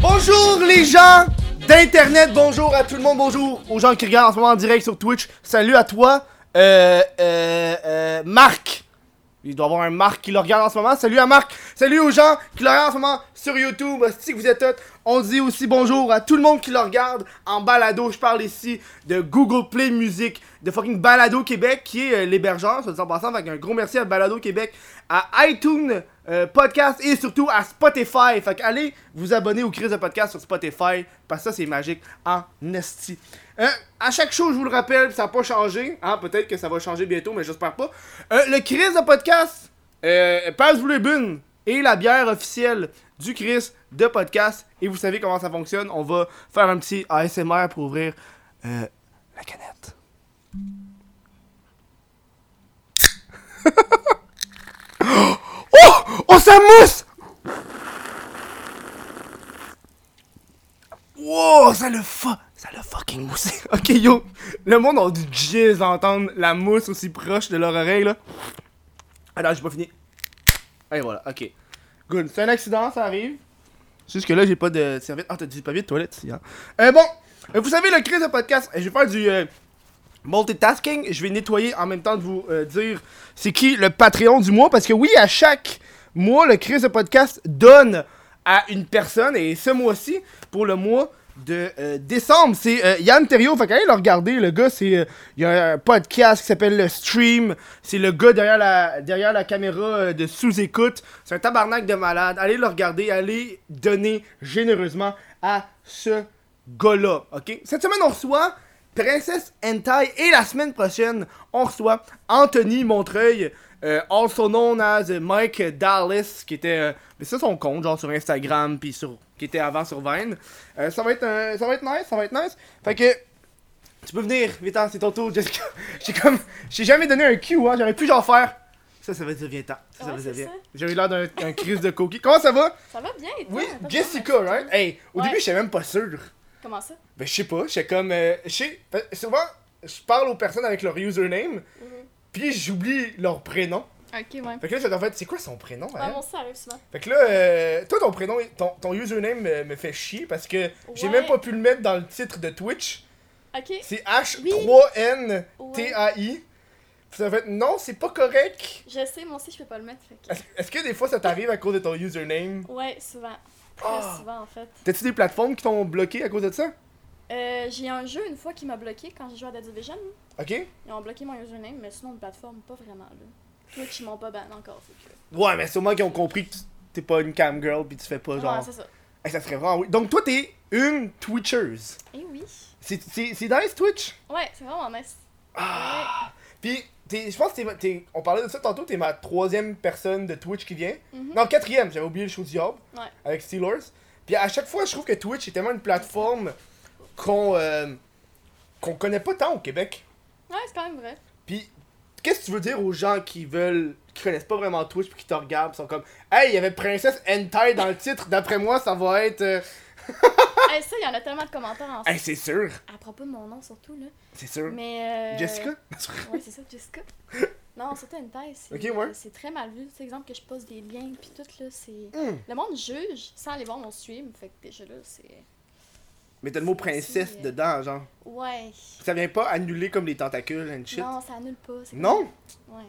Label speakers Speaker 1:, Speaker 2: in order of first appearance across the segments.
Speaker 1: Bonjour les gens d'internet, bonjour à tout le monde, bonjour aux gens qui regardent en ce moment en direct sur Twitch. Salut à toi, euh, euh, euh, Marc. Il doit y avoir un Marc qui le regarde en ce moment. Salut à Marc. Salut aux gens qui le regardent en ce moment sur YouTube. Si vous êtes tous, on dit aussi bonjour à tout le monde qui le regarde en balado. Je parle ici de Google Play Music, de fucking Balado Québec qui est euh, l'hébergeur, dit en passant. Fait un gros merci à Balado Québec, à iTunes euh, Podcast et surtout à Spotify. Fait que allez vous abonner au Chris de Podcast sur Spotify parce que ça c'est magique en esti. Euh, à chaque show, je vous le rappelle, ça n'a pas changé. Hein, Peut-être que ça va changer bientôt, mais j'espère pas. Euh, le Chris de podcast, passe vous les et la bière officielle du Chris de podcast. Et vous savez comment ça fonctionne. On va faire un petit ASMR pour ouvrir la canette. Oh! Oh, ça mousse! Wow, ça le fa... Ça le fucking moussé. Ok, yo. Le monde a du jizz à entendre la mousse aussi proche de leur oreille, là. Alors, j'ai pas fini. Et voilà, ok. Good. C'est un accident, ça arrive. Juste que là, j'ai pas de serviette. Ah, t'as du papier de toilette hein. Euh, bon. Vous savez, le crise de podcast, je vais faire du euh, multitasking. Je vais nettoyer en même temps de vous euh, dire c'est qui le Patreon du mois. Parce que oui, à chaque mois, le crise de podcast donne à une personne. Et ce mois-ci, pour le mois de euh, décembre, c'est euh, Yann Terrio. Fait qu'allez le regarder, le gars, c'est. Il y a un podcast qui s'appelle Le Stream. C'est le gars derrière la, derrière la caméra de sous-écoute. C'est un tabarnak de malade. Allez le regarder, allez donner généreusement à ce gars-là. Ok? Cette semaine, on reçoit Princesse Hentai. Et la semaine prochaine, on reçoit Anthony Montreuil. euh, also known as Mike Dallas, qui était. euh, mais ça, son compte, genre sur Instagram, puis sur. qui était avant sur Vine. Euh, ça, va être, un- ça va être nice, ça va être nice. Fait que. Tu peux venir, Vitan, c'est ton tour, Jessica. J'ai comme. J'ai jamais donné un cue, hein. J'aurais pu genre faire. Ça, ça va dire viens-t'en. Ça, ça
Speaker 2: Ouais,
Speaker 1: va dire
Speaker 2: c'est
Speaker 1: viens.
Speaker 2: ça.
Speaker 1: J'ai eu l'air d'un crise de coquille. Comment ça va?
Speaker 2: Ça va bien toi?
Speaker 1: Oui, Jessica, right? Hey, au
Speaker 2: Ouais.
Speaker 1: début, j'étais même pas sûr.
Speaker 2: Comment ça?
Speaker 1: Ben, je sais pas, j'étais comme. euh, je sais. Souvent, je parle aux personnes avec leur username,
Speaker 2: Mhm.
Speaker 1: puis j'oublie leur prénom.
Speaker 2: Ok, ouais.
Speaker 1: Fait que là, en fait, c'est quoi son prénom,
Speaker 2: Ouais, mon ça arrive souvent.
Speaker 1: Fait que là, euh, toi, ton prénom, ton, ton username me, me fait chier parce que j'ai
Speaker 2: Ouais.
Speaker 1: même pas pu le mettre dans le titre de Twitch.
Speaker 2: Ok.
Speaker 1: C'est H3NTAI. Ça fait, non, c'est pas correct.
Speaker 2: Je sais, moi aussi, je peux pas le mettre. Que...
Speaker 1: Est-ce que des fois ça t'arrive à cause de ton username?
Speaker 2: Ouais, souvent. Très
Speaker 1: Ah.
Speaker 2: souvent, en fait.
Speaker 1: T'as-tu des plateformes qui t'ont bloqué à cause de ça?
Speaker 2: Euh, j'ai un jeu une fois qui m'a bloqué quand j'ai joué à The Division.
Speaker 1: Ok?
Speaker 2: Ils ont bloqué mon username, mais sinon, une plateforme, pas vraiment, là. Twitch, ils m'ont pas ban encore, que...
Speaker 1: Ouais, mais sûrement qu'ils ont compris que t'es pas une cam girl pis tu fais pas genre.
Speaker 2: Ouais, c'est ça.
Speaker 1: Hey, ça serait vraiment oui. Donc toi t'es une Twitcheuse.
Speaker 2: Eh oui.
Speaker 1: C'est nice Twitch?
Speaker 2: Ouais, c'est vraiment nice.
Speaker 1: Ah! Puis je pense que t'es, on parlait de ça tantôt, t'es ma troisième personne de Twitch qui vient.
Speaker 2: Mhm.
Speaker 1: Non, quatrième, j'avais oublié le show
Speaker 2: Ouais.
Speaker 1: avec Steelers. Puis à chaque fois, je trouve que Twitch est tellement une plateforme qu'on euh, qu'on connaît pas tant au Québec.
Speaker 2: Ouais, c'est quand même vrai.
Speaker 1: Puis qu'est-ce que tu veux dire aux gens qui veulent qui connaissent pas vraiment Twitch puis qui te regardent, pis sont comme "Hey, il y avait princesse Hentai dans le titre, d'après moi, ça va être euh,
Speaker 2: Eh, ça, il y en a tellement de commentaires en
Speaker 1: Hey, c'est sûr,
Speaker 2: À propos de mon nom, surtout, là.
Speaker 1: c'est sûr.
Speaker 2: Mais. Euh...
Speaker 1: Jessica?
Speaker 2: Ouais, c'est ça, Jessica. Non, c'était une thèse. C'est,
Speaker 1: Ok, ouais.
Speaker 2: C'est très mal vu. C'est exemple que je pose des liens, puis tout, là, c'est.
Speaker 1: Hmm.
Speaker 2: Le monde juge sans aller voir mon stream, fait que déjà là, c'est.
Speaker 1: Mais t'as le mot princesse
Speaker 2: C'est-
Speaker 1: dedans, genre.
Speaker 2: Ouais.
Speaker 1: Ça vient pas annuler comme les tentacules and shit?
Speaker 2: Non, ça annule pas.
Speaker 1: Non?
Speaker 2: comme- Ouais.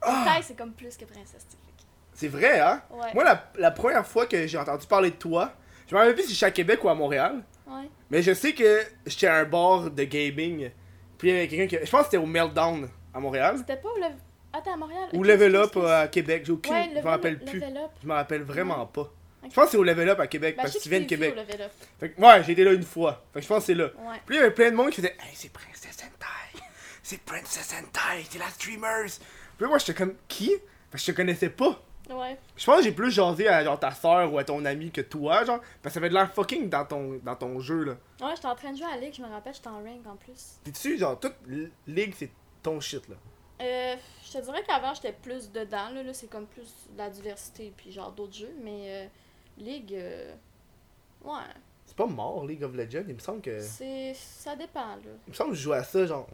Speaker 1: Ah!
Speaker 2: Taille, c'est comme plus que princesse, tu sais, fait
Speaker 1: C'est vrai, hein?
Speaker 2: Ouais.
Speaker 1: Moi, la, la première fois que j'ai entendu parler de toi, je me rappelle plus si j'étais à Québec ou à Montréal,
Speaker 2: Ouais.
Speaker 1: mais je sais que j'étais à un bar de gaming. Puis il y avait quelqu'un qui. Je pense que c'était au Meltdown à Montréal.
Speaker 2: C'était pas au level. Ah, t'es à Montréal?
Speaker 1: Ou Level Up
Speaker 2: excuse.
Speaker 1: à Québec. J'ai aucune.
Speaker 2: Ouais,
Speaker 1: je me rappelle plus. Je me rappelle vraiment pas. Je pense que c'est au Level Up à Québec
Speaker 2: Ben,
Speaker 1: parce que tu viens de Québec.
Speaker 2: au Level Up.
Speaker 1: Fait que, ouais, j'ai été là une fois. Fait que je pense que c'est là.
Speaker 2: Ouais.
Speaker 1: Puis il y avait plein de monde qui faisait Hey, c'est Princess Hentai. C'est Princess Hentai. C'est la streamers. Puis moi, j'étais comme Qui? Parce que je te connaissais pas.
Speaker 2: Ouais.
Speaker 1: Je pense que j'ai plus jasé à genre ta soeur ou à ton ami que toi, genre. Parce que ça avait de l'air fucking dans ton, dans ton jeu, là.
Speaker 2: Ouais, j'étais en train de jouer à Ligue, je me rappelle, j'étais en rank en plus.
Speaker 1: T'es dessus, genre, toute l- ligue, c'est ton shit, là?
Speaker 2: Euh, je te dirais qu'avant j'étais plus dedans, là, là c'est comme plus de la diversité puis genre d'autres jeux, mais euh, Ligue, euh, ouais,
Speaker 1: C'est pas mort, League of Legends. Il me semble que.
Speaker 2: c'est, ça dépend là.
Speaker 1: Il me semble que je jouais à ça, genre,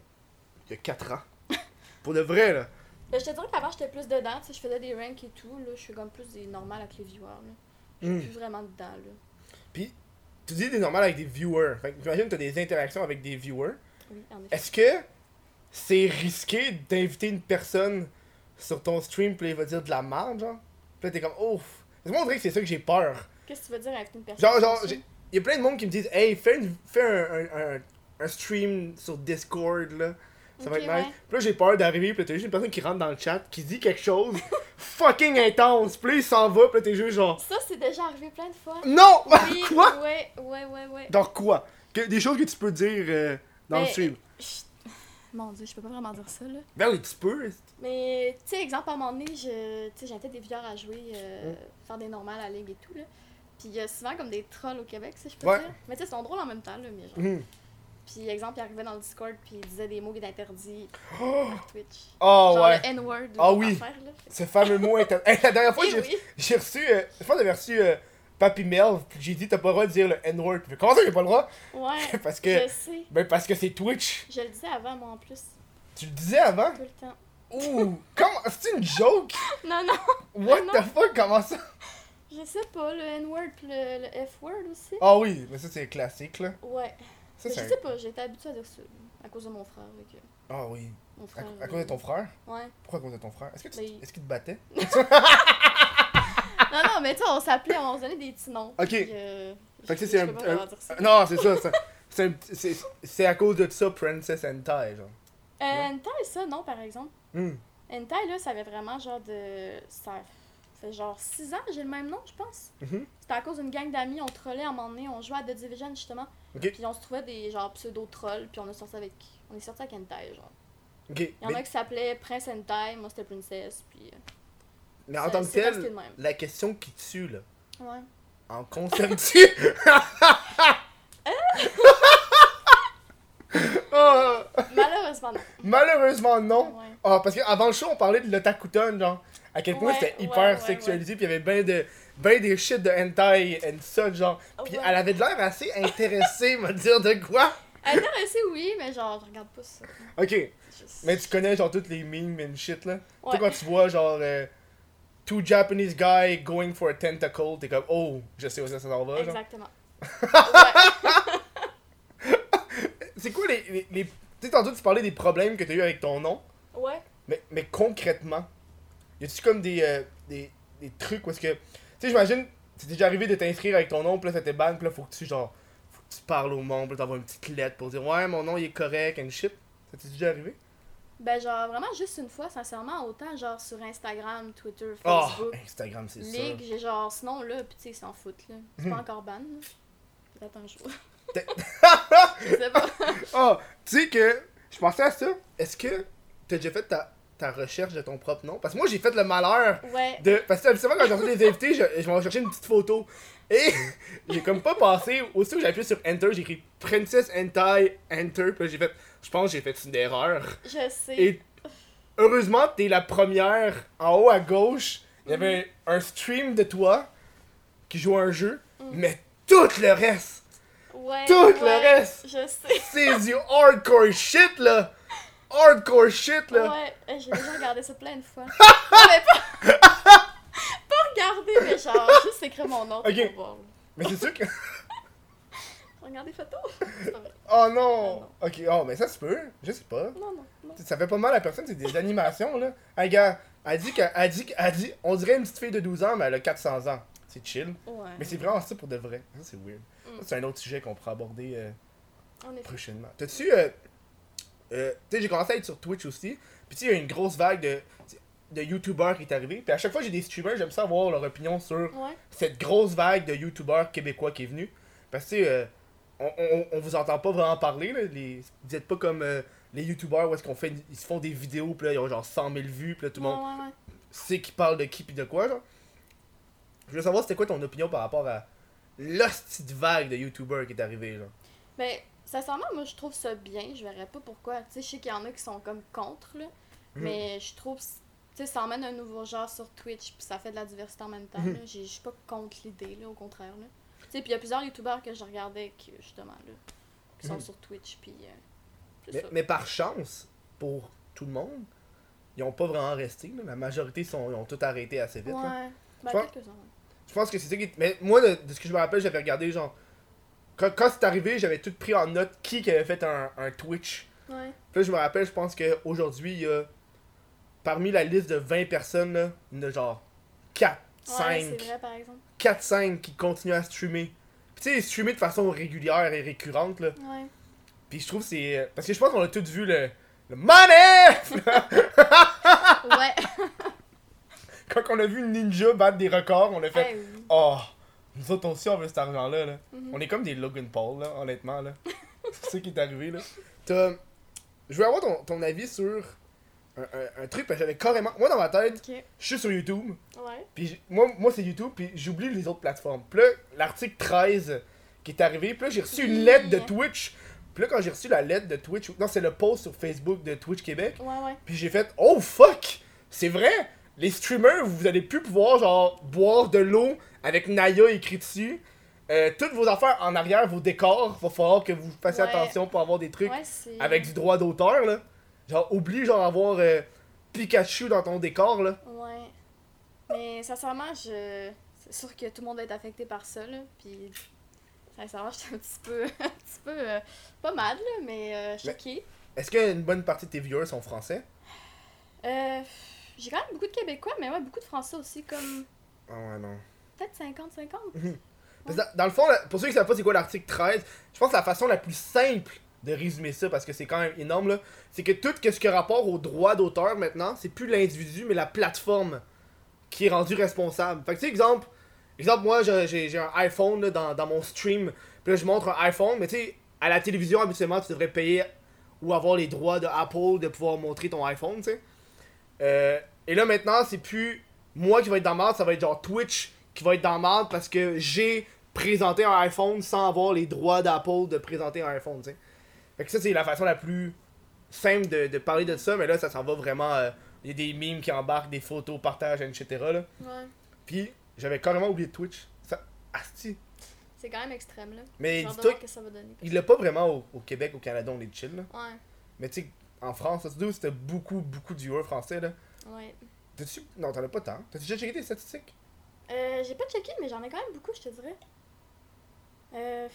Speaker 1: il y a 4 ans. Pour de vrai, là.
Speaker 2: Ben, je te dirais qu'avant, j'étais plus dedans. Tu sais, je faisais des ranks et tout. Là, je suis comme plus des normales avec les viewers. Là. Je suis
Speaker 1: Hmm.
Speaker 2: plus vraiment dedans. Là.
Speaker 1: Puis, tu dis des normales avec des viewers. Fait que j'imagine que t'as des interactions avec des viewers.
Speaker 2: Oui, en effet.
Speaker 1: Est-ce que c'est risqué d'inviter une personne sur ton stream puis il va dire de la merde, genre? Puis là, t'es comme, ouf. Parce que moi, on dirait que c'est ça que j'ai peur.
Speaker 2: Qu'est-ce que tu veux dire avec une personne
Speaker 1: Genre, genre, il y a plein de monde qui me disent, hey, fais, une- fais un, un, un, un stream sur Discord, là. Ça va être nice.
Speaker 2: ouais.
Speaker 1: Puis là, j'ai peur d'arriver, puis là, t'as juste une personne qui rentre dans le chat, qui dit quelque chose fucking intense. Puis là, il s'en va, puis là, t'es juste genre,
Speaker 2: Ça, c'est déjà arrivé plein de fois.
Speaker 1: non!
Speaker 2: Oui,
Speaker 1: quoi?
Speaker 2: Ouais, ouais, ouais, ouais.
Speaker 1: Quoi? Que- des choses que tu peux dire euh, dans le
Speaker 2: Mais-
Speaker 1: stream.
Speaker 2: Mon dieu, je peux pas vraiment dire ça, là.
Speaker 1: Ben oui, tu peux.
Speaker 2: Mais, tu sais, exemple, à un moment donné, je- j'invitais des viewers à jouer, euh,
Speaker 1: Mm.
Speaker 2: faire des normales à la ligue et tout, là. Puis il y a souvent comme des trolls au Québec, si je peux
Speaker 1: Ouais.
Speaker 2: dire. Mais tu sais, ils sont drôles en même temps, là, mais genre.
Speaker 1: Mhm.
Speaker 2: Puis, exemple, il arrivait dans le Discord, puis il disait des mots qui étaient interdits
Speaker 1: Oh,
Speaker 2: par Twitch.
Speaker 1: oh,
Speaker 2: genre
Speaker 1: ouais.
Speaker 2: le N-word.
Speaker 1: Ah
Speaker 2: ou
Speaker 1: oui.
Speaker 2: affaire, là.
Speaker 1: Ce fameux mot inter... Hey, la dernière fois,
Speaker 2: Eh
Speaker 1: j'ai
Speaker 2: oui.
Speaker 1: j'ai reçu. euh, je pense que j'avais reçu euh, Papy Mel, puis j'ai dit, t'as pas le droit de dire le N-word. Comment ça, j'ai pas le droit?
Speaker 2: Ouais,
Speaker 1: Parce que.
Speaker 2: je sais.
Speaker 1: Ben, parce que c'est Twitch.
Speaker 2: Je le disais avant, moi, en plus.
Speaker 1: Tu le disais avant?
Speaker 2: Tout le temps.
Speaker 1: Ouh, comment. C'est une joke?
Speaker 2: Non, non,
Speaker 1: What
Speaker 2: Non.
Speaker 1: the fuck? Comment ça?
Speaker 2: je sais pas, le N-word le, le F-word aussi.
Speaker 1: Ah oui, mais ça, c'est classique, là.
Speaker 2: Ouais. Je sais pas, été habituée à dire ça, à cause de mon frère. euh,
Speaker 1: Ah oui.
Speaker 2: mon
Speaker 1: À,
Speaker 2: frère
Speaker 1: à cause de ton frère?
Speaker 2: Ouais.
Speaker 1: Pourquoi à cause de ton frère? Est-ce
Speaker 2: Ben-
Speaker 1: qu'il te battait?
Speaker 2: Non, non, mais tu sais, on s'appelait, on se donnait des petits noms.
Speaker 1: Ok.
Speaker 2: puis, euh,
Speaker 1: Fait que
Speaker 2: je-
Speaker 1: c'est un.
Speaker 2: pas ça.
Speaker 1: Non, c'est ça. ça- C'est à cause de ça, Princess Hentai, genre.
Speaker 2: Euh, Hentai, ça, non, par exemple. Hentai, là, ça avait vraiment genre de. Ça fait genre 6 ans, j'ai le même nom, je pense.
Speaker 1: Mhm.
Speaker 2: C'était à cause d'une gang d'amis, on trollait à un moment donné, on jouait à The Division, justement. Puis on se trouvait des genre pseudo-trolls, puis on est sorti avec. On est sorti avec Hentai, genre. Il y en
Speaker 1: mais-
Speaker 2: a qui s'appelaient Prince Hentai, moi c'était Princess, puis. euh,
Speaker 1: Mais en tant que tel, la question qui tue, là,
Speaker 2: Ouais.
Speaker 1: en consomme-tu? Ah,
Speaker 2: Malheureusement, non.
Speaker 1: malheureusement, non.
Speaker 2: Ouais.
Speaker 1: Ah, parce qu'avant le show, on parlait de l'otakuton, genre, à quel point
Speaker 2: Ouais,
Speaker 1: c'était hyper
Speaker 2: ouais,
Speaker 1: sexualisé, puis il y avait ben de ben des shit de hentai et ça, genre. Puis
Speaker 2: Ouais.
Speaker 1: elle avait de l'air assez intéressée, me dire de quoi.
Speaker 2: Intéressée, oui, mais genre, je regarde pas ça.
Speaker 1: Ok,
Speaker 2: juste-
Speaker 1: mais tu connais genre toutes les memes and shit, là. Tu sais, quand tu vois genre euh, two Japanese guys going for a tentacle, t'es comme, oh, je sais où ça s'en va, genre.
Speaker 2: Exactement.
Speaker 1: C'est quoi les. les, les- Tu sais, tantôt tu parlais des problèmes que t'as eu avec ton nom,
Speaker 2: ouais.
Speaker 1: mais, mais concrètement, y a-tu comme des, euh, des, des trucs où est-ce que. Tu sais, j'imagine, c'est déjà arrivé de t'inscrire avec ton nom, puis là ça te ban, puis là faut que tu genre. Faut que tu parles au monde, puis t'envoies une petite lettre pour dire, ouais, mon nom il est correct, and shit. Ça t'est déjà arrivé?
Speaker 2: Ben, genre, vraiment juste une fois, sincèrement, autant genre sur Instagram, Twitter,
Speaker 1: Oh,
Speaker 2: Facebook,
Speaker 1: Instagram, c'est ça.
Speaker 2: Ligue, j'ai genre ce nom-là, pis tu sais, ils s'en foutent, là. C'est pas encore ban, là. Peut-être un jour.
Speaker 1: T'es-
Speaker 2: Je sais pas.
Speaker 1: Oh, tu sais que. Je pensais à ça. Est-ce que t'as déjà fait ta, ta recherche de ton propre nom? Parce que moi j'ai fait le malheur
Speaker 2: Ouais.
Speaker 1: de. Parce que habituellement, quand j'ai reçu des invités, je, je vais chercher une petite photo. Et j'ai comme pas passé. Que j'ai appuyé sur Enter, j'ai écrit Princess Hentai Enter. Puis j'ai fait. Je pense que j'ai fait une erreur.
Speaker 2: Je sais.
Speaker 1: Et heureusement, t'es la première en haut à gauche. Il y avait un stream de toi qui joue à un jeu.
Speaker 2: Mm.
Speaker 1: Mais tout le reste,
Speaker 2: Ouais.
Speaker 1: tout le reste,
Speaker 2: Je sais.
Speaker 1: c'est du hardcore shit là. Hardcore shit là.
Speaker 2: Ouais, euh, j'ai déjà regardé ça plein de fois. non, mais pas. pas regarder, mais genre, juste écrire mon nom
Speaker 1: Ok.
Speaker 2: pour voir.
Speaker 1: Mais c'est sûr que.
Speaker 2: Regarde des photos.
Speaker 1: Oh non! Ok, oh, mais ça se peut. Je sais pas.
Speaker 2: Non, non, non.
Speaker 1: Ça fait pas mal à personne, c'est des animations là. Hey gars, elle dit qu'elle elle dit, dit. On dirait une petite fille de 12 ans, mais elle a 400 ans. C'est chill.
Speaker 2: Ouais.
Speaker 1: Mais c'est vraiment ça pour de vrai. Ça, c'est weird.
Speaker 2: Mm.
Speaker 1: C'est un autre sujet qu'on pourra aborder euh, prochainement. T'as-tu. Euh, euh, tu sais, j'ai commencé à être sur Twitch aussi. Puis tu sais, il y a une grosse vague de, de YouTubers qui est arrivée. Puis à chaque fois, j'ai des streamers, j'aime ça avoir leur opinion sur
Speaker 2: Ouais.
Speaker 1: cette grosse vague de YouTubers québécois qui est venue. Parce que, tu sais, euh, on, on, on vous entend pas vraiment parler. Là, les, vous êtes pas comme euh, les YouTubers où est-ce qu'on fait, ils se font des vidéos, puis là, ils ont genre 100 000 vues, puis là, tout le
Speaker 2: Ouais,
Speaker 1: monde
Speaker 2: ouais,
Speaker 1: sait qui parle de qui, puis de quoi, genre. Je veux savoir, c'était quoi ton opinion par rapport à l'hostie vague de YouTubers qui est arrivée, genre.
Speaker 2: Ben, sincèrement, moi, je trouve ça bien. Je verrais pas pourquoi. Tu sais, je sais qu'il y en a qui sont comme contre, là.
Speaker 1: Mhm.
Speaker 2: Mais je trouve, tu sais, ça emmène un nouveau genre sur Twitch, puis ça fait de la diversité en même temps.
Speaker 1: Mhm.
Speaker 2: J'ai- Je suis pas contre l'idée, là, au contraire, là. Tu sais, puis il y a plusieurs youtubeurs que je regardais, qui, justement, là, qui sont
Speaker 1: Mhm.
Speaker 2: sur Twitch, puis. euh,
Speaker 1: Mais, mais par chance, pour tout le monde, ils ont pas vraiment resté. là. La majorité sont, ils ont tout arrêté assez vite. là.
Speaker 2: Ouais. Ben,
Speaker 1: Je pense-. Je pense que c'est ça qui. Mais moi, de, de ce que je me rappelle, j'avais regardé genre. Quand, quand c'est arrivé, j'avais tout pris en note qui, qui avait fait un, un Twitch.
Speaker 2: Ouais.
Speaker 1: Puis là, je me rappelle, je pense qu'aujourd'hui, il y a. Parmi la liste de 20 personnes, là, il y en a genre 4,
Speaker 2: Ouais,
Speaker 1: 5,
Speaker 2: c'est vrai, par exemple.
Speaker 1: 4, 5 qui continuent à streamer. Puis tu sais, streamer de façon régulière et récurrente, là.
Speaker 2: Ouais.
Speaker 1: Puis je trouve que c'est. Parce que je pense qu'on a tous vu le. Le money!
Speaker 2: Ouais.
Speaker 1: Quand on a vu Ninja battre des records, on a fait.
Speaker 2: Eh.
Speaker 1: Oh! Nous autres aussi, on veut cet argent-là, là.
Speaker 2: Mhm.
Speaker 1: On est comme des Logan Paul, là, honnêtement, là. c'est ça qui est arrivé, là. Je veux avoir ton, ton avis sur un, un- un truc, parce que j'avais carrément... Moi, dans ma tête, je suis sur YouTube,
Speaker 2: Ouais.
Speaker 1: puis j- moi, moi c'est YouTube, puis j'oublie les autres plateformes. Puis là, l'article 13 qui est arrivé, puis là, j'ai reçu une lettre de Twitch. Puis là, quand j'ai reçu la lettre de Twitch... Non, c'est le post sur Facebook de Twitch Québec.
Speaker 2: Ouais, ouais.
Speaker 1: Puis j'ai fait Oh fuck! C'est vrai! Les streamers, vous allez plus pouvoir genre boire de l'eau avec Naya écrit dessus. Euh, toutes vos affaires en arrière, vos décors, va falloir que vous fassiez
Speaker 2: Ouais.
Speaker 1: attention pour avoir des trucs
Speaker 2: Ouais,
Speaker 1: avec du droit d'auteur là. Genre oublie genre avoir euh, Pikachu dans ton décor là.
Speaker 2: Ouais. Mais sincèrement, je. C'est sûr que tout le monde va être affecté par ça, là. Puis. Sincèrement, j'étais un petit peu. un petit peu. euh, pas mal, là, mais euh, choquée.
Speaker 1: Est-ce qu'une bonne partie de tes viewers sont français?
Speaker 2: Euh. J'ai quand même beaucoup de Québécois, mais ouais, beaucoup de Français aussi, comme.
Speaker 1: Ah ouais non.
Speaker 2: Peut-être 50-50.
Speaker 1: Parce que dans, dans le fond, pour ceux qui savent pas c'est quoi l'article 13, je pense que la façon la plus simple de résumer ça, parce que c'est quand même énorme, là, c'est que tout ce qui a rapport au droit d'auteur maintenant, c'est plus l'individu, mais la plateforme qui est rendue responsable. Fait que tu sais, exemple, exemple moi j'ai un iPhone là, dans, dans mon stream, puis là je montre un iPhone, mais tu sais, à la télévision, habituellement, tu devrais payer ou avoir les droits de Apple de pouvoir montrer ton iPhone, tu sais. Euh, et là maintenant, c'est plus moi qui va être dans marde, ça va être genre Twitch qui va être dans marde parce que j'ai présenté un iPhone sans avoir les droits d'Apple de présenter un iPhone, tu sais. Fait que ça, c'est la façon la plus simple de, de parler de ça, mais là, ça s'en va vraiment. euh, Il y a des memes qui embarquent, des photos, partages, etc. Là.
Speaker 2: Ouais.
Speaker 1: Puis, j'avais carrément oublié Twitch. Ça, asti.
Speaker 2: C'est quand même extrême, là.
Speaker 1: Mais dis-toi
Speaker 2: voir que ça va donner.
Speaker 1: il l'a pas vraiment au, au Québec, au Canada, on est chill, là.
Speaker 2: Ouais.
Speaker 1: Mais tu sais, en France, c'était beaucoup, beaucoup de viewers français, là.
Speaker 2: Ouais.
Speaker 1: T'as-tu. Non, t'en as pas tant. T'as déjà checké tes statistiques?
Speaker 2: Euh, j'ai pas checké, mais j'en ai quand même beaucoup, je te dirais. Euh.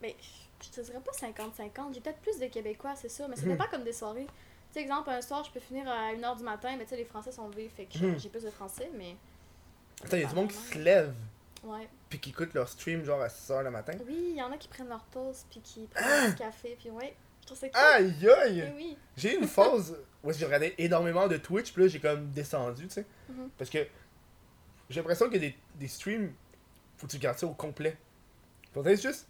Speaker 2: Mais je te dirais pas 50-50. J'ai peut-être plus de Québécois, c'est sûr, mais ça
Speaker 1: Mhm.
Speaker 2: dépend comme des soirées. Tu sais, exemple, un soir, je peux finir à 1h du matin, mais tu sais, les Français sont levés, fait que
Speaker 1: Mhm.
Speaker 2: j'ai plus de Français, mais.
Speaker 1: Attends, y a du monde qui se lève,
Speaker 2: Ouais.
Speaker 1: puis qui écoute leur stream, genre à 6h le matin?
Speaker 2: Oui, il y en a qui prennent leur pause, puis qui prennent du café, puis ouais. Je trouve ça cool.
Speaker 1: Aïe aïe!
Speaker 2: oui.
Speaker 1: J'ai eu une phase où j'ai regardé énormément de Twitch, puis là j'ai comme descendu, tu sais.
Speaker 2: Mhm.
Speaker 1: Parce que j'ai l'impression que des, des streams, faut que tu regardes ça au complet. Pour dire juste,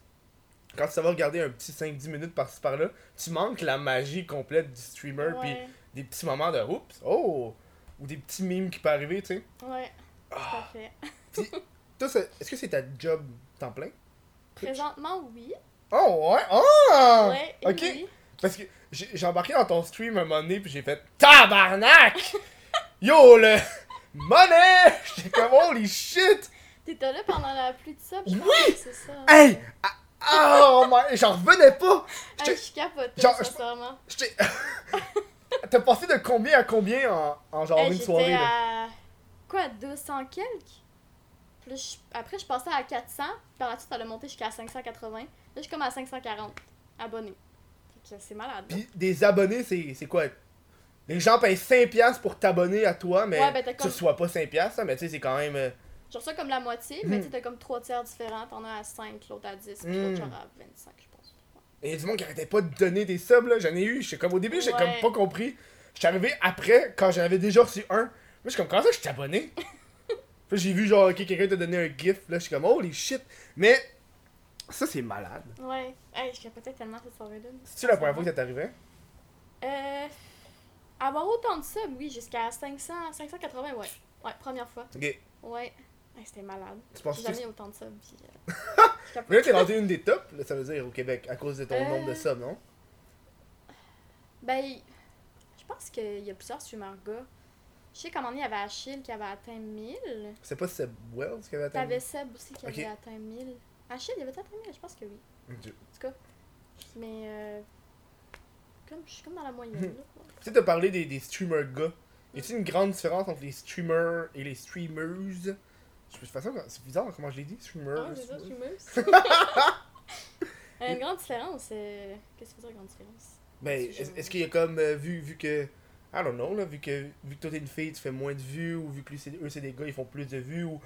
Speaker 1: quand tu vas regarder un petit 5-10 minutes par-ci par-là, tu manques la magie complète du streamer, puis des petits moments de oups, oh! Ou des petits mimes qui peuvent arriver, tu sais.
Speaker 2: Ouais. Tout
Speaker 1: Ah. Toi, est-ce que c'est ta job temps plein?
Speaker 2: Présentement, oui.
Speaker 1: Oh, ouais! Oh!
Speaker 2: Ouais,
Speaker 1: ok.
Speaker 2: oui.
Speaker 1: Parce que j'ai embarqué dans ton stream un moment donné, puis j'ai fait TABARNAC! Yo, le money! J'étais comme holy shit!
Speaker 2: T'étais là pendant la pluie de sub, je
Speaker 1: Oui!
Speaker 2: c'est ça.
Speaker 1: Hey! Ah, Oh my! J'en revenais pas!
Speaker 2: Hey,
Speaker 1: j'étais-
Speaker 2: je
Speaker 1: genre, je-
Speaker 2: sincèrement.
Speaker 1: J'étais. T'as passé de combien à combien en, en genre
Speaker 2: Hey,
Speaker 1: une soirée là?
Speaker 2: à. Quoi, 200 quelques? Puis là, je- après, je passais à 400. Par la suite, ça a monté jusqu'à 580. Là, je suis comme à 540 abonnés. C'est malade.
Speaker 1: Puis des abonnés, c'est quoi? Les gens payent 5$ pour t'abonner à toi, mais
Speaker 2: Ouais, ben, t'as
Speaker 1: tu
Speaker 2: comme-
Speaker 1: reçois pas 5$, hein, mais tu sais, c'est quand même. euh,
Speaker 2: Je reçois comme la moitié, mais
Speaker 1: Mhm.
Speaker 2: tu t'as comme 3 tiers différents. T'en as à 5, l'autre à 10, puis l'autre genre à 25, je pense.
Speaker 1: Et y a du monde qui arrêtait pas de donner des subs, là. J'en ai eu. J'étais comme au début, j'ai
Speaker 2: Ouais.
Speaker 1: comme pas compris. J'étais arrivé après, quand j'en avais déjà reçu un. Moi, je suis comme, comment ça, je suis abonné? Puis là, j'ai vu, genre, ok, quelqu'un t'a donné un gift. Là, je suis comme, holy shit. Mais, ça, c'est malade.
Speaker 2: Ouais. Hey, je capotais tellement cette soirée-là.
Speaker 1: C'est-tu la première fois que ça t'arrivait?
Speaker 2: Euh. Avoir autant de subs, oui, jusqu'à 500, 580, ouais. Ouais, première fois.
Speaker 1: Ok.
Speaker 2: Ouais. Hey, C'était malade.
Speaker 1: Tu penses
Speaker 2: J'ai
Speaker 1: que
Speaker 2: jamais autant de subs. Puis, euh, je.
Speaker 1: Mais là, t'es rendu une des tops, là, ça veut dire, au Québec, à cause de ton
Speaker 2: Euh.
Speaker 1: nombre de subs, non?
Speaker 2: Ben, je pense qu'il y a plusieurs streamers gars. Je sais qu'à un moment donné, il y avait Achille qui avait atteint 1000.
Speaker 1: C'est pas Seb Wells qui avait atteint.
Speaker 2: T'avais Seb aussi qui
Speaker 1: Ok.
Speaker 2: avait atteint 1000. Achille, il avait atteint 1000, je pense que oui.
Speaker 1: Ok.
Speaker 2: En tout cas. Mais, euh... comme, je suis comme dans la moyenne. Là.
Speaker 1: Tu sais, t'as parlé des, des streamers gars. Y a-t-il une grande différence entre les streamers et les streamers Je sais pas, c'est bizarre comment je l'ai dit, streamer.
Speaker 2: Ah, c'est ça,
Speaker 1: streamer.
Speaker 2: fumeuse. Euh, une grande différence. euh, Qu'est-ce que veux dire, grande différence?
Speaker 1: Ben,
Speaker 2: C'est
Speaker 1: est-ce qu'il y a comme, euh, vu, vu que. I don't know, là, vu que, vu que toi t'es une fille, tu fais moins de vues, ou vu que lui, c'est- eux c'est des gars, ils font plus de vues, ou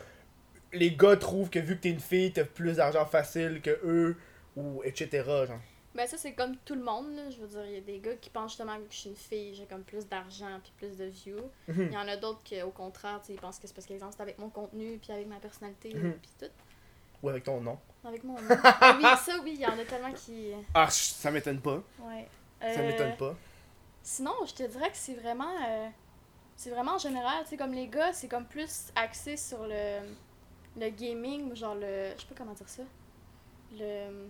Speaker 1: les gars trouvent que vu que t'es une fille, t'as plus d'argent facile que eux, ou etc. Genre.
Speaker 2: Ben, ça, c'est comme tout le monde. Là. Je veux dire, il y a des gars qui pensent justement que je suis une fille, j'ai comme plus d'argent puis plus de views.
Speaker 1: Mhm.
Speaker 2: Il y en a d'autres qui, au contraire, ils pensent que c'est parce qu'exemple, c'est avec mon contenu puis avec ma personnalité
Speaker 1: Mhm.
Speaker 2: puis tout.
Speaker 1: Ou avec ton nom.
Speaker 2: Avec mon nom. Ah oui, ça, oui, il y en a tellement qui.
Speaker 1: Ah, ça m'étonne pas.
Speaker 2: Ouais.
Speaker 1: Ça
Speaker 2: Euh,
Speaker 1: m'étonne pas.
Speaker 2: Sinon, je te dirais que c'est vraiment. euh, c'est vraiment en général, tu sais, comme les gars, c'est comme plus axé sur le. Le gaming, genre le. Je sais pas comment dire ça. Le.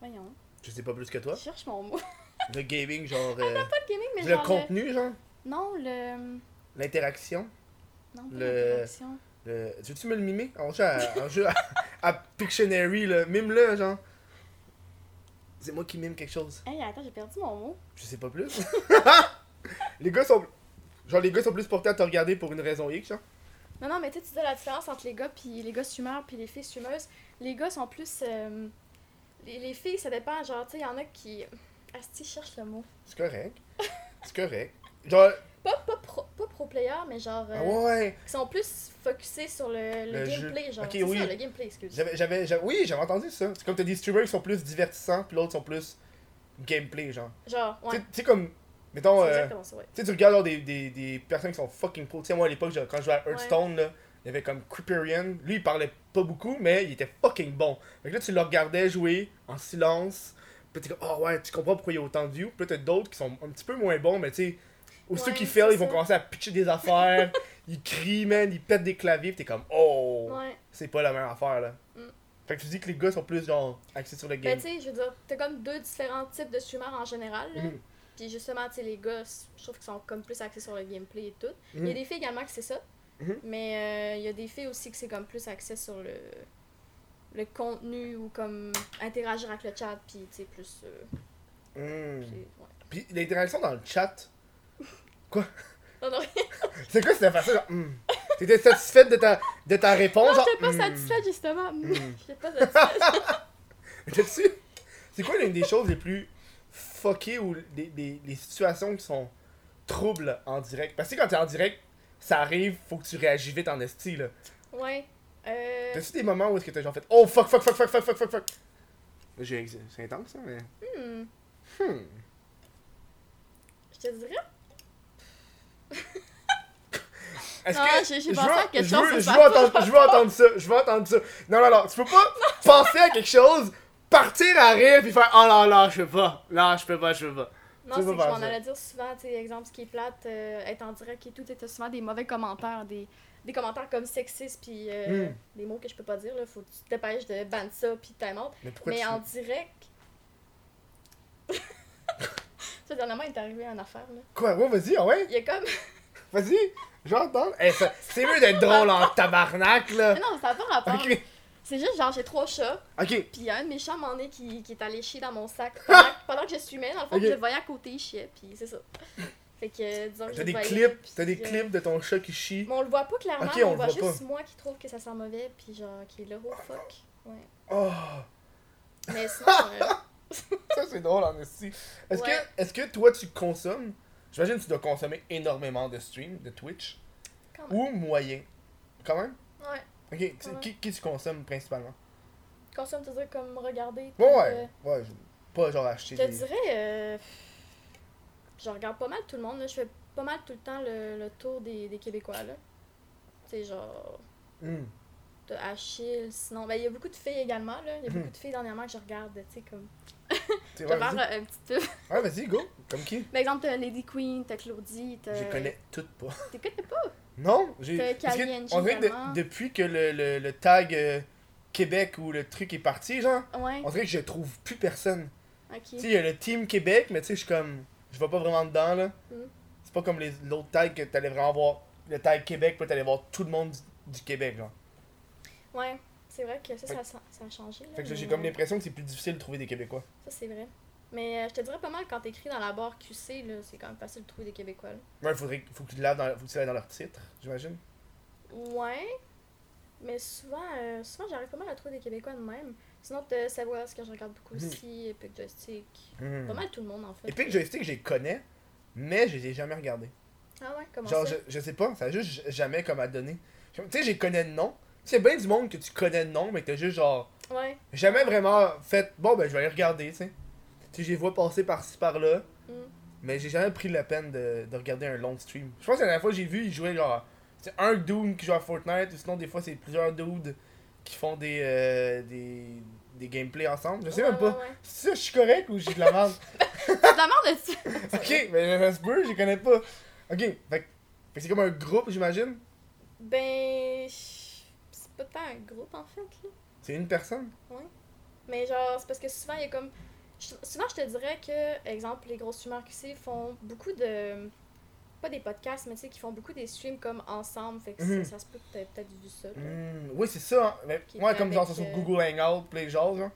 Speaker 2: Voyons.
Speaker 1: Je sais pas plus que toi.
Speaker 2: Je cherche mon mot.
Speaker 1: Le gaming, genre. euh,
Speaker 2: Pas le gaming, mais
Speaker 1: le
Speaker 2: genre.
Speaker 1: contenu, genre?
Speaker 2: Le... Non, le.
Speaker 1: L'interaction?
Speaker 2: Non, pas
Speaker 1: Le-
Speaker 2: l'interaction.
Speaker 1: Le... Tu veux-tu me le mimer? En jeu à, en jeu à, à Pictionary, là. Mime-le, genre. C'est moi qui mime quelque chose.
Speaker 2: Hey, attends, j'ai perdu mon mot.
Speaker 1: Je sais pas plus. les gars sont. Genre, les gars sont plus portés à te regarder pour une raison X, genre.
Speaker 2: Non, non, mais tu sais, la différence entre les gars puis les gars streamers puis les filles streameuses. Les gars sont plus. euh, Les, les filles, ça dépend. Genre, tu sais, il y en a qui. Asti, cherche le mot.
Speaker 1: C'est correct. C'est correct. Genre.
Speaker 2: Pas, pas, pro, pas pro player, mais genre. euh,
Speaker 1: Ah ouais.
Speaker 2: Qui sont plus focusés sur le, le,
Speaker 1: Le jeu.
Speaker 2: gameplay, genre.
Speaker 1: Ok,
Speaker 2: c'est
Speaker 1: oui.
Speaker 2: ça, le gameplay, excuse.
Speaker 1: J'avais, j'avais, j'avais- oui, j'avais entendu ça. C'est comme t'as des streamers qui sont plus divertissants, puis l'autre sont plus gameplay, genre.
Speaker 2: Genre, ouais.
Speaker 1: Tu sais, comme. Mettons. Euh,
Speaker 2: ouais.
Speaker 1: Tu regardes genre, des, des, des personnes qui sont fucking pro. Tu sais, moi à l'époque, quand je jouais à Hearthstone, là, il y avait comme Creeperian. Lui, il parlait pas beaucoup, mais il était fucking bon. Fait que là, tu le regardais jouer en silence. Puis t'es comme, oh ouais, tu comprends pourquoi il y a autant de views. Puis t'as d'autres qui sont un petit peu moins bons, mais tu sais, aussitôt
Speaker 2: Ouais,
Speaker 1: qu'ils fail, ils vont commencer à pitcher des affaires. ils crient, man, ils pètent des claviers. Puis t'es comme, oh,
Speaker 2: Ouais.
Speaker 1: c'est pas la même affaire, là.
Speaker 2: Mm.
Speaker 1: Fait que tu dis que les gars sont plus, genre, axés sur le
Speaker 2: Ben,
Speaker 1: game.
Speaker 2: tu sais, je veux dire, t'as comme deux différents types de streamers en général, là.
Speaker 1: Mhm.
Speaker 2: Puis justement, tu sais, les gars, je trouve qu'ils sont comme plus axés sur le gameplay et tout. Il y a
Speaker 1: Mhm.
Speaker 2: des filles également que c'est ça.
Speaker 1: Mhm.
Speaker 2: Mais euh, il y a des filles aussi que c'est comme plus axé sur le le contenu ou comme interagir avec le chat puis tu sais plus euh,
Speaker 1: Mm.
Speaker 2: ouais.
Speaker 1: Puis l'interaction dans le chat,
Speaker 2: Non non,
Speaker 1: c'est quoi cette façon? Genre, mm. T'étais satisfaite de ta, de ta réponse?
Speaker 2: non
Speaker 1: genre,
Speaker 2: j'étais pas satisfaite justement. J'étais pas satisfaite.
Speaker 1: T'es-tu? C'est quoi l'une des choses les plus fuckées ou les, les, les situations qui sont troubles en direct? Parce que quand t'es en direct, ça arrive, faut que tu réagis vite en esti, là.
Speaker 2: ouais. Euh,
Speaker 1: T'as-tu des moments où est-ce que t'as genre fait Oh fuck, fuck, fuck, fuck, fuck, fuck, fuck, fuck? J'ai- C'est intense, ça, mais.
Speaker 2: hmm,
Speaker 1: Hmm.
Speaker 2: je te dirais.
Speaker 1: Est-ce que.
Speaker 2: j'ai- j'ai
Speaker 1: je
Speaker 2: pensé
Speaker 1: veux-
Speaker 2: à quelque
Speaker 1: je
Speaker 2: chose,
Speaker 1: veux- Je
Speaker 2: va
Speaker 1: veux
Speaker 2: pas
Speaker 1: entendre, je veux entendre ça, je veux entendre ça. Non, non, non, tu peux pas penser à quelque chose, partir à rire, puis faire Oh là là, je peux pas. Non, je peux pas, je peux pas.
Speaker 2: Non, c'est que je m'en allais dire souvent, tu sais, exemple, ce qui est plate, euh, être en direct et tout, t'as souvent des mauvais commentaires, des, des commentaires comme sexistes, puis euh,
Speaker 1: Hmm.
Speaker 2: des mots que je peux pas dire, là, faut que tu te dépêches de ban ça, puis time out.
Speaker 1: Mais pourquoi
Speaker 2: Mais
Speaker 1: tu.
Speaker 2: en direct. ça, dernièrement, il est arrivé une affaire, là.
Speaker 1: Quoi, ouais, vas-y, ah ouais?
Speaker 2: Il y a comme.
Speaker 1: Vas-y, j'entends. Eh, ça- c'est mieux d'être drôle en tabarnak, là.
Speaker 2: Mais non, ça n'a pas rapport.
Speaker 1: Ok,
Speaker 2: C'est juste genre, j'ai trois chats,
Speaker 1: ok.
Speaker 2: puis il y a un de mes chats, moment donné, qui, qui est allé chier dans mon sac pendant, pendant que je streamais. Dans le fond, je le voyais à côté, il chiait, puis c'est ça. Fait que, euh, disons que je
Speaker 1: T'as des
Speaker 2: voyais,
Speaker 1: clips, t'as des
Speaker 2: euh,
Speaker 1: clips de ton chat qui chie.
Speaker 2: Mais on le voit pas clairement, mais
Speaker 1: on
Speaker 2: on,
Speaker 1: le
Speaker 2: voit
Speaker 1: voit
Speaker 2: juste moi qui trouve que ça sent mauvais, puis genre, qui est là, oh fuck. Ouais.
Speaker 1: Oh,
Speaker 2: Mais sinon, euh,
Speaker 1: ça c'est drôle en esti. Est-ce
Speaker 2: Ouais.
Speaker 1: que, est-ce que toi tu consommes J'imagine que tu dois consommer énormément de streams, de Twitch.
Speaker 2: quand même.
Speaker 1: Ou moyen. Quand même?
Speaker 2: Ouais.
Speaker 1: Ok, c'est-
Speaker 2: Ouais.
Speaker 1: qui, qui tu consommes principalement?
Speaker 2: Consomme, tu dire, comme regarder.
Speaker 1: Ouais, ouais. Ouais, je- pas genre acheter
Speaker 2: euh, je te
Speaker 1: des.
Speaker 2: dirais, euh, je regarde pas mal tout le monde, là. Je fais pas mal tout le temps le, le tour des, des Québécois, là. Tu sais, genre,
Speaker 1: Hmm.
Speaker 2: de Achille, sinon. Ben, il y a beaucoup de filles également, là. Il y a
Speaker 1: Mhm.
Speaker 2: beaucoup de filles dernièrement que je regarde, tu sais, comme.
Speaker 1: Tu
Speaker 2: Je vais faire euh, un petit peu.
Speaker 1: Ouais, vas-y, go. Comme qui?
Speaker 2: Par exemple, t'as Lady Queen, t'as Claudie, t'as.
Speaker 1: Je connais toutes pas.
Speaker 2: T'es connais pas?
Speaker 1: Non, j'ai. Parce que On dirait que de- depuis que le, le, le tag euh, Québec ou le truc est parti, genre,
Speaker 2: Ouais,
Speaker 1: on dirait que je trouve plus personne.
Speaker 2: ok.
Speaker 1: Tu sais, il y a le team Québec, mais tu sais, je suis comme. Je vais pas vraiment dedans, là.
Speaker 2: Mhm.
Speaker 1: C'est pas comme les l'autre tag que t'allais vraiment voir. Le tag Québec, puis t'allais voir tout le monde du, du Québec, genre.
Speaker 2: Ouais, c'est vrai que ça,
Speaker 1: Fait
Speaker 2: ça, a changé. Là,
Speaker 1: Fait que j'ai comme l'impression que c'est plus difficile de trouver des Québécois.
Speaker 2: Ça, c'est vrai. Mais euh, je te dirais pas mal quand t'écris dans la barre QC, là, c'est quand même facile de trouver des Québécois. là.
Speaker 1: Ouais, faudrait, faut que tu laves dans, faut que tu laves dans leur titre, j'imagine.
Speaker 2: Ouais. Mais souvent, euh, souvent j'arrive pas mal à trouver des Québécois de même. Sinon, t'as Savoir, ce que je regarde beaucoup
Speaker 1: Mhm.
Speaker 2: aussi, Epic Joystick.
Speaker 1: Hmm.
Speaker 2: Pas mal tout le monde en fait.
Speaker 1: Epic Joystick, je les connais, mais je les ai jamais regardés.
Speaker 2: Ah ouais, comment
Speaker 1: Genre,
Speaker 2: ça?
Speaker 1: je, je sais pas, ça a juste jamais comme à donner. Tu sais, les connais de nom. Tu sais, bien du monde que tu connais de nom, mais t'as juste genre.
Speaker 2: Ouais.
Speaker 1: Jamais vraiment fait, bon, ben je vais aller regarder, tu sais. Tu sais, je les vois passer par-ci par-là,
Speaker 2: Mm.
Speaker 1: mais j'ai jamais pris la peine de, de regarder un long stream. Je pense que la dernière fois j'ai vu, ils jouaient genre. C'est un dude qui joue à Fortnite, ou sinon des fois c'est plusieurs dudes qui font des, euh, des, des gameplays ensemble. Je sais
Speaker 2: Ouais,
Speaker 1: même pas.
Speaker 2: ouais, ouais.
Speaker 1: Si ça, je suis correct ou j'ai de la merde?
Speaker 2: C'est de la merde dessus!
Speaker 1: ok, mais ça se peut, je connais pas. Ok, fait, fait c'est comme un groupe, j'imagine?
Speaker 2: Ben. C'est pas tant un groupe en fait, là.
Speaker 1: C'est une personne?
Speaker 2: Mais genre, c'est parce que souvent, il y a comme. Je- Souvent, je te dirais que, exemple, les gros streamers QC font beaucoup de. Pas des podcasts, mais tu sais, qui font beaucoup des streams comme ensemble. Fait que ça, ça se peut que t'aies peut-être vu ça.
Speaker 1: Hmm, oui, c'est ça. Hein. Mais,
Speaker 2: était
Speaker 1: comme genre
Speaker 2: avec,
Speaker 1: sur
Speaker 2: euh,
Speaker 1: Google Hangout, les genres, genre.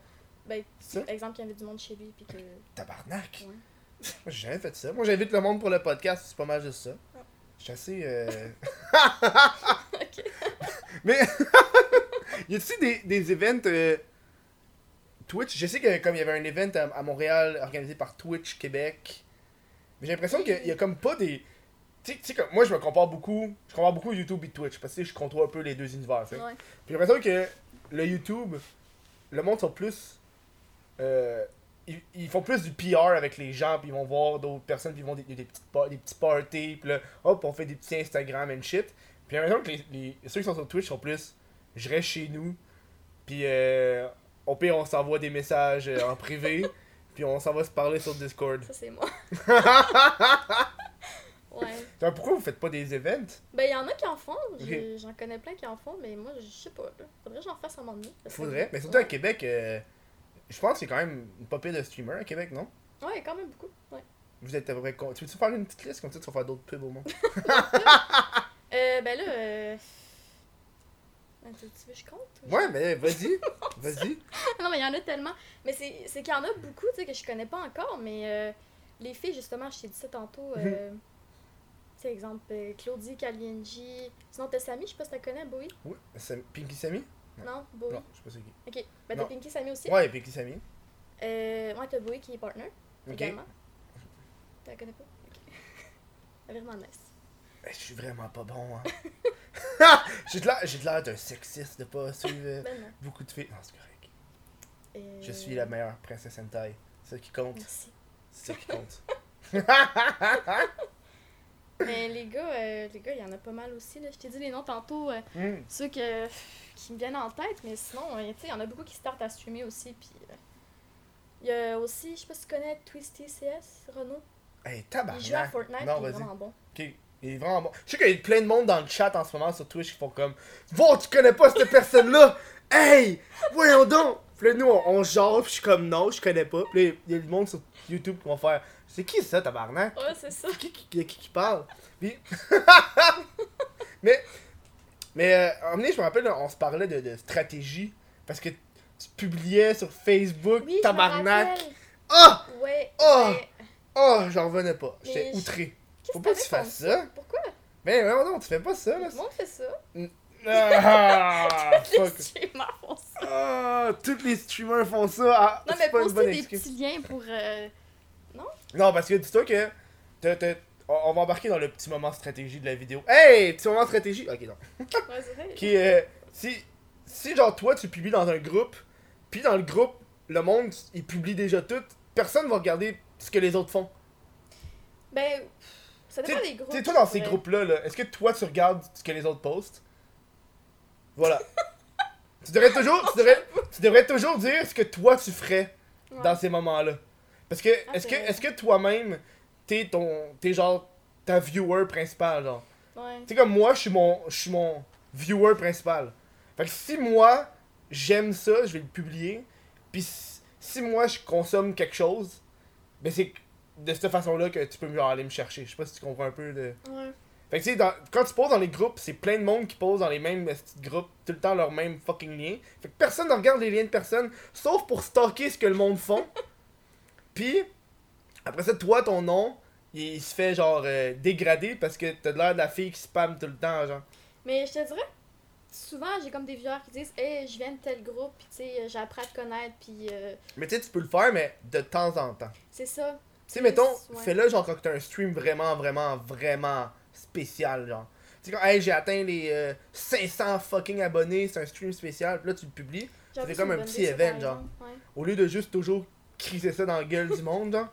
Speaker 2: Ben, exemple, qu'il y avait du monde chez lui, puis que.
Speaker 1: Tabarnak.
Speaker 2: Ouais.
Speaker 1: Moi, j'ai jamais fait ça. Moi, j'invite le monde pour le podcast, c'est pas mal juste ça.
Speaker 2: Ah.
Speaker 1: Je suis assez. Euh...
Speaker 2: ok.
Speaker 1: Mais. y a-t-il des, des events euh, Twitch Je sais que comme il y avait un event à, à Montréal organisé par Twitch Québec. Mais j'ai l'impression qu'il y a comme pas des. Tu sais- comme moi, je me compare beaucoup. Je compare beaucoup YouTube et Twitch parce que je contrôle un peu les deux univers.
Speaker 2: Ouais.
Speaker 1: Puis j'ai l'impression que le YouTube, le monde sont plus. euh, ils, ils font plus du PR avec les gens, puis ils vont voir d'autres personnes, puis ils vont des, des, petites pa- des petits parties, puis là, hop, on fait des petits Instagram and shit. Puis j'ai l'impression que les, les- ceux qui sont sur Twitch sont plus. Je reste chez nous, puis euh, au pire, on s'envoie des messages euh, en privé, puis on s'en va se parler sur Discord.
Speaker 2: Ça, c'est moi. ouais.
Speaker 1: Alors, pourquoi vous faites pas des events?
Speaker 2: Ben, il y en a qui en font. J'en connais plein qui en font, mais moi, je sais pas. Là. Faudrait que j'en fasse un moment donné. que-
Speaker 1: Faudrait, mais surtout à. Québec, euh, je pense que c'est quand même une popée de streamers à Québec, non?
Speaker 2: Ouais, quand même beaucoup. Ouais.
Speaker 1: Vous êtes à peu près con- Tu veux-tu faire une petite liste comme ça, tu vas faire d'autres pubs au monde
Speaker 2: Euh, ben là, euh... Attends, tu veux que je compte? ou
Speaker 1: Ouais, mais vas-y, vas-y.
Speaker 2: non, mais il y en a tellement. Mais c'est c'est qu'il y en a beaucoup, tu sais, que je connais pas encore, mais euh, les filles, justement, je t'ai dit ça tantôt.
Speaker 1: Mhm.
Speaker 2: Euh, tu sais, exemple, euh, Claudie, Kalienji. Sinon, t'as Samy, je sais pas si t'as connais, Bowie.
Speaker 1: Sam- Pinky Sammy
Speaker 2: Non, Bowie.
Speaker 1: Non, je sais pas c'est qui.
Speaker 2: Ok. Ben, t'as. Pinky Samy aussi?
Speaker 1: Ouais, Pinky Sammy.
Speaker 2: Euh, ouais, t'as Bowie qui est partner.
Speaker 1: Ok.
Speaker 2: Également. La connais pas? Ok. Vraiment nice.
Speaker 1: Ben, je suis vraiment pas bon, hein. j'ai de l'air- j'ai de l'air d'un sexiste de pas suivre euh,
Speaker 2: Ben
Speaker 1: beaucoup de filles. Non, c'est correct.
Speaker 2: Euh,
Speaker 1: Je suis la meilleure princesse hentai. C'est ça qui compte.
Speaker 2: Merci.
Speaker 1: C'est ça qui compte.
Speaker 2: Mais les gars, euh, les gars, il y en a pas mal aussi. Là. Je t'ai dit les noms tantôt, euh,
Speaker 1: Hmm.
Speaker 2: ceux que, qui me viennent en tête, mais sinon, euh, il y en a beaucoup qui startent à streamer aussi. Puis il y a aussi, je sais pas si tu connais Twisty CS, Renaud?
Speaker 1: Hey,
Speaker 2: Il joue à. Fortnite,
Speaker 1: Non,
Speaker 2: il est vraiment bon.
Speaker 1: Ok, il est vraiment bon. Je sais qu'il y a plein de monde dans le chat en ce moment sur Twitch qui font comme Bon, tu connais pas cette personne-là? Hey Voyons donc Puis là, nous, on, on genre, puis je suis comme Non, je connais pas. Puis là, il y a du monde sur YouTube qui vont faire C'est qui ça, tabarnak?
Speaker 2: Ouais, c'est ça.
Speaker 1: qui, qui, qui, qui parle? Puis. mais. Mais, euh, je me rappelle, on se parlait de, de stratégie. Parce que tu publiais sur Facebook,
Speaker 2: Oui,
Speaker 1: tabarnak. Ah
Speaker 2: Ouais.
Speaker 1: Oh!
Speaker 2: ouais.
Speaker 1: Oh, j'en revenais pas. J'étais outré. Faut pas que tu fasses ça.
Speaker 2: Pourquoi?
Speaker 1: Mais non, non, tu fais pas ça, là.
Speaker 2: Tout le monde fait ça.
Speaker 1: Ah,
Speaker 2: Les
Speaker 1: fuck.
Speaker 2: streamers font ça.
Speaker 1: Ah, tous les streamers font ça. Ah,
Speaker 2: Non, mais
Speaker 1: pas
Speaker 2: poster des
Speaker 1: excuse.
Speaker 2: petits liens pour. euh,
Speaker 1: Non, parce que dis-toi que on on va embarquer dans le petit moment stratégie de la vidéo. Hey, petit moment stratégie. Ok, non.
Speaker 2: Ouais.
Speaker 1: Qui euh, si si genre toi tu publies dans un groupe, puis dans le groupe le monde il publie déjà tout, personne va regarder ce que les autres font.
Speaker 2: Ben, ça dépend
Speaker 1: Tu
Speaker 2: des groupes.
Speaker 1: sais toi dans ces
Speaker 2: ouais.
Speaker 1: groupes là, là est-ce que toi tu regardes ce que les autres postent? Voilà. tu devrais toujours tu devrais, tu devrais toujours dire ce que toi tu ferais
Speaker 2: Ouais.
Speaker 1: dans ces moments-là. Parce que
Speaker 2: Ah,
Speaker 1: est-ce que est-ce que toi-même t'es ton t'es genre ta viewer principal genre?
Speaker 2: Ouais.
Speaker 1: Tu sais comme moi je suis mon je suis mon viewer principal. Fait que si moi j'aime ça, je vais le publier. Puis si moi je consomme quelque chose, ben c'est de cette façon-là que tu peux genre aller me chercher. Je sais pas si tu comprends un peu de
Speaker 2: Ouais.
Speaker 1: fait que tu sais, dans- quand tu poses dans les groupes, c'est plein de monde qui pose dans les mêmes petits groupes, tout le temps leurs mêmes fucking liens. Fait que personne ne regarde les liens de personne, sauf pour stalker ce que le monde font. Puis, après ça, toi, ton nom, il, il se fait genre euh, dégrader parce que t'as l'air de la fille qui spam tout le temps, genre.
Speaker 2: Mais je te dirais, souvent, j'ai comme des viewers qui disent Hey, je viens de tel groupe, puis tu sais, appris à te connaître, puis euh,
Speaker 1: Mais tu sais, tu peux le faire, mais de temps en temps.
Speaker 2: c'est ça.
Speaker 1: Tu sais, mettons,
Speaker 2: Ouais.
Speaker 1: fais-le genre quand t'as un stream vraiment, vraiment, vraiment spécial, genre. Tu sais, quand, hey, j'ai atteint les euh, 500 fucking abonnés, c'est un stream spécial, puis là, tu le publies.
Speaker 2: C'est
Speaker 1: comme un petit event, genre.
Speaker 2: ouais.
Speaker 1: Au lieu de juste toujours criser ça dans la gueule du monde, genre.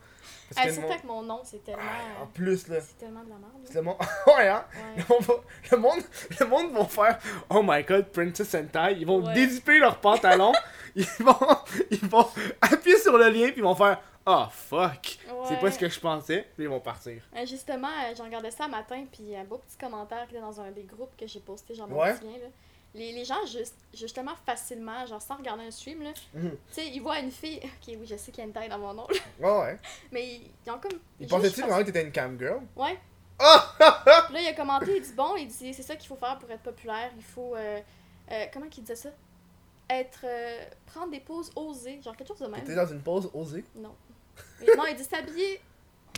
Speaker 1: Parce
Speaker 2: Ah,
Speaker 1: que monde-
Speaker 2: avec mon nom, c'est tellement.
Speaker 1: Ah, en
Speaker 2: euh,
Speaker 1: plus, là.
Speaker 2: c'est tellement de la merde.
Speaker 1: c'est Le monde... ouais, hein?
Speaker 2: Ouais.
Speaker 1: Va- Le monde, le monde vont faire Oh my god, Princess Sentai. Ils vont
Speaker 2: Ouais.
Speaker 1: dézipper leurs pantalons. ils vont ils vont appuyer sur le lien puis ils vont faire Oh fuck. C'est pas ce que je pensais. Puis ils vont partir.
Speaker 2: Euh, justement, euh, j'ai regardé ça matin, puis un beau petit commentaire qui était dans un des groupes que j'ai posté, mon
Speaker 1: Ouais.
Speaker 2: petit lien, là. Les, les gens, juste, justement, facilement, genre sans regarder un stream, là,
Speaker 1: Mhm.
Speaker 2: tu sais, ils voient une fille, ok, oui, je sais qu'il y a une taille dans mon nom, là,
Speaker 1: Ouais, ouais.
Speaker 2: mais ils, ils ont comme.
Speaker 1: Ils pensaient-tu vraiment que t'étais une cam girl?
Speaker 2: Ouais.
Speaker 1: Ah!
Speaker 2: Puis là, il a commenté, il dit bon, il dit c'est ça qu'il faut faire pour être populaire, il faut. euh, euh, comment qu'il disait ça? Être. euh, prendre des poses osées, genre quelque chose de
Speaker 1: T'étais
Speaker 2: même.
Speaker 1: dans une pause osée?
Speaker 2: Non. Mais non, il dit s'habiller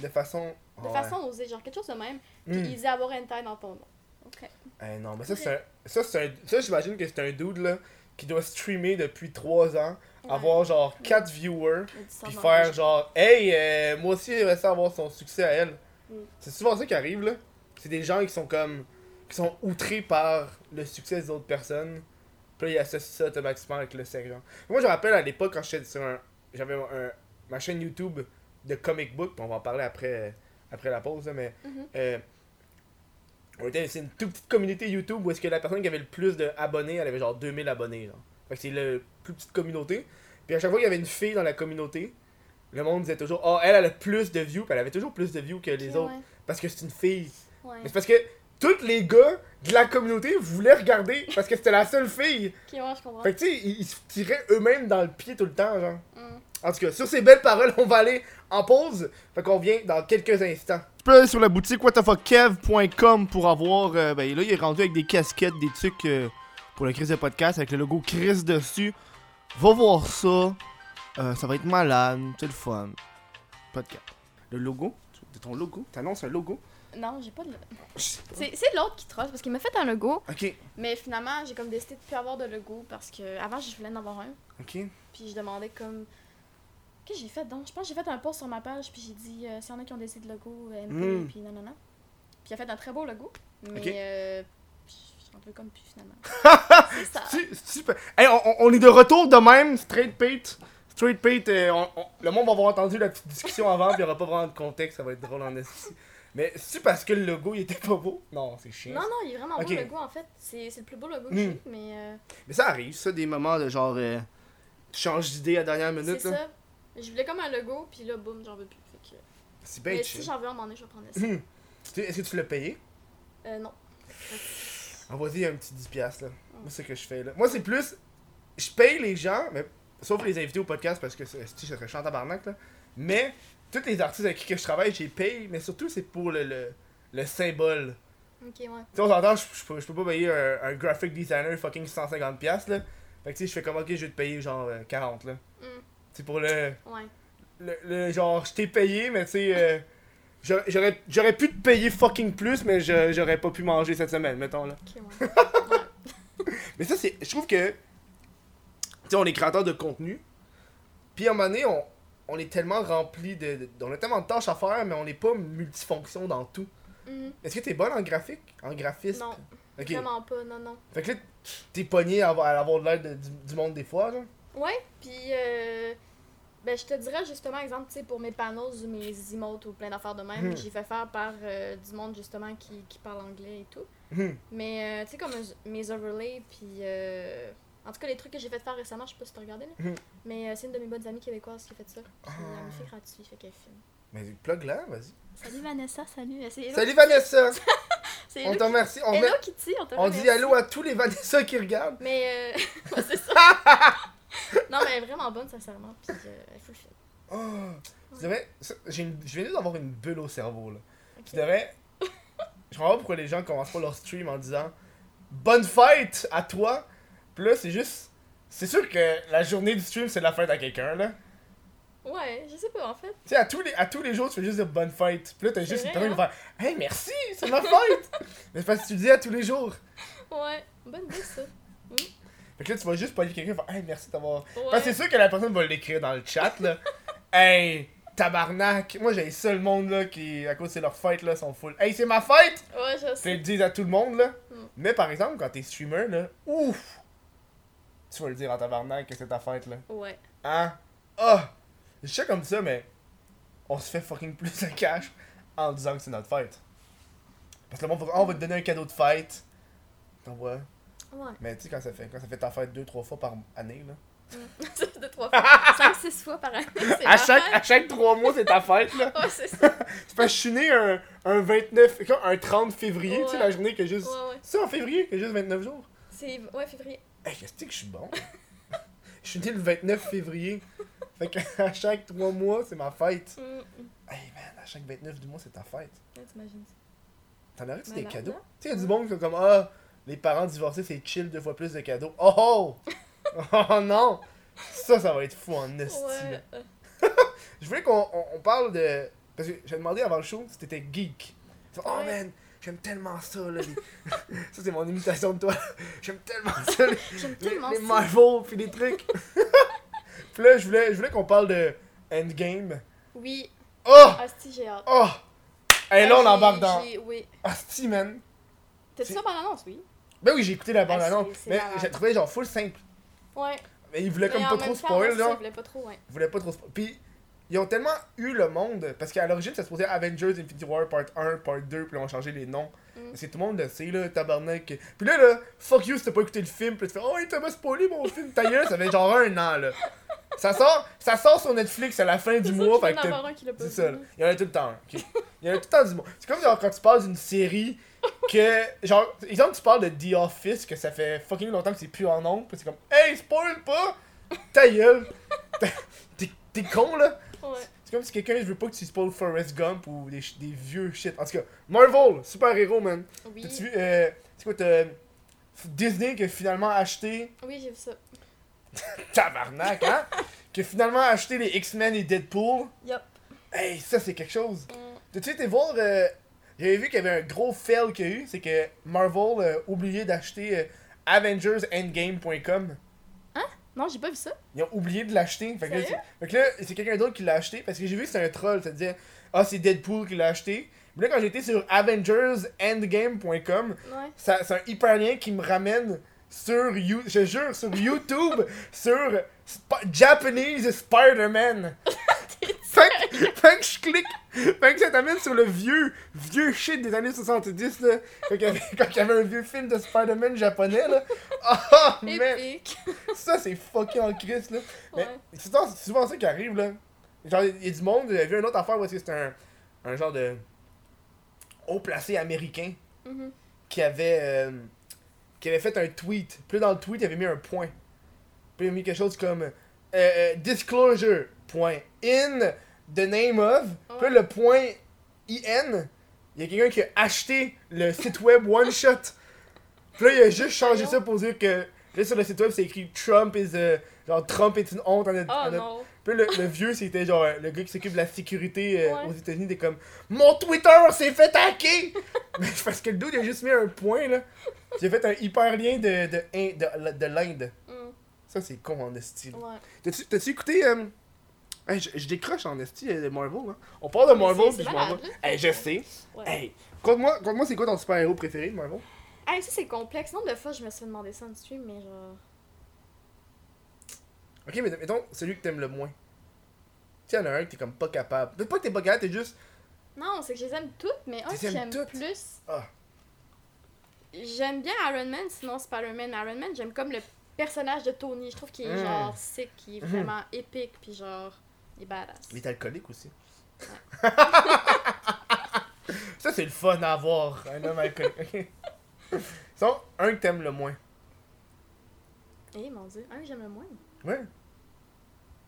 Speaker 1: De façon.
Speaker 2: de
Speaker 1: Ouais.
Speaker 2: façon osée, genre quelque chose de même. Puis
Speaker 1: Hmm.
Speaker 2: il dit avoir une taille dans ton nom. Ok.
Speaker 1: Eh non, mais ça, c'est un. Ça, c'est un. Ça, j'imagine que c'est un dude, là, qui doit streamer depuis 3 ans,
Speaker 2: Ouais.
Speaker 1: avoir genre 4 viewers. Puis faire genre, hey, euh, moi aussi j'aimerais ça avoir son succès à elle.
Speaker 2: Mm.
Speaker 1: C'est souvent ça qui arrive là. C'est des gens qui sont comme. qui sont outrés par le succès des autres personnes. Puis là, ils associent ça automatiquement avec le genre. Moi je me rappelle à l'époque quand j'étais sur un. J'avais un, ma chaîne YouTube de comic book, on va en parler après, après la pause, là, mais.
Speaker 2: Mhm.
Speaker 1: euh, on était, c'est une toute petite communauté YouTube où est-ce que la personne qui avait le plus d'abonnés, elle avait genre 2000 abonnés. Genre. Fait que c'est la plus petite communauté. Puis à chaque fois qu'il y avait une fille dans la communauté, le monde disait toujours Oh, elle, elle a plus de views, puis elle avait toujours plus de views que les autres.
Speaker 2: ouais,
Speaker 1: Parce que c'est une fille.
Speaker 2: ouais.
Speaker 1: Mais c'est parce que tous les gars de la communauté voulaient regarder parce que c'était la seule fille.
Speaker 2: Ouais, je comprends.
Speaker 1: Fait que tu sais, ils, ils se tiraient eux-mêmes dans le pied tout le temps, genre.
Speaker 2: Hmm.
Speaker 1: En tout cas, sur ces belles paroles, on va aller en pause. Fait qu'on vient dans quelques instants. Tu peux aller sur la boutique whatthefuckkev.com pour avoir. euh, ben là, il est rendu avec des casquettes, des trucs euh, pour le Chris de podcast avec le logo Chris dessus. Va voir ça. Euh, ça va être malade. C'est le fun. Podcast. Le logo? De ton logo? T'annonces un logo?
Speaker 2: Non, j'ai pas de. C'est c'est l'autre qui trosse parce qu'il m'a fait un logo,
Speaker 1: Ok.
Speaker 2: mais finalement, j'ai comme décidé de plus avoir de logo parce que avant je voulais en avoir un.
Speaker 1: Ok.
Speaker 2: Puis je demandais comme. Qu'est-ce que j'ai fait donc? Je pense que j'ai fait un post sur ma page, puis j'ai dit euh, s'il y en a qui ont décidé de logo, MP,
Speaker 1: Mm.
Speaker 2: puis non, non, non. Puis il a fait un très beau logo, mais
Speaker 1: Ok.
Speaker 2: euh, je suis un peu comme plus finalement. c'est ça.
Speaker 1: Su- Super. Hey, on, est de retour de même, straight pate. Straight pate, euh, on- on- le monde va avoir entendu la petite discussion avant, puis il n'y aura pas vraiment de contexte, ça va être drôle en esti. Mais c'est parce que le logo il était pas beau? Non, c'est chiant.
Speaker 2: Non, non, il est vraiment
Speaker 1: Ok.
Speaker 2: beau le logo en fait. C'est c'est le plus beau logo que
Speaker 1: Mm.
Speaker 2: j'ai, mais euh,
Speaker 1: Mais ça arrive, ça, des moments de genre. euh, tu changes d'idée à la dernière
Speaker 2: c'est
Speaker 1: minute. là.
Speaker 2: ça. Je voulais comme un logo, puis là, boum, j'en veux plus. Fait que...
Speaker 1: C'est
Speaker 2: Mais si j'en veux un moment donné, je vais prendre ça.
Speaker 1: Tu- Est-ce que tu l'as payé?
Speaker 2: Euh, non.
Speaker 1: Envoie-y un petit 10$ là. Moi, c'est ce que je fais là. Moi, c'est plus. Je paye les gens, mais sauf les invités au podcast parce que c'est serais chiant en tabarnak là. Mais tous les artistes avec qui que je travaille, j'ai paye, mais surtout c'est pour le, le, le symbole.
Speaker 2: Ok, ouais.
Speaker 1: Tu sais, on s'entend, je, je, peux- je peux pas payer un, un graphic designer fucking 150$ piastres, là. Fait que tu sais, je fais comme ok, je vais te payer genre euh, 40 là.
Speaker 2: Mm.
Speaker 1: C'est pour le,
Speaker 2: Ouais.
Speaker 1: le, le genre, je t'ai payé, mais tu sais, euh, j'aurais- j'aurais pu te payer fucking plus, mais je- j'aurais pas pu manger cette semaine, mettons là.
Speaker 2: Ouais. ouais.
Speaker 1: Mais ça, c'est. Je trouve que. Tu sais, on est créateur de contenu. Puis à un moment donné, on, on est tellement rempli de, de- On a tellement de tâches à faire, mais on n'est pas multifonction dans tout.
Speaker 2: Mhm.
Speaker 1: Est-ce que t'es bonne en graphique En graphisme?
Speaker 2: Non,
Speaker 1: Ok.
Speaker 2: vraiment pas, non, non.
Speaker 1: Fait que là, t'es pogné à avoir, à avoir de l'aide de- du, du monde des fois, genre?
Speaker 2: Ouais, puis euh, ben je te dirais justement exemple, tu sais pour mes panneaux ou mes emotes ou plein d'affaires de même,
Speaker 1: Mhm.
Speaker 2: j'ai fait faire par euh, du monde justement qui, qui parle anglais et tout.
Speaker 1: Hum.
Speaker 2: Mais euh, tu sais comme mes overlays puis euh, en tout cas les trucs que j'ai fait faire récemment, je sais pas si t'as regardé là.
Speaker 1: Mhm.
Speaker 2: Mais euh, c'est une de mes bonnes amies québécoises qui a fait ça. Puis
Speaker 1: Ah.
Speaker 2: elle me fait gratuit, fait qu'elle filme.
Speaker 1: Mais plug là, vas-y.
Speaker 2: Salut Vanessa, salut.
Speaker 1: Salut Vanessa
Speaker 2: c'est
Speaker 1: On te remercie. On, met-
Speaker 2: Kitty, on te
Speaker 1: on dit
Speaker 2: remercie.
Speaker 1: allô à tous les Vanessa qui regardent.
Speaker 2: Mais euh, c'est ça. non mais elle est vraiment bonne sincèrement, puis euh, elle faut le film.
Speaker 1: Oh, tu devrais- je viens juste d'avoir une bulle au cerveau là. Tu devrais. Je comprends pas pourquoi les gens commencent pas leur stream en disant Bonne fête à toi. Puis là, c'est juste. C'est sûr que la journée du stream, c'est la fête à quelqu'un là.
Speaker 2: Ouais, je sais pas, en fait.
Speaker 1: Tu sais, à tous, les, à tous les jours, tu fais juste dire bonne fête. Puis là, t'as juste une personne qui va faire Hey, merci, c'est ma fête! Mais c'est parce que tu le dis à tous les jours.
Speaker 2: Ouais, bonne idée, ça.
Speaker 1: Fait que là, tu vas juste pas dire quelqu'un et faire Hey, merci d'avoir.
Speaker 2: Ouais.
Speaker 1: Parce que c'est sûr que la personne va l'écrire dans le chat, là. hey, tabarnak! Moi, j'ai seul monde, là, qui, à cause de leur fête, là, sont full. Hey, c'est ma fête!
Speaker 2: Ouais, je
Speaker 1: ils
Speaker 2: sais.
Speaker 1: le disent à tout le monde, là.
Speaker 2: Mm.
Speaker 1: Mais par exemple, quand t'es streamer, là, ouf! Tu vas le dire en tabarnak que c'est ta fête, là.
Speaker 2: Ouais.
Speaker 1: Hein? Ah! Je sais comme ça, mais on se fait fucking plus de cash en disant que c'est notre fête. Parce que le monde va, Ah, on va te donner un cadeau de fête. T'en vois?
Speaker 2: Ouais.
Speaker 1: Mais tu sais, quand ça fait, quand ça fait ta fête deux, trois fois par année, là.
Speaker 2: Deux, trois fois. Cinq, six fois par année.
Speaker 1: À chaque,
Speaker 2: fête.
Speaker 1: à chaque trois mois, c'est ta fête, là.
Speaker 2: Ouais, c'est ça.
Speaker 1: C'est parce que je suis né un, un 29, quoi, un 30 février, tu sais, la journée que juste.
Speaker 2: Ouais, ouais.
Speaker 1: C'est en février, que juste 29 jours.
Speaker 2: C'est. Ouais, février.
Speaker 1: Hey, qu'est-ce que je suis bon? Je suis né le 29 février. Fait qu'à chaque trois mois, c'est ma fête.
Speaker 2: Hum, hum.
Speaker 1: Hey man, à chaque 29 du mois, c'est ta fête.
Speaker 2: Ouais, t'imagines.
Speaker 1: T'en aurais-tu des cadeaux? Tu sais, y a du monde qui sont comme Ah, les parents divorcés, c'est chill deux fois plus de cadeaux. Oh oh! Oh non! Ça, ça va être fou en esti.
Speaker 2: Ouais.
Speaker 1: Je voulais qu'on on, on parle de. Parce que j'ai demandé avant le show si t'étais geek. Oh
Speaker 2: Ouais.
Speaker 1: man, j'aime tellement ça là. les- ça, c'est mon imitation de toi. J'aime tellement ça. Les,
Speaker 2: J'aime
Speaker 1: les,
Speaker 2: tellement
Speaker 1: les
Speaker 2: ça.
Speaker 1: Marvel puis les trucs. puis là, je voulais, je voulais qu'on parle de Endgame.
Speaker 2: Oui.
Speaker 1: Oh!
Speaker 2: Asti, j'ai hâte.
Speaker 1: Oh! Et là, on embarque dans.
Speaker 2: Oui.
Speaker 1: Asti, man.
Speaker 2: T'as-tu
Speaker 1: C'est-
Speaker 2: ça par l'annonce, oui?
Speaker 1: Ben oui, j'ai écouté la bande
Speaker 2: Ah,
Speaker 1: annonce.
Speaker 2: c'est- c'est
Speaker 1: Mais j'ai trouvé genre full simple.
Speaker 2: Ouais.
Speaker 1: Mais ils voulaient comme pas trop spoil, genre.
Speaker 2: je voulais pas trop, ouais.
Speaker 1: Ils voulaient pas trop spoil. Puis, ils ont tellement eu le monde. Parce qu'à l'origine, ça se posait Avengers Infinity War Part 1, Part 2, puis là, on changé les noms.
Speaker 2: Mm.
Speaker 1: Que tout le monde le sait, là, tabarnak. Puis là, là, fuck you si t'as pas écouté le film. Puis là, tu fais, oh, il t'a pas spoilé mon film. Ta gueule, ça fait genre un an, là. Ça sort, ça sort sur Netflix à la fin du
Speaker 2: C'est
Speaker 1: mois. Fait que C'est ça, là. Il y en a tout le temps. un, ok? Il y en a tout le temps du monde. C'est comme genre quand tu parles d'une série que. Genre, exemple, tu parles de The Office, que ça fait fucking longtemps que c'est plus en nombre. Puis c'est comme, hey, spoil pas! Ta gueule! T'es- con, là?
Speaker 2: Ouais.
Speaker 1: C'est comme si quelqu'un veut pas que tu spoil Forrest Gump ou des, vieux shit. En tout cas, Marvel, super héros, man.
Speaker 2: Oui.
Speaker 1: T'as-tu vu, euh, c'est quoi, t'as. Disney qui a finalement acheté.
Speaker 2: Oui, j'ai vu ça.
Speaker 1: Tabarnak, hein? qui a finalement acheté les X-Men et Deadpool.
Speaker 2: Yup.
Speaker 1: Hey, ça, c'est quelque chose.
Speaker 2: Mm.
Speaker 1: T'as-tu été voir. euh, J'avais vu qu'il y avait un gros fail qu'il y a eu. C'est que Marvel a oublié d'acheter euh, AvengersEndgame.com.
Speaker 2: Non, j'ai pas vu ça.
Speaker 1: Ils ont oublié de l'acheter. Fait que là, c'est- fait que là, c'est quelqu'un d'autre qui l'a acheté. Parce que j'ai vu que c'était un troll. Ça disait Ah, c'est Deadpool qui l'a acheté. Mais là, quand j'étais sur AvengersEndgame.com,
Speaker 2: Ouais.
Speaker 1: c'est un hyperlien qui me ramène sur You- je jure sur YouTube sur Sp- Japanese Spider-Man. fait, que, fait que je clique, fait que ça t'amène sur le vieux, vieux shit des années 70 là. Y avait, quand il y avait un vieux film de Spider-Man japonais là. Man,
Speaker 2: Épique.
Speaker 1: ça c'est fucking en crise là. Mais
Speaker 2: Ouais.
Speaker 1: c'est souvent, c'est souvent ça qui arrive là. Genre, il y a du monde, j'avais vu une autre affaire où que c'était un, un genre de haut placé américain
Speaker 2: Mhm.
Speaker 1: qui avait euh, qui avait fait un tweet. Puis dans le tweet, il avait mis un point. Puis il a mis quelque chose comme euh, euh, disclosure point in the name of. Puis le point in, il y a quelqu'un qui a acheté le site web one shot. Puis là, il a juste changé ça pour dire que là sur le site web c'est écrit Trump is a- genre Trump est une honte en notre,
Speaker 2: Oh
Speaker 1: en notre-
Speaker 2: non.
Speaker 1: puis le, le vieux, c'était genre le gars qui s'occupe de la sécurité euh,
Speaker 2: Ouais.
Speaker 1: aux États-Unis, t'es comme Mon Twitter s'est fait hacker! Mais parce que le dude il a juste mis un point là. J'ai fait un hyperlien de, de, de, de, de l'Inde.
Speaker 2: Mm.
Speaker 1: Ça c'est con en.
Speaker 2: Ouais.
Speaker 1: T'as-tu, t'as-tu écouté. euh, hey, je, je décroche en esti euh, de Marvel. Hein. On parle de Marvel puis je m'en vais. Hey, je sais.
Speaker 2: Ouais.
Speaker 1: Hey, conte-moi, conte-moi c'est quoi ton super-héros préféré de Marvel?
Speaker 2: Hey, ça c'est complexe. Nombre de fois je me suis fait demander ça en stream, mais genre.
Speaker 1: Ok, mais mettons celui que t'aimes le moins. Tu sais, y'en a un que t'es comme pas capable. Peut-être pas que t'es pas capable, t'es juste.
Speaker 2: Non, c'est que je les aime toutes, mais un que j'aime plus.
Speaker 1: Ah.
Speaker 2: J'aime bien Iron Man, sinon Spider-Man. Iron Man, j'aime comme le personnage de Tony. Je trouve qu'il est
Speaker 1: Mm.
Speaker 2: genre sick, qu'il est
Speaker 1: Mhm.
Speaker 2: vraiment épique, puis genre. Il est badass.
Speaker 1: Il est alcoolique aussi. ça, c'est le fun à avoir, un homme alcoolique. Sinon, un que t'aimes le moins.
Speaker 2: Eh mon dieu, un que j'aime le moins.
Speaker 1: Ouais,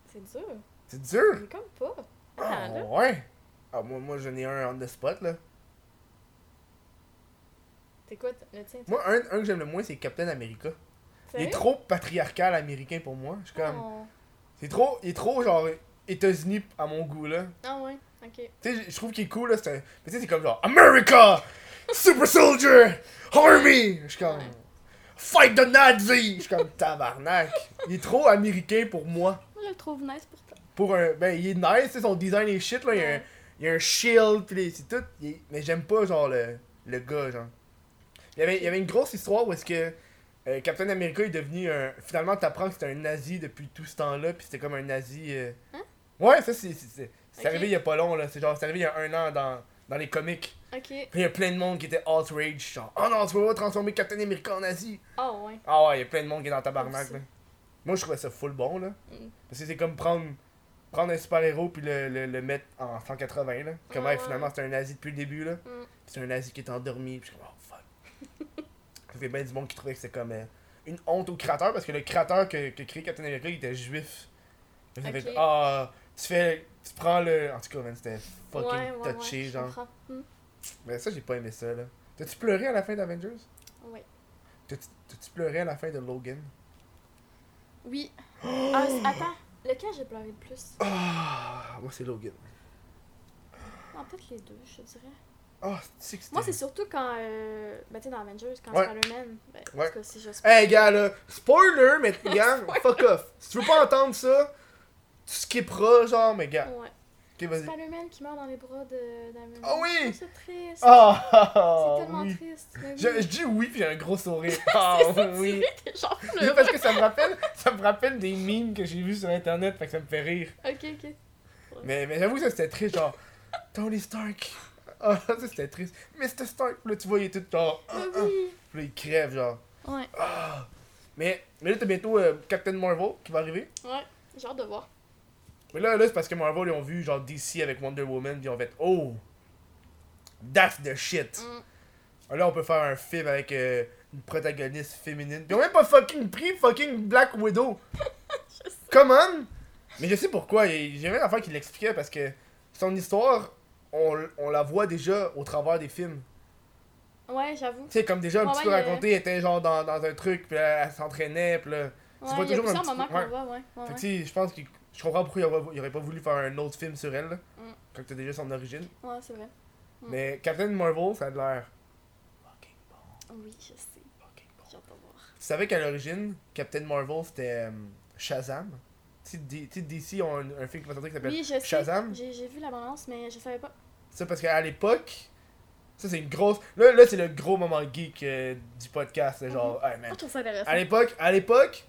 Speaker 2: C'est dur.
Speaker 1: c'est dur?
Speaker 2: Mais comme pas.
Speaker 1: Ah,
Speaker 2: Attends,
Speaker 1: ouais. Ah, moi, moi j'en ai un on the spot, là.
Speaker 2: C'est quoi le tien?
Speaker 1: Moi, un, un que j'aime le moins, c'est Captain America. Il est trop patriarcal américain pour moi. Je suis comme.
Speaker 2: Oh.
Speaker 1: C'est trop. Il est trop, genre. États-Unis à mon goût, là.
Speaker 2: Ah ouais, ok.
Speaker 1: Tu sais, je trouve qu'il est cool, là. un- Mais tu sais, c'est comme genre America! Super Soldier! Army! Je suis comme.
Speaker 2: Ouais.
Speaker 1: Fight the Nazi! Je suis comme tabarnak. Il est trop américain pour moi.
Speaker 2: Moi, je le trouve nice pourtant.
Speaker 1: Pour un. Ben, il est nice, son design est shit, là. Il y a un, il y a un shield, pis les- c'est tout. il Mais j'aime pas, genre, le, le gars, genre. Il y, avait, il y avait une grosse histoire où est-ce que. euh, Captain America est devenu un. Finalement, t'apprends que c'était un nazi depuis tout ce temps-là, puis c'était comme un nazi. euh,
Speaker 2: Hein?
Speaker 1: Ouais, ça, c'est. C'est c'est- c'est arrivé il y a pas long, là. C'est genre, c'est arrivé il y a un an dans, dans les comics.
Speaker 2: Ok.
Speaker 1: Il y a plein de monde qui était outrage, genre, oh non, tu pas transformer Captain America en nazi.
Speaker 2: Ah ouais.
Speaker 1: Ah ouais, il y a plein de monde qui est dans tabarnak, là. Moi, je trouvais ça full bon, là.
Speaker 2: Mm.
Speaker 1: Parce que c'est comme prendre, prendre un super-héros puis le, le, le mettre en 180, là. Comme,
Speaker 2: Ouais,
Speaker 1: hey,
Speaker 2: ouais.
Speaker 1: finalement, c'était un nazi depuis le début, là.
Speaker 2: Mm.
Speaker 1: Puis c'est un nazi qui est endormi, puis je suis comme, oh fuck. ça fait bien du monde qui trouvait que c'était comme euh, une honte au créateur, parce que le créateur que, que créé Captain America, il était juif. Fait que ça tu fais, tu prends le. En tout cas, man, c'était fucking
Speaker 2: ouais, ouais,
Speaker 1: touché,
Speaker 2: ouais,
Speaker 1: genre.
Speaker 2: Hmm.
Speaker 1: Mais ça, j'ai pas aimé ça, là. T'as-tu pleuré à la fin d'Avengers?
Speaker 2: Ouais.
Speaker 1: T'as-tu pleuré à la fin de Logan?
Speaker 2: Oui. Ah, attends. Lequel j'ai pleuré le plus?
Speaker 1: Ah, moi c'est Logan.
Speaker 2: Ah, peut-être les deux, je dirais.
Speaker 1: Ah, c'était...
Speaker 2: Moi, c'est surtout quand. Euh... Ben, tu sais, dans Avengers, quand
Speaker 1: Ouais.
Speaker 2: Spider-Man. Ben, en
Speaker 1: Ouais.
Speaker 2: tout cas, si je
Speaker 1: Hey, gars, là, spoiler, mais gars, fuck off. Si tu veux pas entendre ça, tu skipperas, genre, mais gars.
Speaker 2: Ouais.
Speaker 1: Ok, vas-y.
Speaker 2: Spider-Man qui meurt dans les bras de.
Speaker 1: Ah oui!
Speaker 2: Oh, C'est triste.
Speaker 1: Ah,
Speaker 2: c'est tellement
Speaker 1: oui.
Speaker 2: triste. oui.
Speaker 1: Je, je dis oui, puis j'ai un gros sourire. Ah,
Speaker 2: tu
Speaker 1: oui.
Speaker 2: genre
Speaker 1: parce que ça me rappelle, ça me rappelle des memes que j'ai vus sur internet, fait que ça me fait rire.
Speaker 2: Ok, ok.
Speaker 1: Mais, mais j'avoue, ça c'était triste, genre, Tony Stark. Ah, ça c'était triste. Mr. Stark, là tu vois, il est tout genre. ah, ah.
Speaker 2: oui.
Speaker 1: Puis là, il crève, genre.
Speaker 2: Ouais.
Speaker 1: Mais, mais là, t'as bientôt euh, Captain Marvel qui va arriver.
Speaker 2: ouais. J'ai hâte de voir.
Speaker 1: Mais là, là c'est parce que Marvel, ils ont vu genre DC avec Wonder Woman, puis ils ont fait Oh, that's the shit.
Speaker 2: Mm.
Speaker 1: Là, on peut faire un film avec euh, une protagoniste féminine. Puis ils ont même pas fucking pris fucking Black Widow. Come on! Mais je sais pourquoi. J'ai même affaire qui l'expliquait parce que son histoire, on, on la voit déjà au travers des films.
Speaker 2: Ouais, j'avoue.
Speaker 1: Tu sais, comme déjà un petit
Speaker 2: ouais,
Speaker 1: peu raconté, elle était genre dans, dans un truc, puis elle, elle s'entraînait, puis là.
Speaker 2: Ouais, y a
Speaker 1: toujours un peu-
Speaker 2: qu'on
Speaker 1: ouais.
Speaker 2: voit, ouais.
Speaker 1: Fait que
Speaker 2: ouais.
Speaker 1: tu sais, je pense que je comprends pourquoi il aurait, il aurait pas voulu faire un autre film sur elle, là,
Speaker 2: Mm.
Speaker 1: quand t'as déjà son origine.
Speaker 2: Ouais, c'est vrai. Mm.
Speaker 1: Mais Captain Marvel, ça a de l'air. fucking bon,
Speaker 2: Oui, je sais.
Speaker 1: fucking bon.
Speaker 2: J'ai voir.
Speaker 1: Tu savais qu'à l'origine, Captain Marvel c'était euh, Shazam? Tu sais, DC ont un, un film qui qui s'appelle
Speaker 2: Oui.
Speaker 1: Shazam?
Speaker 2: J'ai j'ai vu la balance, mais je savais pas.
Speaker 1: Ça parce qu'à l'époque, ça c'est une grosse. Là, là c'est le gros moment geek euh, du podcast. c'est Genre, hey, man.
Speaker 2: Moi, je trouve ça intéressant.
Speaker 1: À l'époque, à l'époque,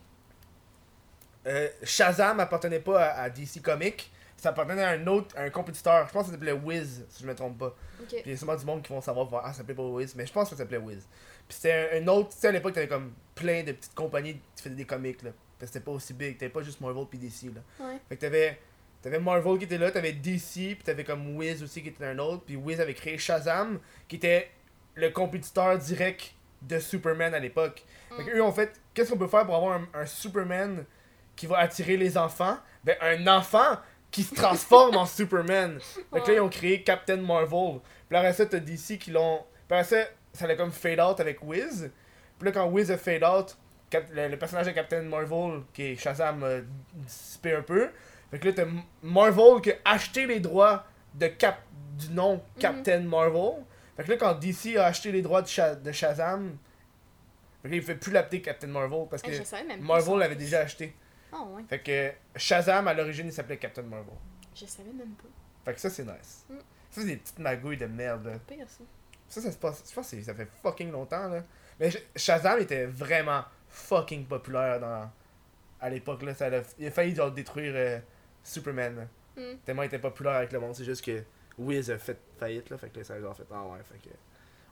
Speaker 1: euh, Shazam appartenait pas à, à DC Comics. Ça appartenait à un autre, à un compétiteur. Je pense que ça s'appelait Wiz, si je me trompe pas. Puis il y a sûrement du monde qui vont savoir, ah, ça s'appelait pas Wiz, mais je pense que ça s'appelait Wiz. Puis c'était un, un autre, tu sais, à l'époque, t'avais comme plein de petites compagnies qui faisaient des comics, là. Parce que c'était pas aussi big, t'avais pas juste Marvel puis DC, là.
Speaker 2: Ouais.
Speaker 1: Fait que t'avais, t'avais Marvel qui était là, t'avais DC, puis t'avais comme Wiz aussi qui était un autre, puis Wiz avait créé Shazam, qui était le compétiteur direct de Superman à l'époque. Fait
Speaker 2: Mm.
Speaker 1: que eux ont fait, qu'est-ce qu'on peut faire pour avoir un, un Superman qui va attirer les enfants Ben, un enfant qui se transforme en Superman. Fait que là, ils ont créé Captain Marvel. Puis après ça, t'as DC qui l'ont. Puis après ça, ça a comme fade out avec Wiz. Puis là, quand Wiz a fade out, le, le personnage de Captain Marvel, qui est Shazam, a dissipé un peu. Fait que là, t'as Marvel qui a acheté les droits de Cap du nom Captain Marvel. Fait que là, quand DC a acheté les droits de, de Shazam, fait que là, il fait plus l'appeler Captain Marvel parce que
Speaker 2: pas
Speaker 1: Marvel l'avait déjà acheté.
Speaker 2: Ah ouais.
Speaker 1: Fait que Shazam, à l'origine, il s'appelait Captain Marvel.
Speaker 2: Je savais même pas.
Speaker 1: Fait que ça, c'est nice.
Speaker 2: Mm.
Speaker 1: Ça, c'est des petites magouilles de merde. là.
Speaker 2: Pire ça.
Speaker 1: Ça, ça se passe. Je pense que ça fait fucking longtemps, là. Mais Sh- Shazam était vraiment fucking populaire dans... à l'époque, là. Ça a... Il a failli, genre, détruire euh, Superman. là.
Speaker 2: Hmm.
Speaker 1: Tellement il était populaire avec le monde. C'est juste que Wiz a fait faillite, là. Fait que là, ça a genre fait. Ah ouais, fait que.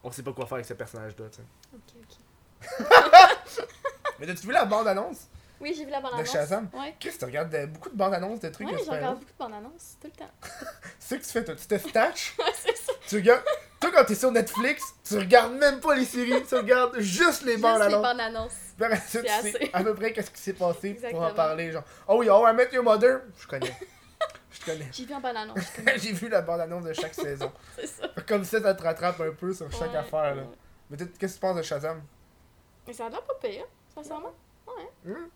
Speaker 1: On sait pas quoi faire avec ce personnage-là, tu sais.
Speaker 2: Ok, ok.
Speaker 1: Mais t'as-tu vu la bande-annonce?
Speaker 2: Oui, j'ai vu la bande annonce.
Speaker 1: Shazam?
Speaker 2: Ouais.
Speaker 1: Chris, tu regardes euh, beaucoup de bandes-annonces de trucs
Speaker 2: Ouais,
Speaker 1: de
Speaker 2: je regarde beaucoup de bandes annonces tout le temps.
Speaker 1: C'est que tu fais, toi. Tu te statches.
Speaker 2: Ouais, c'est ça.
Speaker 1: Tu regardes. Toi, quand t'es sur Netflix, tu regardes même pas les séries, tu regardes juste les bandes
Speaker 2: Juste les
Speaker 1: annonces.
Speaker 2: bandes annonces.
Speaker 1: Puis après ça,
Speaker 2: C'est
Speaker 1: tu sais
Speaker 2: assez.
Speaker 1: à peu près qu'est-ce qui s'est passé pour en parler. Genre, oh oui, oh, I Met Your Mother, je connais. Je connais.
Speaker 2: J'ai vu en bande annonce. je connais.
Speaker 1: J'ai vu la bande annonce de chaque saison.
Speaker 2: C'est ça.
Speaker 1: Comme ça, ça te rattrape un peu sur chaque
Speaker 2: Ouais,
Speaker 1: affaire. Là.
Speaker 2: ouais.
Speaker 1: Mais qu'est-ce que tu penses de Shazam?
Speaker 2: Mais ça a l'air pas pire, sincèrement.
Speaker 1: Hmm?
Speaker 2: Non.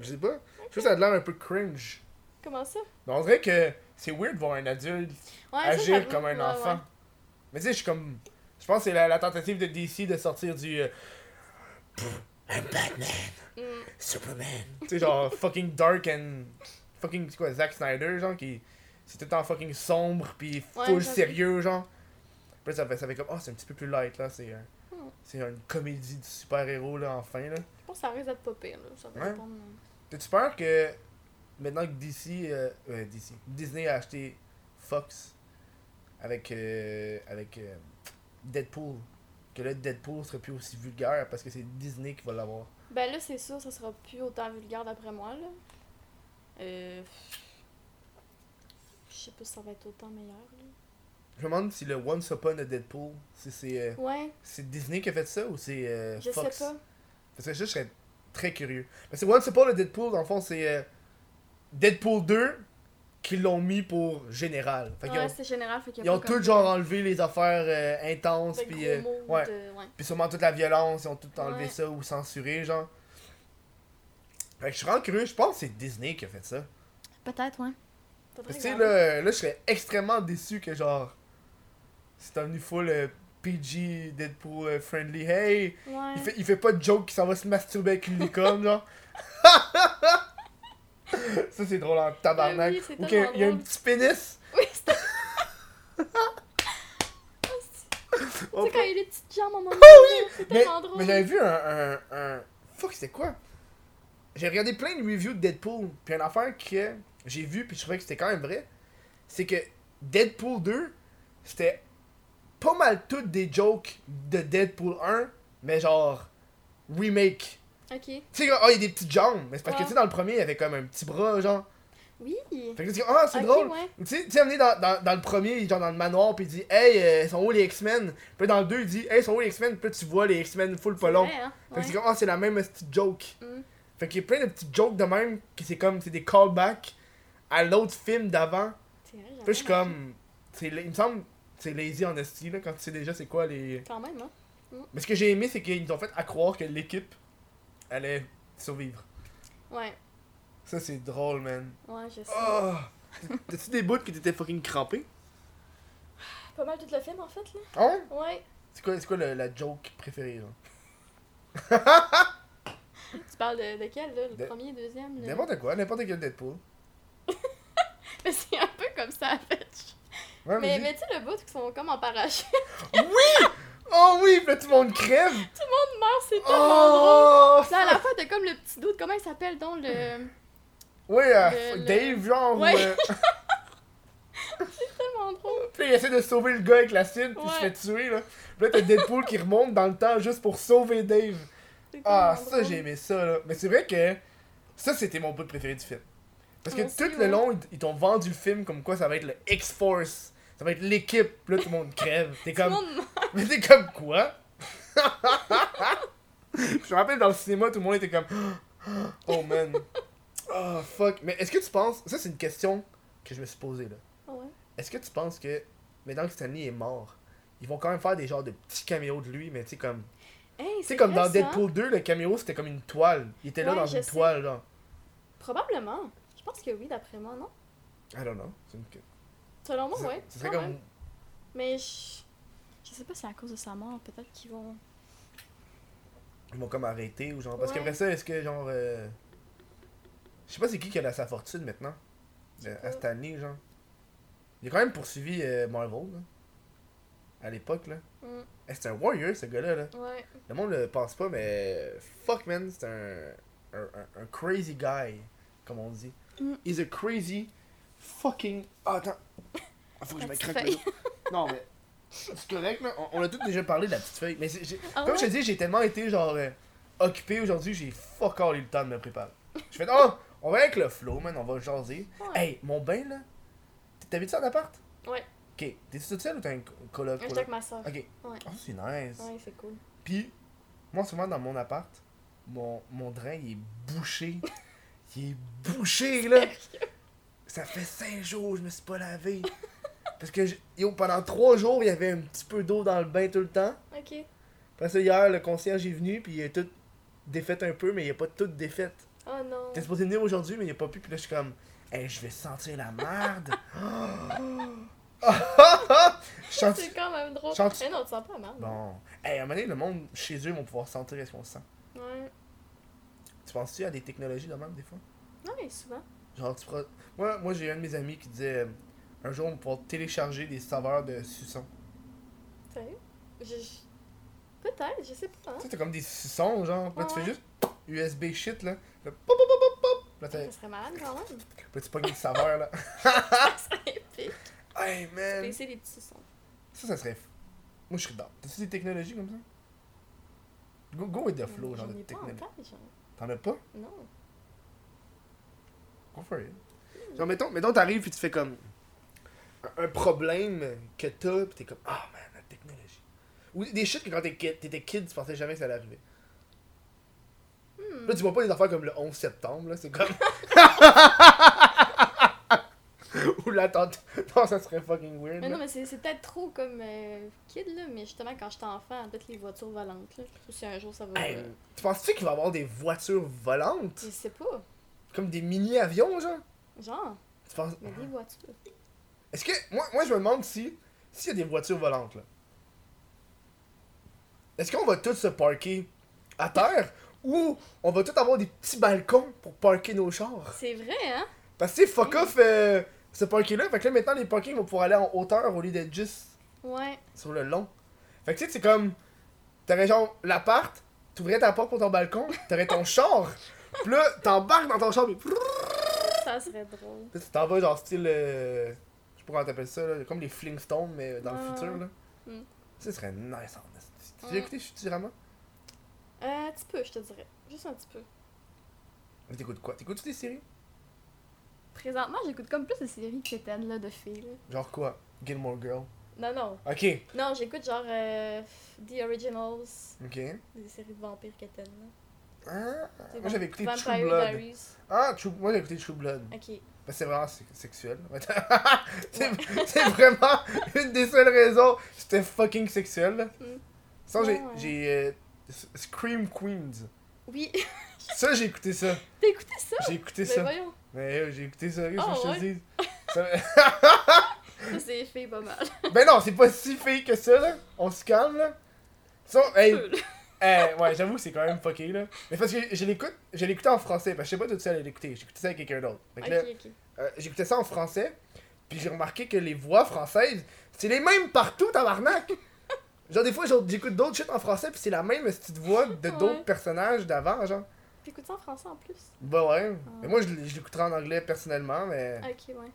Speaker 1: Je sais pas. Je trouve que ça a l'air un peu cringe.
Speaker 2: Comment ça?
Speaker 1: Mais on dirait que c'est weird de voir un adulte
Speaker 2: Ouais, ça,
Speaker 1: agir comme un enfant.
Speaker 2: ouais.
Speaker 1: Mais tu sais, je suis comme. Je pense que c'est la, la tentative de DC de sortir du. euh, Pff, I'm Batman,
Speaker 2: Mm.
Speaker 1: Superman. tu sais, genre fucking dark and. Fucking, c'est quoi, Zack Snyder, genre, qui. C'est tout le temps fucking sombre, puis
Speaker 2: Ouais,
Speaker 1: full sérieux, genre. Là, ça fait, ça fait comme. Oh, c'est un petit peu plus light, là. C'est. euh,
Speaker 2: Hmm.
Speaker 1: C'est une comédie de super-héros, là, enfin, là.
Speaker 2: Je pense que ça risque d'être pas pire, là. Ça va
Speaker 1: Ouais.
Speaker 2: dépendre.
Speaker 1: T'as-tu peur que. Maintenant que DC. Euh, euh, DC. Disney a acheté Fox avec. euh, avec euh, Deadpool. Que là, Deadpool serait plus aussi vulgaire parce que c'est Disney qui va l'avoir?
Speaker 2: Ben là, c'est sûr, ça sera plus autant vulgaire d'après moi, là. Euh. Je sais pas si ça va être autant meilleur, là.
Speaker 1: Je me demande si le Once Upon a Deadpool, si c'est euh,
Speaker 2: Ouais,
Speaker 1: c'est Disney qui a fait ça ou c'est euh,
Speaker 2: je
Speaker 1: Fox?
Speaker 2: sais pas.
Speaker 1: Parce que ça, je serais très curieux. Parce que Once Upon a Deadpool, dans le fond, c'est euh, Deadpool 2 qui l'ont mis pour général. Fait qu'ils
Speaker 2: Ouais, c'est général, fait
Speaker 1: ils ont tout
Speaker 2: comme
Speaker 1: genre enlevé les affaires euh, intenses. Puis, euh,
Speaker 2: mots
Speaker 1: ouais. Puis sûrement toute la violence, ils ont tout enlevé
Speaker 2: Ouais.
Speaker 1: ça ou censuré, genre. Fait que je suis vraiment curieux, je pense que c'est Disney qui a fait ça.
Speaker 2: Peut-être, ouais. Faudrait
Speaker 1: Parce que tu sais, là, là, je serais extrêmement déçu que genre. C'est devenu full euh, PG, Deadpool euh, friendly. Hey!
Speaker 2: Ouais.
Speaker 1: Il, fait, il fait pas de joke qui s'en va se masturber avec une licorne, genre. ça, c'est drôle en tabarnak.
Speaker 2: Oui, c'est
Speaker 1: qu'il y a- il y a un petit pénis.
Speaker 2: Oui, c'est
Speaker 1: Oh,
Speaker 2: Tu sais, quand il y a des petites jambes en moment c'est
Speaker 1: Mais,
Speaker 2: tellement drôle.
Speaker 1: mais j'avais vu un, un, un- Fuck, c'était quoi? J'ai regardé plein de reviews de Deadpool. Puis une affaire que j'ai vu, puis je trouvais que c'était quand même vrai. C'est que Deadpool 2, c'était pas mal toutes des jokes de Deadpool 1, mais genre remake.
Speaker 2: Ok.
Speaker 1: Tu sais, ah, il y a des petites jambes, mais c'est parce que tu sais, dans le premier, il y avait comme un petit bras, genre.
Speaker 2: Oui.
Speaker 1: Fait que tu dis, ah, c'est drôle.
Speaker 2: ouais.
Speaker 1: Tu sais, tu amené dans, dans, dans le premier, genre dans le manoir, puis il dit, hey, euh, ils sont où les X-Men? Puis dans le 2, il dit, hey, ils sont où les X-Men? Puis tu vois les X-Men full pas long.
Speaker 2: hein?
Speaker 1: Fait que
Speaker 2: Ouais.
Speaker 1: c'est comme, ah, c'est la même petite joke.
Speaker 2: Mm.
Speaker 1: Fait qu'il y a plein de petites jokes de même, que c'est comme, c'est des callbacks à l'autre film d'avant. Puis je suis comme, c'est, il me semble, c'est lazy en esti, là, quand tu sais déjà c'est quoi les.
Speaker 2: Quand même, hein?
Speaker 1: Mais ce que j'ai aimé, c'est qu'ils nous ont fait à croire que l'équipe allait survivre.
Speaker 2: Ouais.
Speaker 1: Ça, c'est drôle, man.
Speaker 2: Ouais, je sais.
Speaker 1: Oh! T'as-tu des bouts que t'étais fucking crampé?
Speaker 2: Pas mal tout le film, en fait, là.
Speaker 1: Ah ouais?
Speaker 2: Ouais.
Speaker 1: C'est quoi, c'est quoi le- la joke préférée, là?
Speaker 2: Tu parles de, de quel, là? Le
Speaker 1: De-
Speaker 2: premier, deuxième? le-
Speaker 1: N'importe quoi, n'importe quel Deadpool.
Speaker 2: Mais c'est un peu comme ça, en fait.
Speaker 1: Ouais,
Speaker 2: Mais, mais tu sais, le bout qui sont comme en parachute.
Speaker 1: Oh oui, puis là, tout le monde crève!
Speaker 2: Tout le monde meurt, c'est tellement drôle.
Speaker 1: Oh!
Speaker 2: Là, à la fois, t'as comme le petit doute, comment il s'appelle donc le.
Speaker 1: Ouais, euh,
Speaker 2: Le- le-
Speaker 1: Dave, genre,
Speaker 2: Ouais.
Speaker 1: ou, euh,
Speaker 2: tellement drôle.
Speaker 1: Puis il essaie de sauver le gars avec la cible, puis il se fait tuer, là. Puis là, t'as Deadpool qui remonte dans le temps juste pour sauver Dave.
Speaker 2: C'est
Speaker 1: Ah, ça,
Speaker 2: drôle.
Speaker 1: j'ai aimé ça, là. Mais c'est vrai que ça, c'était mon bout préféré du film. Parce que tout le long, ils t'ont vendu le film comme quoi ça va être le X-Force. Ça va être l'équipe. Là, tout le monde crève. T'es comme. Mais t'es comme quoi? Je me rappelle dans le cinéma, tout le monde était comme. Oh man. Oh fuck. Mais est-ce que tu penses. Ça, c'est une question que je me suis posée là.
Speaker 2: Ah ouais?
Speaker 1: Est-ce que tu penses que maintenant que Stanley est mort, ils vont quand même faire des genres de petits caméos de lui, mais tu sais, comme.
Speaker 2: Hey,
Speaker 1: Tu sais,
Speaker 2: c'est
Speaker 1: comme dans
Speaker 2: ça.
Speaker 1: Deadpool 2, le caméo c'était comme une toile. Il était là
Speaker 2: Ouais,
Speaker 1: dans une
Speaker 2: sais.
Speaker 1: toile, genre.
Speaker 2: Probablement. Je pense que oui, d'après moi, non?
Speaker 1: I don't know. C'est une...
Speaker 2: Selon moi, ouais.
Speaker 1: ça serait comme.
Speaker 2: même. Mais je... je sais pas si c'est à cause de sa mort. Peut-être qu'ils vont.
Speaker 1: Ils vont comme arrêter ou genre. Parce
Speaker 2: Ouais.
Speaker 1: qu'après ça, est-ce que genre. euh, Je sais pas c'est qui qui a sa fortune maintenant. Euh, à Stanley, genre. Il a quand même poursuivi euh, Marvel, là. À l'époque, là.
Speaker 2: Mm,
Speaker 1: Eh, c'est un warrior, ce gars-là, là.
Speaker 2: ouais.
Speaker 1: Le monde le pense pas, mais. Fuck, man, c'est un, un, un- un crazy guy, comme on dit.
Speaker 2: Mm.
Speaker 1: He's a crazy fucking. Ah, attends. Ah, faut que je me
Speaker 2: petite
Speaker 1: craque le dos. Non, mais. C'est correct, là. On, on a tous déjà parlé de la petite feuille. Mais c'est- j'ai-
Speaker 2: Ah
Speaker 1: comme je te dis, j'ai tellement été, genre, euh, occupé aujourd'hui, j'ai fuck all eu le temps de me préparer. Je fais, oh, on va avec le flow, man, on va jaser.
Speaker 2: Ouais.
Speaker 1: Hey, mon bain, là. T'habites ça en appart?
Speaker 2: Ouais.
Speaker 1: Ok. T'es-tu toute seule ou t'as un coloc?
Speaker 2: J'étais
Speaker 1: coloc?
Speaker 2: avec ma soeur.
Speaker 1: Ok.
Speaker 2: Ouais.
Speaker 1: Oh, c'est nice.
Speaker 2: Ouais, c'est cool.
Speaker 1: Puis, moi, souvent, dans mon appart, mon, mon drain, il est bouché. il est bouché, là. Ça fait 5 jours que je me suis pas lavé. Parce que, yo, pendant 3 jours, il y avait un petit peu d'eau dans le bain tout le temps.
Speaker 2: Ok.
Speaker 1: Après ça, hier, le concierge est venu, puis il a tout défait un peu, mais il a pas tout défait.
Speaker 2: Oh non.
Speaker 1: T'es supposé venir aujourd'hui, mais il a pas pu, puis là, je suis comme, Hey, je vais sentir la merde.
Speaker 2: C'est quand même drôle.
Speaker 1: Chante-
Speaker 2: Eh non, tu sens pas mal.
Speaker 1: Bon. Hey, à un moment donné, le monde chez eux vont pouvoir sentir ce qu'on sent.
Speaker 2: Ouais.
Speaker 1: Tu penses-tu à des technologies de même des fois?
Speaker 2: Non, mais souvent.
Speaker 1: Genre, tu pourras- Moi, moi j'ai un de mes amis qui disait euh, un jour on va pouvoir télécharger des saveurs de suçons.
Speaker 2: Sérieux? Je... Peut-être, je sais pas. Hein?
Speaker 1: Tu sais, t'as comme des suçons, genre. Là, tu fais juste USB shit, là. Là, pop, pop, pop, pop, pop. Là,
Speaker 2: Ça serait malade quand même.
Speaker 1: là, tu pognes des saveurs, là.
Speaker 2: Ça serait épique.
Speaker 1: Hey, man.
Speaker 2: Baisser les petits sons.
Speaker 1: Ça, ça serait. Moi, je serais dedans. T'as-tu des technologies comme ça? Go, go with the flow, genre de technologie. T'en as pas?
Speaker 2: Non.
Speaker 1: Go for it. Genre, mettons, mettons t'arrives puis tu fais comme. Un, problème que t'as, pis t'es comme. Ah, man, la technologie. Ou des shit que quand t'es kid- t'étais kid, tu pensais jamais que ça allait arriver.
Speaker 2: Hmm.
Speaker 1: Là, tu vois pas des affaires comme le 11 septembre, là, c'est comme. Ou l'attente. Non, ça serait fucking weird.
Speaker 2: Mais
Speaker 1: là.
Speaker 2: non, mais c'est c'est peut-être trop comme euh, kid, là. Mais justement, quand j'étais enfant, peut-être les voitures volantes, là. Ou si un jour ça va.
Speaker 1: Hey,
Speaker 2: euh,
Speaker 1: tu penses-tu qu'il va y avoir des voitures volantes?
Speaker 2: Je sais pas.
Speaker 1: Comme des mini-avions, genre?
Speaker 2: Genre,
Speaker 1: Tu penses...
Speaker 2: mais des voitures.
Speaker 1: Est-ce que. Moi, moi, je me demande si. S'il y a des voitures volantes, là. Est-ce qu'on va tous se parker à terre ou on va tous avoir des petits balcons pour parker nos chars?
Speaker 2: C'est vrai, hein?
Speaker 1: Parce que, fuck off euh, ce parking-là. Fait que là, maintenant, les parkings vont pouvoir aller en hauteur au lieu d'être juste
Speaker 2: Ouais.
Speaker 1: sur le long. Fait que, tu sais, c'est comme. T'aurais genre l'appart, t'ouvrais ta porte pour ton balcon, t'aurais ton char. Pis là, t'embarques dans ton char, pis.
Speaker 2: Ça serait drôle.
Speaker 1: Tu t'en vas genre style. euh, je sais pas comment t'appelles ça, là, comme les Flintstones, mais dans le
Speaker 2: Ouais,
Speaker 1: futur, là.
Speaker 2: Mm.
Speaker 1: Ça serait nice en. Tu
Speaker 2: Mm.
Speaker 1: écouté Futurama?
Speaker 2: Euh, un petit peu, je te dirais. Juste un petit peu.
Speaker 1: Mais t'écoutes quoi? T'écoutes-tu des séries?
Speaker 2: Présentement, j'écoute comme plus de séries quétaines, là, de filles, là.
Speaker 1: Genre quoi? Gilmore Girl.
Speaker 2: Non, non.
Speaker 1: Ok,
Speaker 2: Non, j'écoute genre euh, The Originals,
Speaker 1: ok.
Speaker 2: des séries de vampires quétaines, là.
Speaker 1: Ah, moi j'avais écouté True
Speaker 2: Vampire
Speaker 1: Blood.
Speaker 2: Diaries.
Speaker 1: Ah, True- moi j'ai écouté True Blood.
Speaker 2: Ok.
Speaker 1: Ben, c'est vraiment se- sexuel. c'est vraiment une des seules raisons. C'était fucking sexuel.
Speaker 2: Mm.
Speaker 1: J'ai.
Speaker 2: Ouais,
Speaker 1: j'ai euh, Scream Queens.
Speaker 2: Oui.
Speaker 1: Ça, j'ai écouté ça.
Speaker 2: T'as écouté ça?
Speaker 1: J'ai écouté
Speaker 2: Mais
Speaker 1: ça.
Speaker 2: voyons.
Speaker 1: Mais euh, j'ai écouté ça. Te dis? Ça-
Speaker 2: Ça, c'est fait pas mal.
Speaker 1: Ben non, c'est pas si fake que ça, là. On se calme, là. Ça, hey,
Speaker 2: Là.
Speaker 1: Eh, ouais, j'avoue que c'est quand même fucké, là. Mais parce que je l'écoute, je l'écoutais en français, parce que je sais pas toute seule à l'écouter. J'écoutais ça avec quelqu'un d'autre. Là, euh, j'écoutais ça en français, puis j'ai remarqué que les voix françaises, c'est les mêmes partout, tabarnak! genre, des fois, j'écoute d'autres shit en français, puis c'est la même petite voix de d'autres personnages d'avant, genre.
Speaker 2: T'écoutes ça en français en plus?
Speaker 1: Bah ouais. Mais moi, je, je l'écouterais en anglais personnellement, mais.
Speaker 2: Ok, ouais.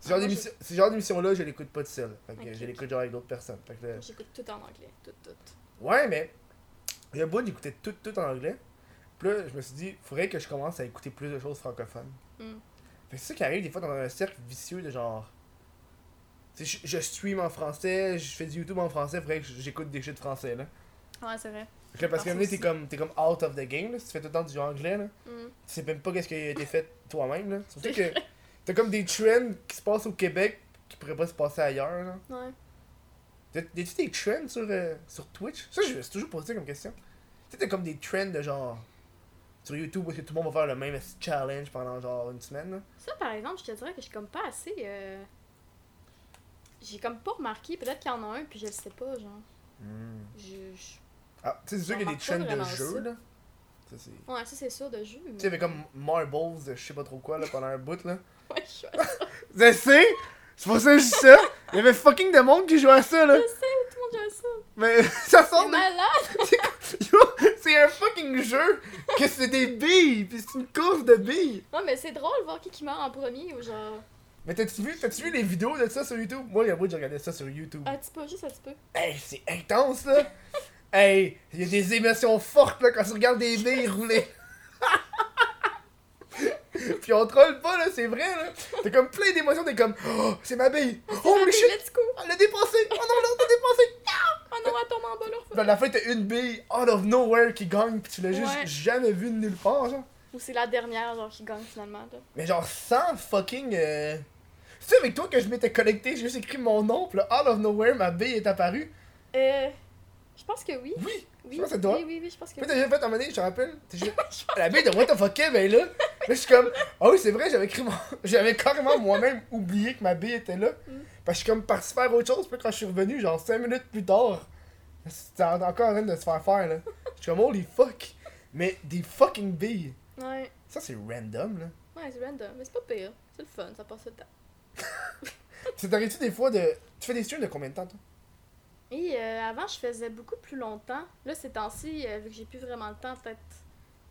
Speaker 1: Ce genre
Speaker 2: Ah,
Speaker 1: d'émission- ce genre d'émission-là, je l'écoute pas tout seul. Fait que je l'écoute genre avec d'autres personnes. Fait que là-
Speaker 2: J'écoute tout en anglais. Tout, tout.
Speaker 1: Ouais, mais il y a un bout, j'écoutais tout, tout en anglais. Puis là, je me suis dit, faudrait que je commence à écouter plus de choses francophones.
Speaker 2: Mm.
Speaker 1: Fait que c'est ça qui arrive des fois dans un cercle vicieux de genre. Je, je stream en français, je fais du YouTube en français, faudrait que j'écoute des shit français là.
Speaker 2: Ouais, c'est vrai.
Speaker 1: Là, parce que t'es comme, t'es comme out of the game là, si tu fais tout le temps du anglais là.
Speaker 2: Mm.
Speaker 1: Tu sais même pas qu'est-ce qui a été fait toi-même là. Surtout que t'as comme des trends qui se passent au Québec qui pourraient pas se passer ailleurs là.
Speaker 2: Ouais.
Speaker 1: T'as- T'as-tu des trends sur, euh, sur Twitch? Ça, je me suis toujours posé ça comme question. Tu t'as comme des trends de genre. Sur YouTube où est-ce que tout le monde va faire le même challenge pendant genre une semaine, là?
Speaker 2: Ça, par exemple, je te dirais que je suis comme pas assez. euh, J'ai comme pas remarqué. Peut-être qu'il y en a un, puis je le sais pas, genre. Je. je-
Speaker 1: Ah, tu sais, c'est sûr qu'il y a des trends de
Speaker 2: ça.
Speaker 1: là. Ça, c'est.
Speaker 2: Ouais, ça, c'est sûr de jeu. Mais...
Speaker 1: Tu sais, il y avait comme Marbles de je sais pas trop quoi, là, pendant un bout, là.
Speaker 2: Ouais, je sais.
Speaker 1: C'est pour ça que je dis ça! Il y avait fucking de monde qui jouait à ça, là!
Speaker 2: Je sais, tout le monde joue à ça.
Speaker 1: Mais ça sort
Speaker 2: C'est
Speaker 1: de.
Speaker 2: malade!
Speaker 1: C'est un fucking jeu! Que c'est des billes! Pis c'est une course de billes!
Speaker 2: Ouais, mais c'est drôle de voir qui qui meurt en premier ou genre.
Speaker 1: Mais t'as-tu vu, t'as-tu vu les vidéos de ça sur YouTube? Moi, il y a bout, j'ai regardé ça sur YouTube.
Speaker 2: Un petit peu, juste un petit peu.
Speaker 1: Hey, c'est intense là! hey, il y a des émotions fortes là quand tu regardes des billes rouler. Puis on troll pas là, c'est vrai là. T'as comme plein d'émotions, t'es comme Oh, c'est ma bille! Holy shit!
Speaker 2: Let's go!
Speaker 1: Elle l'a dépassé! Oh non, elle l'a dépassé!
Speaker 2: Oh non, elle tombe en bas là.
Speaker 1: Puis à la fin, t'as une bille out of nowhere qui gagne, pis tu l'as juste
Speaker 2: Ouais.
Speaker 1: jamais vu de nulle part, genre.
Speaker 2: Ou c'est la dernière, genre, qui gagne finalement, là.
Speaker 1: Mais genre sans fucking. Euh... C'est avec toi que je m'étais connecté, j'ai juste écrit mon nom, pis là, out of nowhere, ma bille est apparue.
Speaker 2: Euh. Je pense que oui.
Speaker 1: Oui!
Speaker 2: Oui,
Speaker 1: Je pense que c'est toi.
Speaker 2: oui, oui, oui, je pense que
Speaker 1: Puis
Speaker 2: oui.
Speaker 1: t'as déjà fait un moment donné, je te rappelle? T'as juste... La bille de What the fuck, ben là. Là, je suis comme, ah oui, c'est vrai, j'avais. J'avais carrément moi-même oublié que ma bille était là.
Speaker 2: Mm.
Speaker 1: Parce que je suis comme parti faire autre chose, puis quand je suis revenu, genre 5 minutes plus tard, c'était en- encore en train de se faire faire, là. Je suis comme, holy fuck! Mais des fucking billes.
Speaker 2: Ouais.
Speaker 1: Ça, c'est random, là.
Speaker 2: Ouais, c'est random, mais c'est pas pire. C'est le fun, ça passe le temps.
Speaker 1: C'est t'arrives-tu des fois de. Tu fais des streams de combien de temps, toi?
Speaker 2: Et euh, avant, je faisais beaucoup plus longtemps. Là, ces temps-ci, euh, vu que j'ai plus vraiment le temps, peut-être.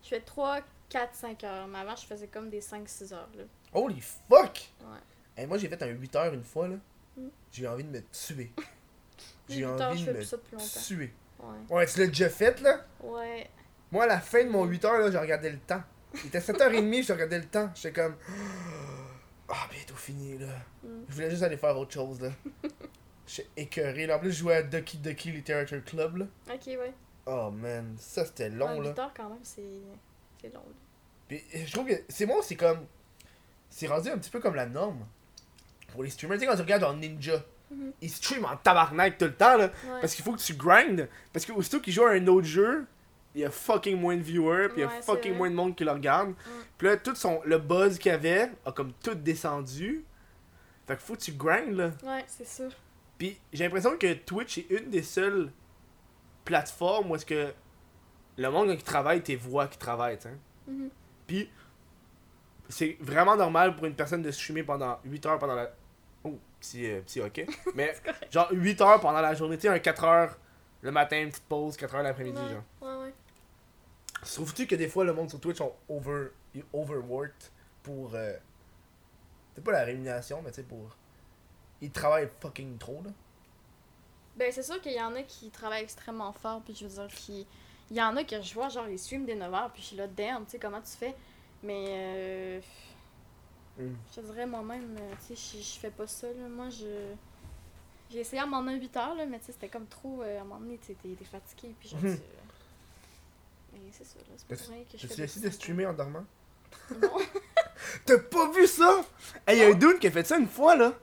Speaker 2: Je fais 3, 4, 5 heures. Mais avant, je faisais comme des 5-6 heures. Là.
Speaker 1: Holy fuck!
Speaker 2: Ouais.
Speaker 1: Et moi, j'ai fait un 8 heures une fois, là.
Speaker 2: Mm.
Speaker 1: J'ai envie de me tuer. J'ai
Speaker 2: 8 heures,
Speaker 1: envie
Speaker 2: je
Speaker 1: de me tuer.
Speaker 2: Ouais.
Speaker 1: Ouais, tu l'as déjà fait, là?
Speaker 2: Ouais.
Speaker 1: Moi, à la fin de mon 8 heures, là, j'ai regardé le temps. Il était 7h30, j'ai regardé le temps. J'étais comme. Ah, bientôt fini, là.
Speaker 2: Mm.
Speaker 1: Je voulais juste aller faire autre chose, là. J'étais écœuré. Là, en plus, je jouais à Ducky Ducky Literature Club, là.
Speaker 2: Ok, ouais.
Speaker 1: Oh, man. Ça, c'était long,
Speaker 2: Ouais,
Speaker 1: là.
Speaker 2: 8 heures quand même, c'est. Long. là.
Speaker 1: Puis je trouve que c'est moi, c'est comme. C'est rendu un petit peu comme la norme. Pour les streamers, tu sais, quand tu regardes genre Ninja,
Speaker 2: Mhm.
Speaker 1: ils streament en tabarnak tout le temps, là.
Speaker 2: Ouais.
Speaker 1: Parce qu'il faut que tu grindes. Parce que aussitôt qu'ils jouent à un autre jeu, il y a fucking moins de viewers, puis il y a fucking moins de monde qui le regarde. Puis là, tout son, le buzz qu'il y avait a comme tout descendu. Fait que faut que tu grindes, là.
Speaker 2: Ouais, c'est sûr.
Speaker 1: Puis j'ai l'impression que Twitch est une des seules plateformes où est-ce que le monde qui travaille, tes voix qui travaillent, tu.
Speaker 2: Mhm.
Speaker 1: Puis, c'est vraiment normal pour une personne de streamer pendant 8 heures pendant la. Oh, petit, euh, petit ok. Mais, genre 8 heures pendant la journée. Tu sais, un 4 heures le matin, une petite pause, 4 heures l'après-midi,
Speaker 2: ouais.
Speaker 1: genre.
Speaker 2: Ouais, ouais.
Speaker 1: Trouves-tu que des fois le monde sur Twitch sont over, overworked pour. Euh, c'est pas la rémunération, mais tu sais, pour. Ils travaillent fucking trop, là.
Speaker 2: Ben, c'est sûr qu'il y en a qui travaillent extrêmement fort, puis je veux dire, qui. Il y en a que je vois, genre, ils streament des 9 heures, puis je suis là, damn, tu sais, comment tu fais? Mais, euh.
Speaker 1: Mm.
Speaker 2: Je te dirais moi-même, euh, tu sais, je, fais pas ça, là. Moi, je. J'ai essayé à m'en donner 8 heures, là, mais tu sais, c'était comme trop. euh, à un moment donné, tu sais, t'es fatigué, puis genre,
Speaker 1: Mhm.
Speaker 2: tu. Mais c'est ça, là. C'est pas rien que je
Speaker 1: Tu essayé de streamer en dormant?
Speaker 2: Non.
Speaker 1: T'as pas vu ça? Hey, y'a un dude qui a fait ça une fois, là.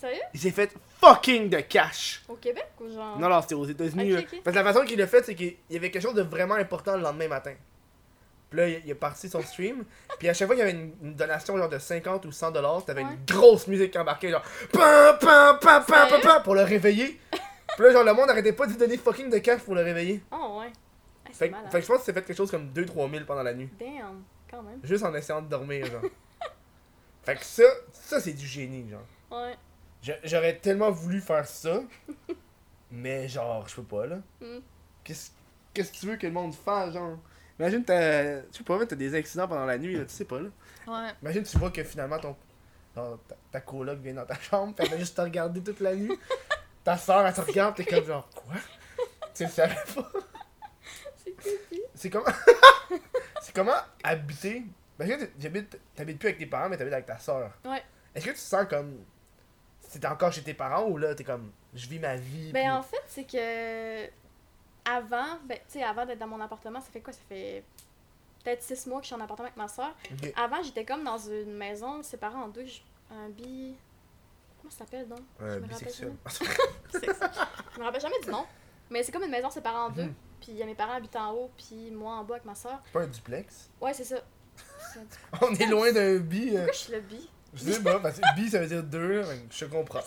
Speaker 2: Sérieux?
Speaker 1: Il s'est fait fucking de cash.
Speaker 2: Au Québec ou genre?
Speaker 1: Non, non, c'était aux États-Unis.
Speaker 2: Ok,
Speaker 1: là.
Speaker 2: ok.
Speaker 1: Parce que la façon qu'il l'a fait, c'est qu'il y avait quelque chose de vraiment important le lendemain matin. Puis là, il est parti son stream. Puis à chaque fois qu'il y avait une, une donation genre de 50 ou 100 dollars, t'avais
Speaker 2: Ouais.
Speaker 1: une grosse musique qui embarquait, genre pam pam pam pam pam pam pour le réveiller. Puis là, genre le monde arrêtait pas de lui donner fucking de cash pour le réveiller.
Speaker 2: Oh, ouais. Ah, malade.
Speaker 1: fait que je pense que c'est fait quelque chose comme 2-3 000 pendant la nuit.
Speaker 2: Damn, quand même.
Speaker 1: Juste en essayant de dormir, genre. fait que ça, ça c'est du génie, genre.
Speaker 2: Ouais.
Speaker 1: J'aurais tellement voulu faire ça, mais genre, je peux pas, là.
Speaker 2: Mm.
Speaker 1: Qu'est-ce qu'est-ce que tu veux que le monde fasse, genre? Imagine, t'as. Tu sais pas, t'as des accidents pendant la nuit, là, tu sais pas, là.
Speaker 2: Ouais.
Speaker 1: Imagine, tu vois que finalement, ton. ton- ta, ta coloc vient dans ta chambre, pis elle va juste te regarder toute la nuit. Ta soeur, elle te regarde, t'es comme genre, quoi? Tu le savais pas?
Speaker 2: C'est creepy.
Speaker 1: C'est comment? c'est comment habiter? Imagine, t'es- j'habite- t'habites plus avec tes parents, mais t'habites avec ta soeur.
Speaker 2: Ouais.
Speaker 1: Est-ce que tu te sens comme. T'es encore chez tes parents ou là, t'es comme. Je vis ma vie.
Speaker 2: Ben,
Speaker 1: puis-
Speaker 2: en fait, c'est que. Avant, ben, tu sais, avant d'être dans mon appartement, ça fait quoi? Ça fait peut-être six mois que je suis en appartement avec ma soeur. Avant, j'étais comme dans une maison séparée en deux. Un bi. Comment ça s'appelle donc?
Speaker 1: Euh,
Speaker 2: Je me rappelle
Speaker 1: bisexuel.
Speaker 2: C'est ça. Je me rappelle jamais du nom. Mais c'est comme une maison séparée en deux.
Speaker 1: Mhm.
Speaker 2: Puis il y a mes parents habitent en haut, puis moi en bas avec ma soeur.
Speaker 1: C'est pas un duplex?
Speaker 2: Ouais, c'est ça.
Speaker 1: On est loin d'un bi. euh,
Speaker 2: Pourquoi je suis le bi?
Speaker 1: Je sais pas, parce que bi ça veut dire deux, je comprends.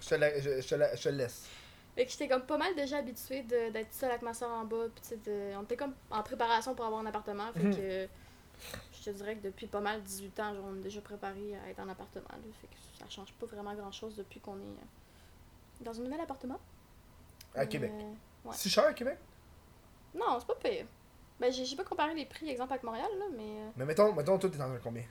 Speaker 1: Je te, la- je, je te la- je te laisse.
Speaker 2: Fait que j'étais comme pas mal déjà habituée d'être seule avec ma soeur en bas. Puis de- on était comme en préparation pour avoir un appartement. Fait
Speaker 1: Mhm.
Speaker 2: que je te dirais que depuis pas mal 18 ans, genre, on est déjà préparé à être en appartement. Là, fait que ça change pas vraiment grand chose depuis qu'on est euh, dans un nouvel appartement.
Speaker 1: À
Speaker 2: Mais,
Speaker 1: Québec.
Speaker 2: euh, ouais.
Speaker 1: C'est cher à Québec?
Speaker 2: Non, c'est pas pire. Ben, j'ai j'ai pas comparé les prix, exemple, avec Montréal, là, mais euh,
Speaker 1: Mais mettons, mettons, toi t'es dans un combien?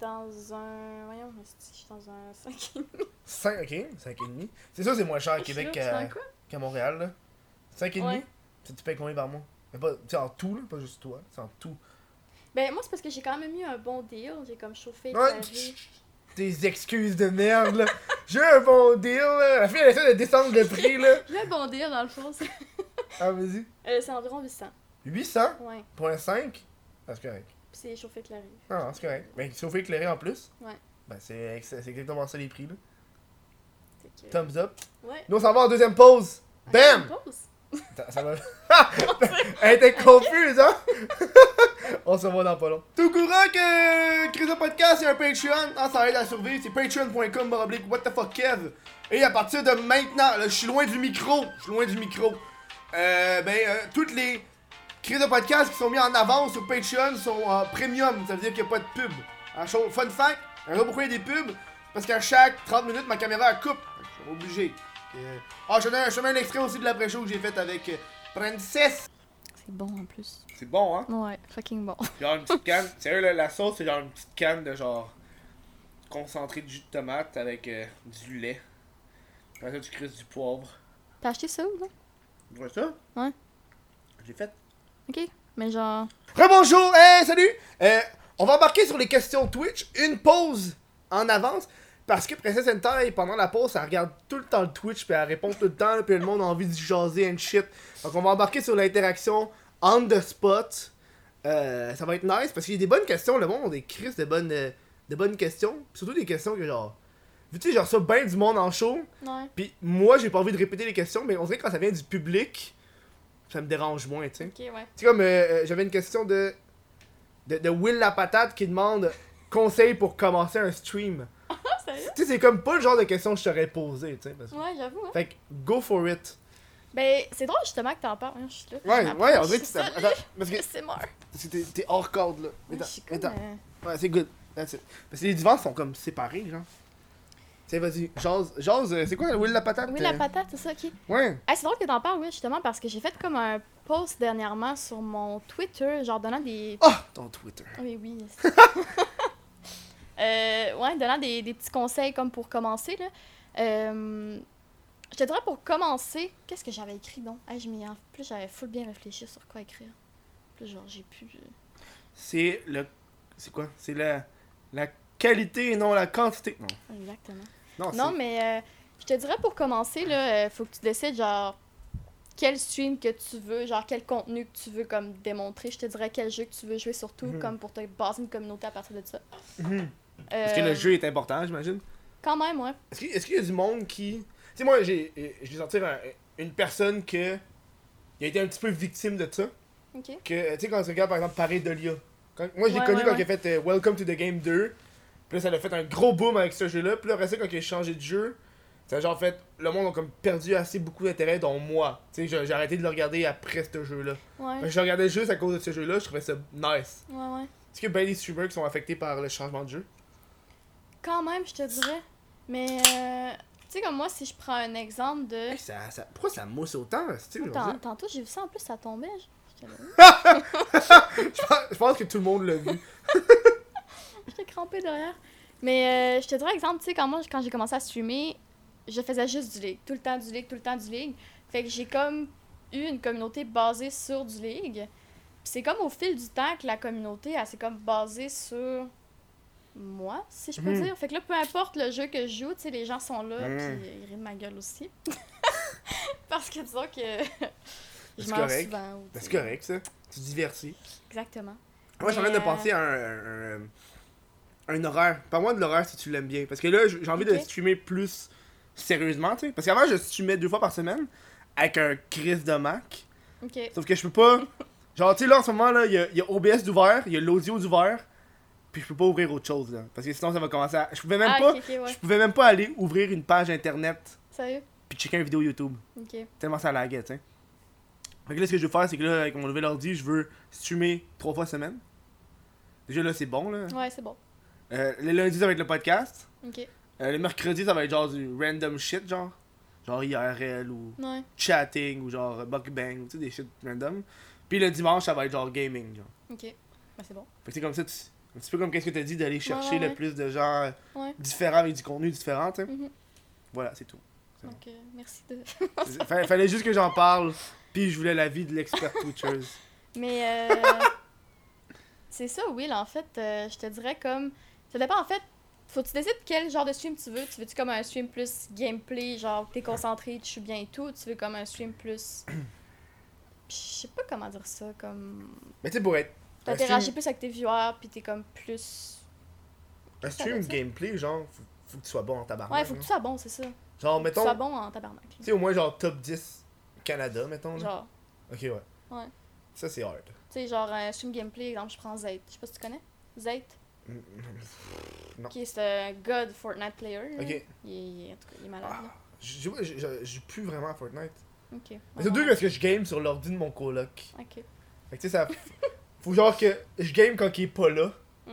Speaker 2: Dans un. Voyons, je suis dans un 5
Speaker 1: 5, ok, 5,5. C'est sûr c'est moins cher à Québec qu'à Montréal, là. 5,5?
Speaker 2: Ouais.
Speaker 1: Ça, tu payes combien par mois? Mais pas, en tout, là, pas juste toi, c'est en tout.
Speaker 2: Ben, moi, c'est parce que j'ai quand même eu un bon deal. J'ai comme chauffé,
Speaker 1: Ouais. Tes excuses de merde, là. J'ai un bon deal, là. La fille, elle essaie de descendre le prix, là.
Speaker 2: Le bon deal, dans le fond,
Speaker 1: Ah, vas-y.
Speaker 2: euh, c'est environ 800.
Speaker 1: 800
Speaker 2: Ouais.
Speaker 1: pour un 5? Ah, c'est correct.
Speaker 2: Puis c'est chauffé, éclairé.
Speaker 1: Ah, non, c'est correct. Mais on fait éclairer en plus,
Speaker 2: Ouais.
Speaker 1: ben c'est c'est exactement ça les prix, là.
Speaker 2: Fait que-
Speaker 1: Thumbs up.
Speaker 2: Ouais.
Speaker 1: Nous, on s'en va en deuxième pause. Bam!
Speaker 2: Pause?
Speaker 1: Ça va. Elle était confuse, hein? On se voit dans pas long. Tout courant que Chris de Podcast, a un Patreon. Ah, ça aide à survivre. C'est patreon.com, baroblique, what the fuck, Kev? Et à partir de maintenant, là, je suis loin du micro. Je suis loin du micro. Euh, ben, euh, toutes les Chris de Podcast qui sont mis en avance sur Patreon sont en premium. Ça veut dire qu'il n'y a pas de pub. Fun fact, alors pourquoi il y a des pubs? Parce qu'à chaque 30 minutes, ma caméra elle coupe. Je suis obligé. Euh, Ah, je te mets un extrait aussi de l'après-show que j'ai fait avec euh, Princess.
Speaker 2: C'est bon en plus.
Speaker 1: C'est bon, hein?
Speaker 2: Ouais, fucking bon.
Speaker 1: Genre une petite canne. Sérieux, là, la sauce, c'est genre une petite canne de genre concentré de jus de tomate avec euh, du lait. Après ça, tu crisses du poivre.
Speaker 2: T'as acheté ça ou non?
Speaker 1: Tu vois ça?
Speaker 2: Ouais.
Speaker 1: J'ai fait.
Speaker 2: Ok. Mais genre.
Speaker 1: Rebonjour! Hey, salut! Euh, on va embarquer sur les questions Twitch. Une pause en avance. Parce que Princess Hentai, pendant la pause, elle regarde tout le temps le Twitch, puis elle répond tout le temps, puis le monde a envie de jaser and shit. Donc on va embarquer sur l'interaction on the spot. Euh, ça va être nice, parce qu'il y a des bonnes questions. Le monde a des crises de bonnes, euh, de bonnes questions. Surtout des questions que genre... Vu que tu sais, genre ça, ben du monde en show?
Speaker 2: Ouais.
Speaker 1: Puis moi, j'ai pas envie de répéter les questions, mais on dirait que quand ça vient du public, ça me dérange moins, tu sais.
Speaker 2: Ok, ouais.
Speaker 1: C'est comme, euh, euh, j'avais une question de, de, de Will la patate qui demande conseil pour commencer un stream.
Speaker 2: Ah?
Speaker 1: Tu sais, c'est comme pas le genre de question que je t'aurais posé, tu sais. parce que-
Speaker 2: Ouais, j'avoue, hein.
Speaker 1: Fait que, go for it.
Speaker 2: Ben, c'est drôle justement que t'en parles. Hein, je suis là.
Speaker 1: Ouais, ouais, on dirait que tu. Attends, parce que,
Speaker 2: C'est mort.
Speaker 1: parce que t'es, t'es hors corde, là. Attends.
Speaker 2: euh,
Speaker 1: Ouais, c'est good. That's it. Parce que les divans sont comme séparés, genre. Tiens, vas-y. Jase, jase, euh, c'est quoi, Will la patate?
Speaker 2: Oui, la
Speaker 1: euh?
Speaker 2: patate, c'est ça, ok.
Speaker 1: Ouais.
Speaker 2: Ah, c'est drôle que t'en parles, oui, justement, parce que j'ai fait comme un post dernièrement sur mon Twitter, genre donnant des.
Speaker 1: Oh, ton Twitter.
Speaker 2: Oui, oui. euh, ouais, donnant des, des petits conseils comme pour commencer, là. Euh, je te dirais pour commencer, qu'est-ce que j'avais écrit donc? Ah, je m'y en plus, j'avais full bien réfléchi sur quoi écrire. Plus genre, j'ai pu.
Speaker 1: C'est le. C'est quoi? C'est la. La qualité et non la quantité. Non.
Speaker 2: Exactement.
Speaker 1: Non,
Speaker 2: mais euh, je te dirais pour commencer, là, euh, faut que tu décides, genre, quel stream que tu veux, genre, quel contenu que tu veux, comme, démontrer. Je te dirais quel jeu que tu veux jouer, surtout,
Speaker 1: Mhm.
Speaker 2: comme, pour te baser une communauté à partir de ça.
Speaker 1: Parce que
Speaker 2: Euh,
Speaker 1: le jeu est important, j'imagine.
Speaker 2: Quand même, ouais.
Speaker 1: Est-ce qu'il est-ce y a du monde qui. Tu sais, moi, j'ai euh, je vais sortir un- une personne que. Il a été un petit peu victime de ça.
Speaker 2: Ok.
Speaker 1: Que, euh, tu sais, quand tu regardes par exemple Paris Delia. Quand, moi, je l'ai
Speaker 2: Ouais,
Speaker 1: connu
Speaker 2: ouais,
Speaker 1: quand
Speaker 2: ouais.
Speaker 1: il a fait euh, Welcome to the Game 2. Puis là, ça a fait un gros boom avec ce jeu-là. Puis là, après ça, quand il a changé de jeu, ça genre fait. Le monde a comme perdu assez beaucoup d'intérêt, dont moi. Tu sais, j'ai arrêté de le regarder après ce jeu-là.
Speaker 2: Ouais.
Speaker 1: Que Je regardais juste à cause de ce jeu-là, je trouvais ça nice.
Speaker 2: Ouais, ouais.
Speaker 1: Est-ce a bien des streamers qui sont affectés par le changement de jeu?
Speaker 2: Quand même, je te dirais. Mais, euh, tu sais, comme moi, si je prends un exemple de.
Speaker 1: Hey, ça, ça- Pourquoi ça mousse autant, tu aujourd'hui?
Speaker 2: Tantôt, j'ai vu ça, en plus, ça tombait.
Speaker 1: Je je pense que tout le monde l'a vu.
Speaker 2: Derrière. Mais euh, je te dirais, exemple, tu sais, quand moi, quand j'ai commencé à streamer, je faisais juste du League. Tout le temps du League, tout le temps du League. Fait que j'ai comme eu une communauté basée sur du League. Puis c'est comme au fil du temps que la communauté, elle s'est comme basée sur moi, si je peux
Speaker 1: Mhm.
Speaker 2: dire. Fait que là, peu importe le jeu que je joue, tu sais, les gens sont là,
Speaker 1: Mhm.
Speaker 2: puis ils rient de ma gueule aussi. Parce que disons que je souvent.
Speaker 1: Ben, C'est
Speaker 2: sais.
Speaker 1: correct, ça. Tu divertis.
Speaker 2: Exactement.
Speaker 1: Moi, je suis en train de
Speaker 2: Mais,
Speaker 1: penser à un, un, un, un horaire. Parle-moi de l'horaire si tu l'aimes bien. Parce que là, j'ai envie de
Speaker 2: Ok.
Speaker 1: streamer plus sérieusement, tu sais. Parce qu'avant, je streamais deux fois par semaine avec un Chris de Mac.
Speaker 2: Ok.
Speaker 1: Sauf que je peux pas. Genre, tu sais, là, en ce moment, là, il y a, il y a OBS d'ouvert, il y a l'audio d'ouvert. Puis je peux pas ouvrir autre chose, là. Parce que sinon, ça va commencer à. Je pouvais même
Speaker 2: ah,
Speaker 1: pas.
Speaker 2: ouais.
Speaker 1: Je pouvais même pas aller ouvrir une page internet
Speaker 2: Sérieux?
Speaker 1: puis checker une vidéo YouTube.
Speaker 2: Ok.
Speaker 1: Tellement ça laguait, tu sais. Fait que là, ce que je veux faire, c'est que là, avec mon nouvel ordi, je veux streamer trois fois semaine. Déjà, là, c'est bon, là.
Speaker 2: Ouais, c'est bon.
Speaker 1: Euh, le lundi, ça va être le podcast.
Speaker 2: Ok.
Speaker 1: Euh, le mercredi, ça va être genre du random shit, genre. Genre IRL ou
Speaker 2: Ouais.
Speaker 1: chatting ou genre bang tu sais, des shit random. Puis le dimanche, ça va être genre gaming, genre.
Speaker 2: Ok. Ouais, c'est bon.
Speaker 1: Fait que c'est comme ça, tu- un petit peu comme qu'est-ce que t'as dit, d'aller chercher
Speaker 2: ouais,
Speaker 1: le plus de gens différents avec du contenu différent, tu sais.
Speaker 2: Mhm.
Speaker 1: Voilà, c'est tout. Bon.
Speaker 2: Donc, euh, merci de.
Speaker 1: Fa- Fallait juste que j'en parle, puis je voulais l'avis de l'expert Twitchers.
Speaker 2: Mais euh, c'est ça, Will, en fait. euh, je te dirais comme. Ça dépend, en fait. Faut que tu décides quel genre de stream tu veux. Tu veux-tu comme un stream plus gameplay, genre t'es concentré, tu joues bien et tout. ou Tu veux comme un stream plus. Je sais pas comment dire ça, comme.
Speaker 1: Mais tu sais, pour être.
Speaker 2: T'interagis
Speaker 1: stream,
Speaker 2: plus avec tes viewers, puis t'es comme plus.
Speaker 1: un stream gameplay, genre, faut, faut que tu sois bon en tabarnak.
Speaker 2: Ouais, faut que tu sois bon, c'est ça.
Speaker 1: Genre,
Speaker 2: Faut que tu
Speaker 1: mettons,
Speaker 2: sois bon en tabarnak.
Speaker 1: tu sais, au moins genre top 10 Canada, mettons. Là.
Speaker 2: Genre,
Speaker 1: Ok, ouais.
Speaker 2: Ouais.
Speaker 1: Ça, c'est hard.
Speaker 2: tu sais, genre, un stream gameplay, exemple, je prends Zayt. Je sais pas si tu connais. Zayt,
Speaker 1: Non.
Speaker 2: qui est un god Fortnite player.
Speaker 1: Ok.
Speaker 2: Il est, en tout cas, il est malade.
Speaker 1: Ah, je joue- plus vraiment à Fortnite.
Speaker 2: Ok.
Speaker 1: C'est deux parce que je game sur l'ordi de mon coloc.
Speaker 2: Ok.
Speaker 1: Fait que tu sais, ça. Faut genre que je game quand il est pas là.
Speaker 2: Mm.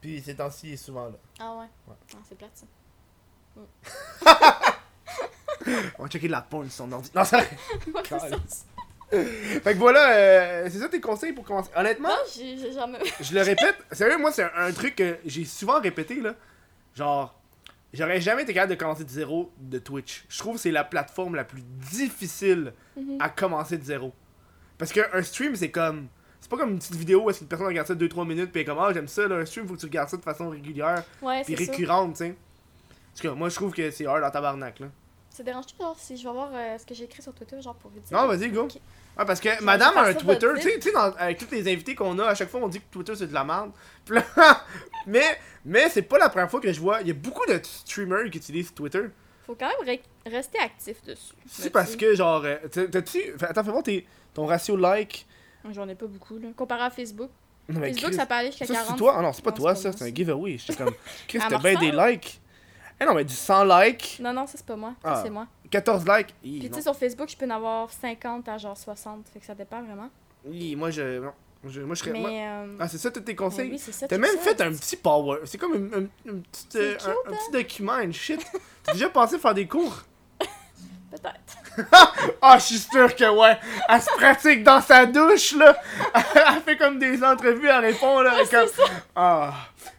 Speaker 1: Puis ces temps-ci, il est souvent là.
Speaker 2: Ah ouais.
Speaker 1: Ouais.
Speaker 2: Ah, c'est plate ça.
Speaker 1: On va checker de la porn sur son ordi. Non, ça. Fait que voilà, euh, c'est ça tes conseils pour commencer. Honnêtement,
Speaker 2: Non, j'ai j'ai jamais.
Speaker 1: je le répète, sérieux, moi, c'est un, un truc que j'ai souvent répété, là. Genre, j'aurais jamais été capable de commencer de zéro de Twitch. Je trouve que c'est la plateforme la plus difficile
Speaker 2: Mhm.
Speaker 1: à commencer de zéro. Parce qu'un stream, c'est comme. C'est pas comme une petite vidéo où est-ce qu'une personne regarde ça 2-3 minutes puis elle est comme Ah, j'aime ça, là. Un stream, faut que tu regardes ça de façon régulière
Speaker 2: Ouais,
Speaker 1: puis récurrente, tu sais. En tout cas, moi, je trouve que c'est hard en tabarnak, là.
Speaker 2: Ça dérange-tu, genre, si je vais voir euh, ce que j'ai écrit sur Twitter, genre, pour vous dire?
Speaker 1: Non, vas-y, go. Ah, parce que madame a un Twitter, tu sais, avec tous les invités qu'on a, à chaque fois on dit que Twitter c'est de la merde. Mais mais c'est pas la première fois que je vois. Il y a beaucoup de streamers qui utilisent Twitter.
Speaker 2: Faut quand même re- rester actif dessus.
Speaker 1: C'est parce que, genre, euh, t'as- t'as-tu. Attends, fais voir tes- ton ratio like.
Speaker 2: J'en ai pas beaucoup, là. Comparé à Facebook.
Speaker 1: Non, mais
Speaker 2: Facebook,
Speaker 1: Chris,
Speaker 2: ça peut aller jusqu'à
Speaker 1: ça,
Speaker 2: 40.
Speaker 1: c'est toi? Ah non, c'est pas
Speaker 2: Non,
Speaker 1: toi,
Speaker 2: c'est
Speaker 1: ça, c'est un giveaway. J'étais comme. Chris, t'as bien des likes. Eh non, mais du 100 likes,
Speaker 2: Non, non, ça, c'est pas moi. Ça,
Speaker 1: Ah.
Speaker 2: c'est moi.
Speaker 1: 14 likes.
Speaker 2: Puis, tu sais, sur Facebook, je peux en avoir 50 à genre 60. Fait que ça dépend vraiment.
Speaker 1: Hi, moi, je. Non. Je- moi, je serais.
Speaker 2: Mais.
Speaker 1: moi-
Speaker 2: euh,
Speaker 1: Ah, c'est ça, tous tes conseils?
Speaker 2: oui, c'est ça.
Speaker 1: T'as même
Speaker 2: ça.
Speaker 1: fait un petit power. C'est comme euh,
Speaker 2: cute,
Speaker 1: un, un
Speaker 2: hein?
Speaker 1: petit document, une shit. T'as déjà pensé faire des cours?
Speaker 2: Peut-être.
Speaker 1: Ah, je suis sûr que ouais. Elle se pratique dans sa douche, là. Elle fait comme des entrevues, elle répond, là. comme... Ah,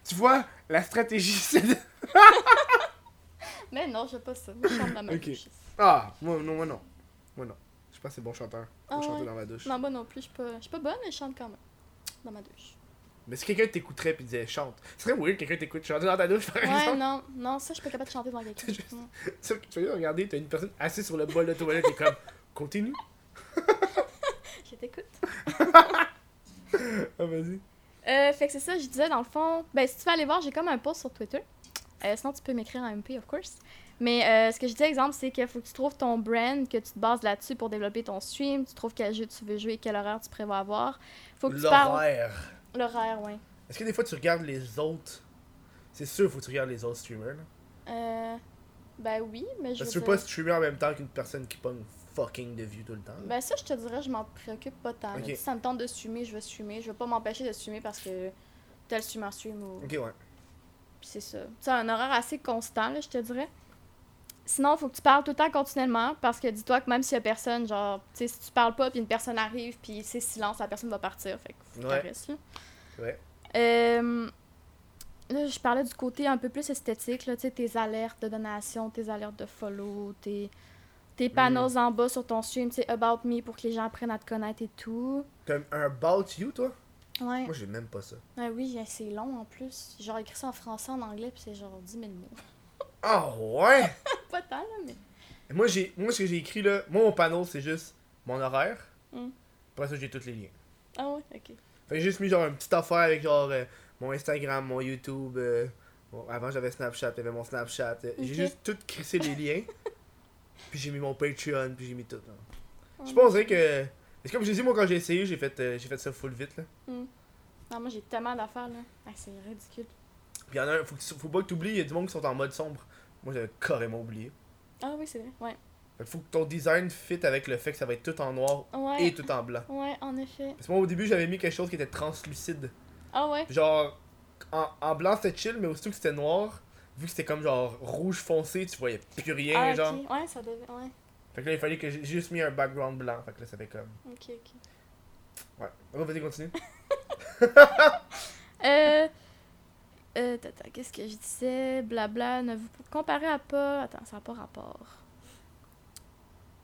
Speaker 1: tu vois, la stratégie, c'est de...
Speaker 2: Mais non, je veux pas ça. Je chante dans ma
Speaker 1: Ok.
Speaker 2: douche.
Speaker 1: Ah, moi, non, moi, non. Moi, non. Je pense que c'est bon chanteur.
Speaker 2: Ah
Speaker 1: Pour chanter
Speaker 2: ouais.
Speaker 1: dans ma douche.
Speaker 2: Non, moi non plus, je suis pas, suis pas bonne, mais je chante quand même. Dans ma douche.
Speaker 1: Mais si quelqu'un t'écouterait pis disait chante, ce serait weird que quelqu'un t'écoute chanter dans ta douche, par
Speaker 2: Ouais,
Speaker 1: exemple.
Speaker 2: non, non, ça, je suis pas capable de chanter devant quelqu'un.
Speaker 1: Juste-. Tu vas regarder, t'as une personne assise sur le bol de toilette et comme, continue.
Speaker 2: Je t'écoute.
Speaker 1: Ah, vas-y.
Speaker 2: Euh, fait que c'est ça, je disais dans le fond. Ben, si tu veux aller voir, j'ai comme un post sur Twitter. Euh, sinon, tu peux m'écrire en MP, of course. Mais euh, ce que je disais, exemple, c'est qu'il faut que tu trouves ton brand, que tu te bases là-dessus pour développer ton stream. Tu trouves quel jeu tu veux jouer, quel horaire tu prévois avoir. Faut que tu parles.
Speaker 1: L'horaire.
Speaker 2: L'horaire, ouais.
Speaker 1: Est-ce que des fois tu regardes les autres? C'est sûr, faut que tu regardes les autres streamers. Là.
Speaker 2: Euh. Ben oui, mais je
Speaker 1: Parce que tu veux pas
Speaker 2: dire-
Speaker 1: streamer en même temps qu'une personne qui pogne fucking de views tout le temps. là.
Speaker 2: Ben ça, je te dirais, je m'en préoccupe pas tant. là.
Speaker 1: Ok.
Speaker 2: Si ça me tente de streamer, je vais streamer. Je vais pas m'empêcher de streamer parce que tel streamer stream ou...
Speaker 1: Ok, ouais.
Speaker 2: Puis c'est ça. Tu un horaire assez constant, là, je te dirais. Sinon, faut que tu parles tout le temps continuellement parce que dis-toi que même s'il y a personne, genre, tu sais, si tu parles pas puis une personne arrive puis c'est silence, la personne va partir. Fait que faut
Speaker 1: Ouais.
Speaker 2: restes, là.
Speaker 1: Ouais.
Speaker 2: Euh, là, je parlais du côté un peu plus esthétique, là, tu sais, tes alertes de donation, tes alertes de follow, tes, tes panneaux en bas sur ton stream, tu sais, About Me pour que les gens apprennent à te connaître et tout.
Speaker 1: T'as un About You, toi?
Speaker 2: Ouais.
Speaker 1: Moi, j'ai même pas ça.
Speaker 2: Ah oui, c'est long en plus. Genre, écrit ça en français, en anglais, puis c'est genre 10 000 mots.
Speaker 1: Ah ouais?
Speaker 2: Pas tant, là, mais.
Speaker 1: Moi, j'ai, moi, ce que j'ai écrit là, moi, mon panneau, c'est juste mon horaire.
Speaker 2: Mm.
Speaker 1: Après ça, j'ai tous les liens.
Speaker 2: Ah ouais, ok.
Speaker 1: Fait j'ai juste mis genre une petite affaire avec genre euh, mon Instagram, mon YouTube. euh, bon, avant, j'avais Snapchat, j'avais mon Snapchat. euh, J'ai juste tout crissé les liens. puis j'ai mis mon Patreon, puis j'ai mis tout. là. Je pensais que. C'est comme j'ai dit, moi, quand j'ai essayé, j'ai fait, euh, j'ai fait ça full vite, là.
Speaker 2: Non, moi j'ai tellement d'affaires là. Ah, c'est ridicule.
Speaker 1: Puis y'en a un, faut, faut pas que t'oublies, il y a du monde qui sont en mode sombre. Moi, j'avais carrément oublié.
Speaker 2: Ah oui, c'est vrai. Ouais.
Speaker 1: Fait faut que ton design fit avec le fait que ça va être tout en noir
Speaker 2: Ouais.
Speaker 1: et tout en blanc.
Speaker 2: Ouais, en effet.
Speaker 1: Parce que moi, au début, j'avais mis quelque chose qui était translucide.
Speaker 2: Ah ouais?
Speaker 1: Genre, en, en blanc, c'était chill, mais aussitôt que c'était noir, vu que c'était comme genre rouge foncé, tu voyais plus rien,
Speaker 2: Ah,
Speaker 1: genre.
Speaker 2: Ouais, ça devait. Ouais.
Speaker 1: Fait que là, il fallait que j'ai juste mis un background blanc. Fait que là, ça fait comme.
Speaker 2: Ok, ok.
Speaker 1: Ouais. On va vas-y, continue.
Speaker 2: Euh. Euh, attends, qu'est-ce que je disais? Blabla, ne vous comparez à pas. Attends, ça n'a pas rapport.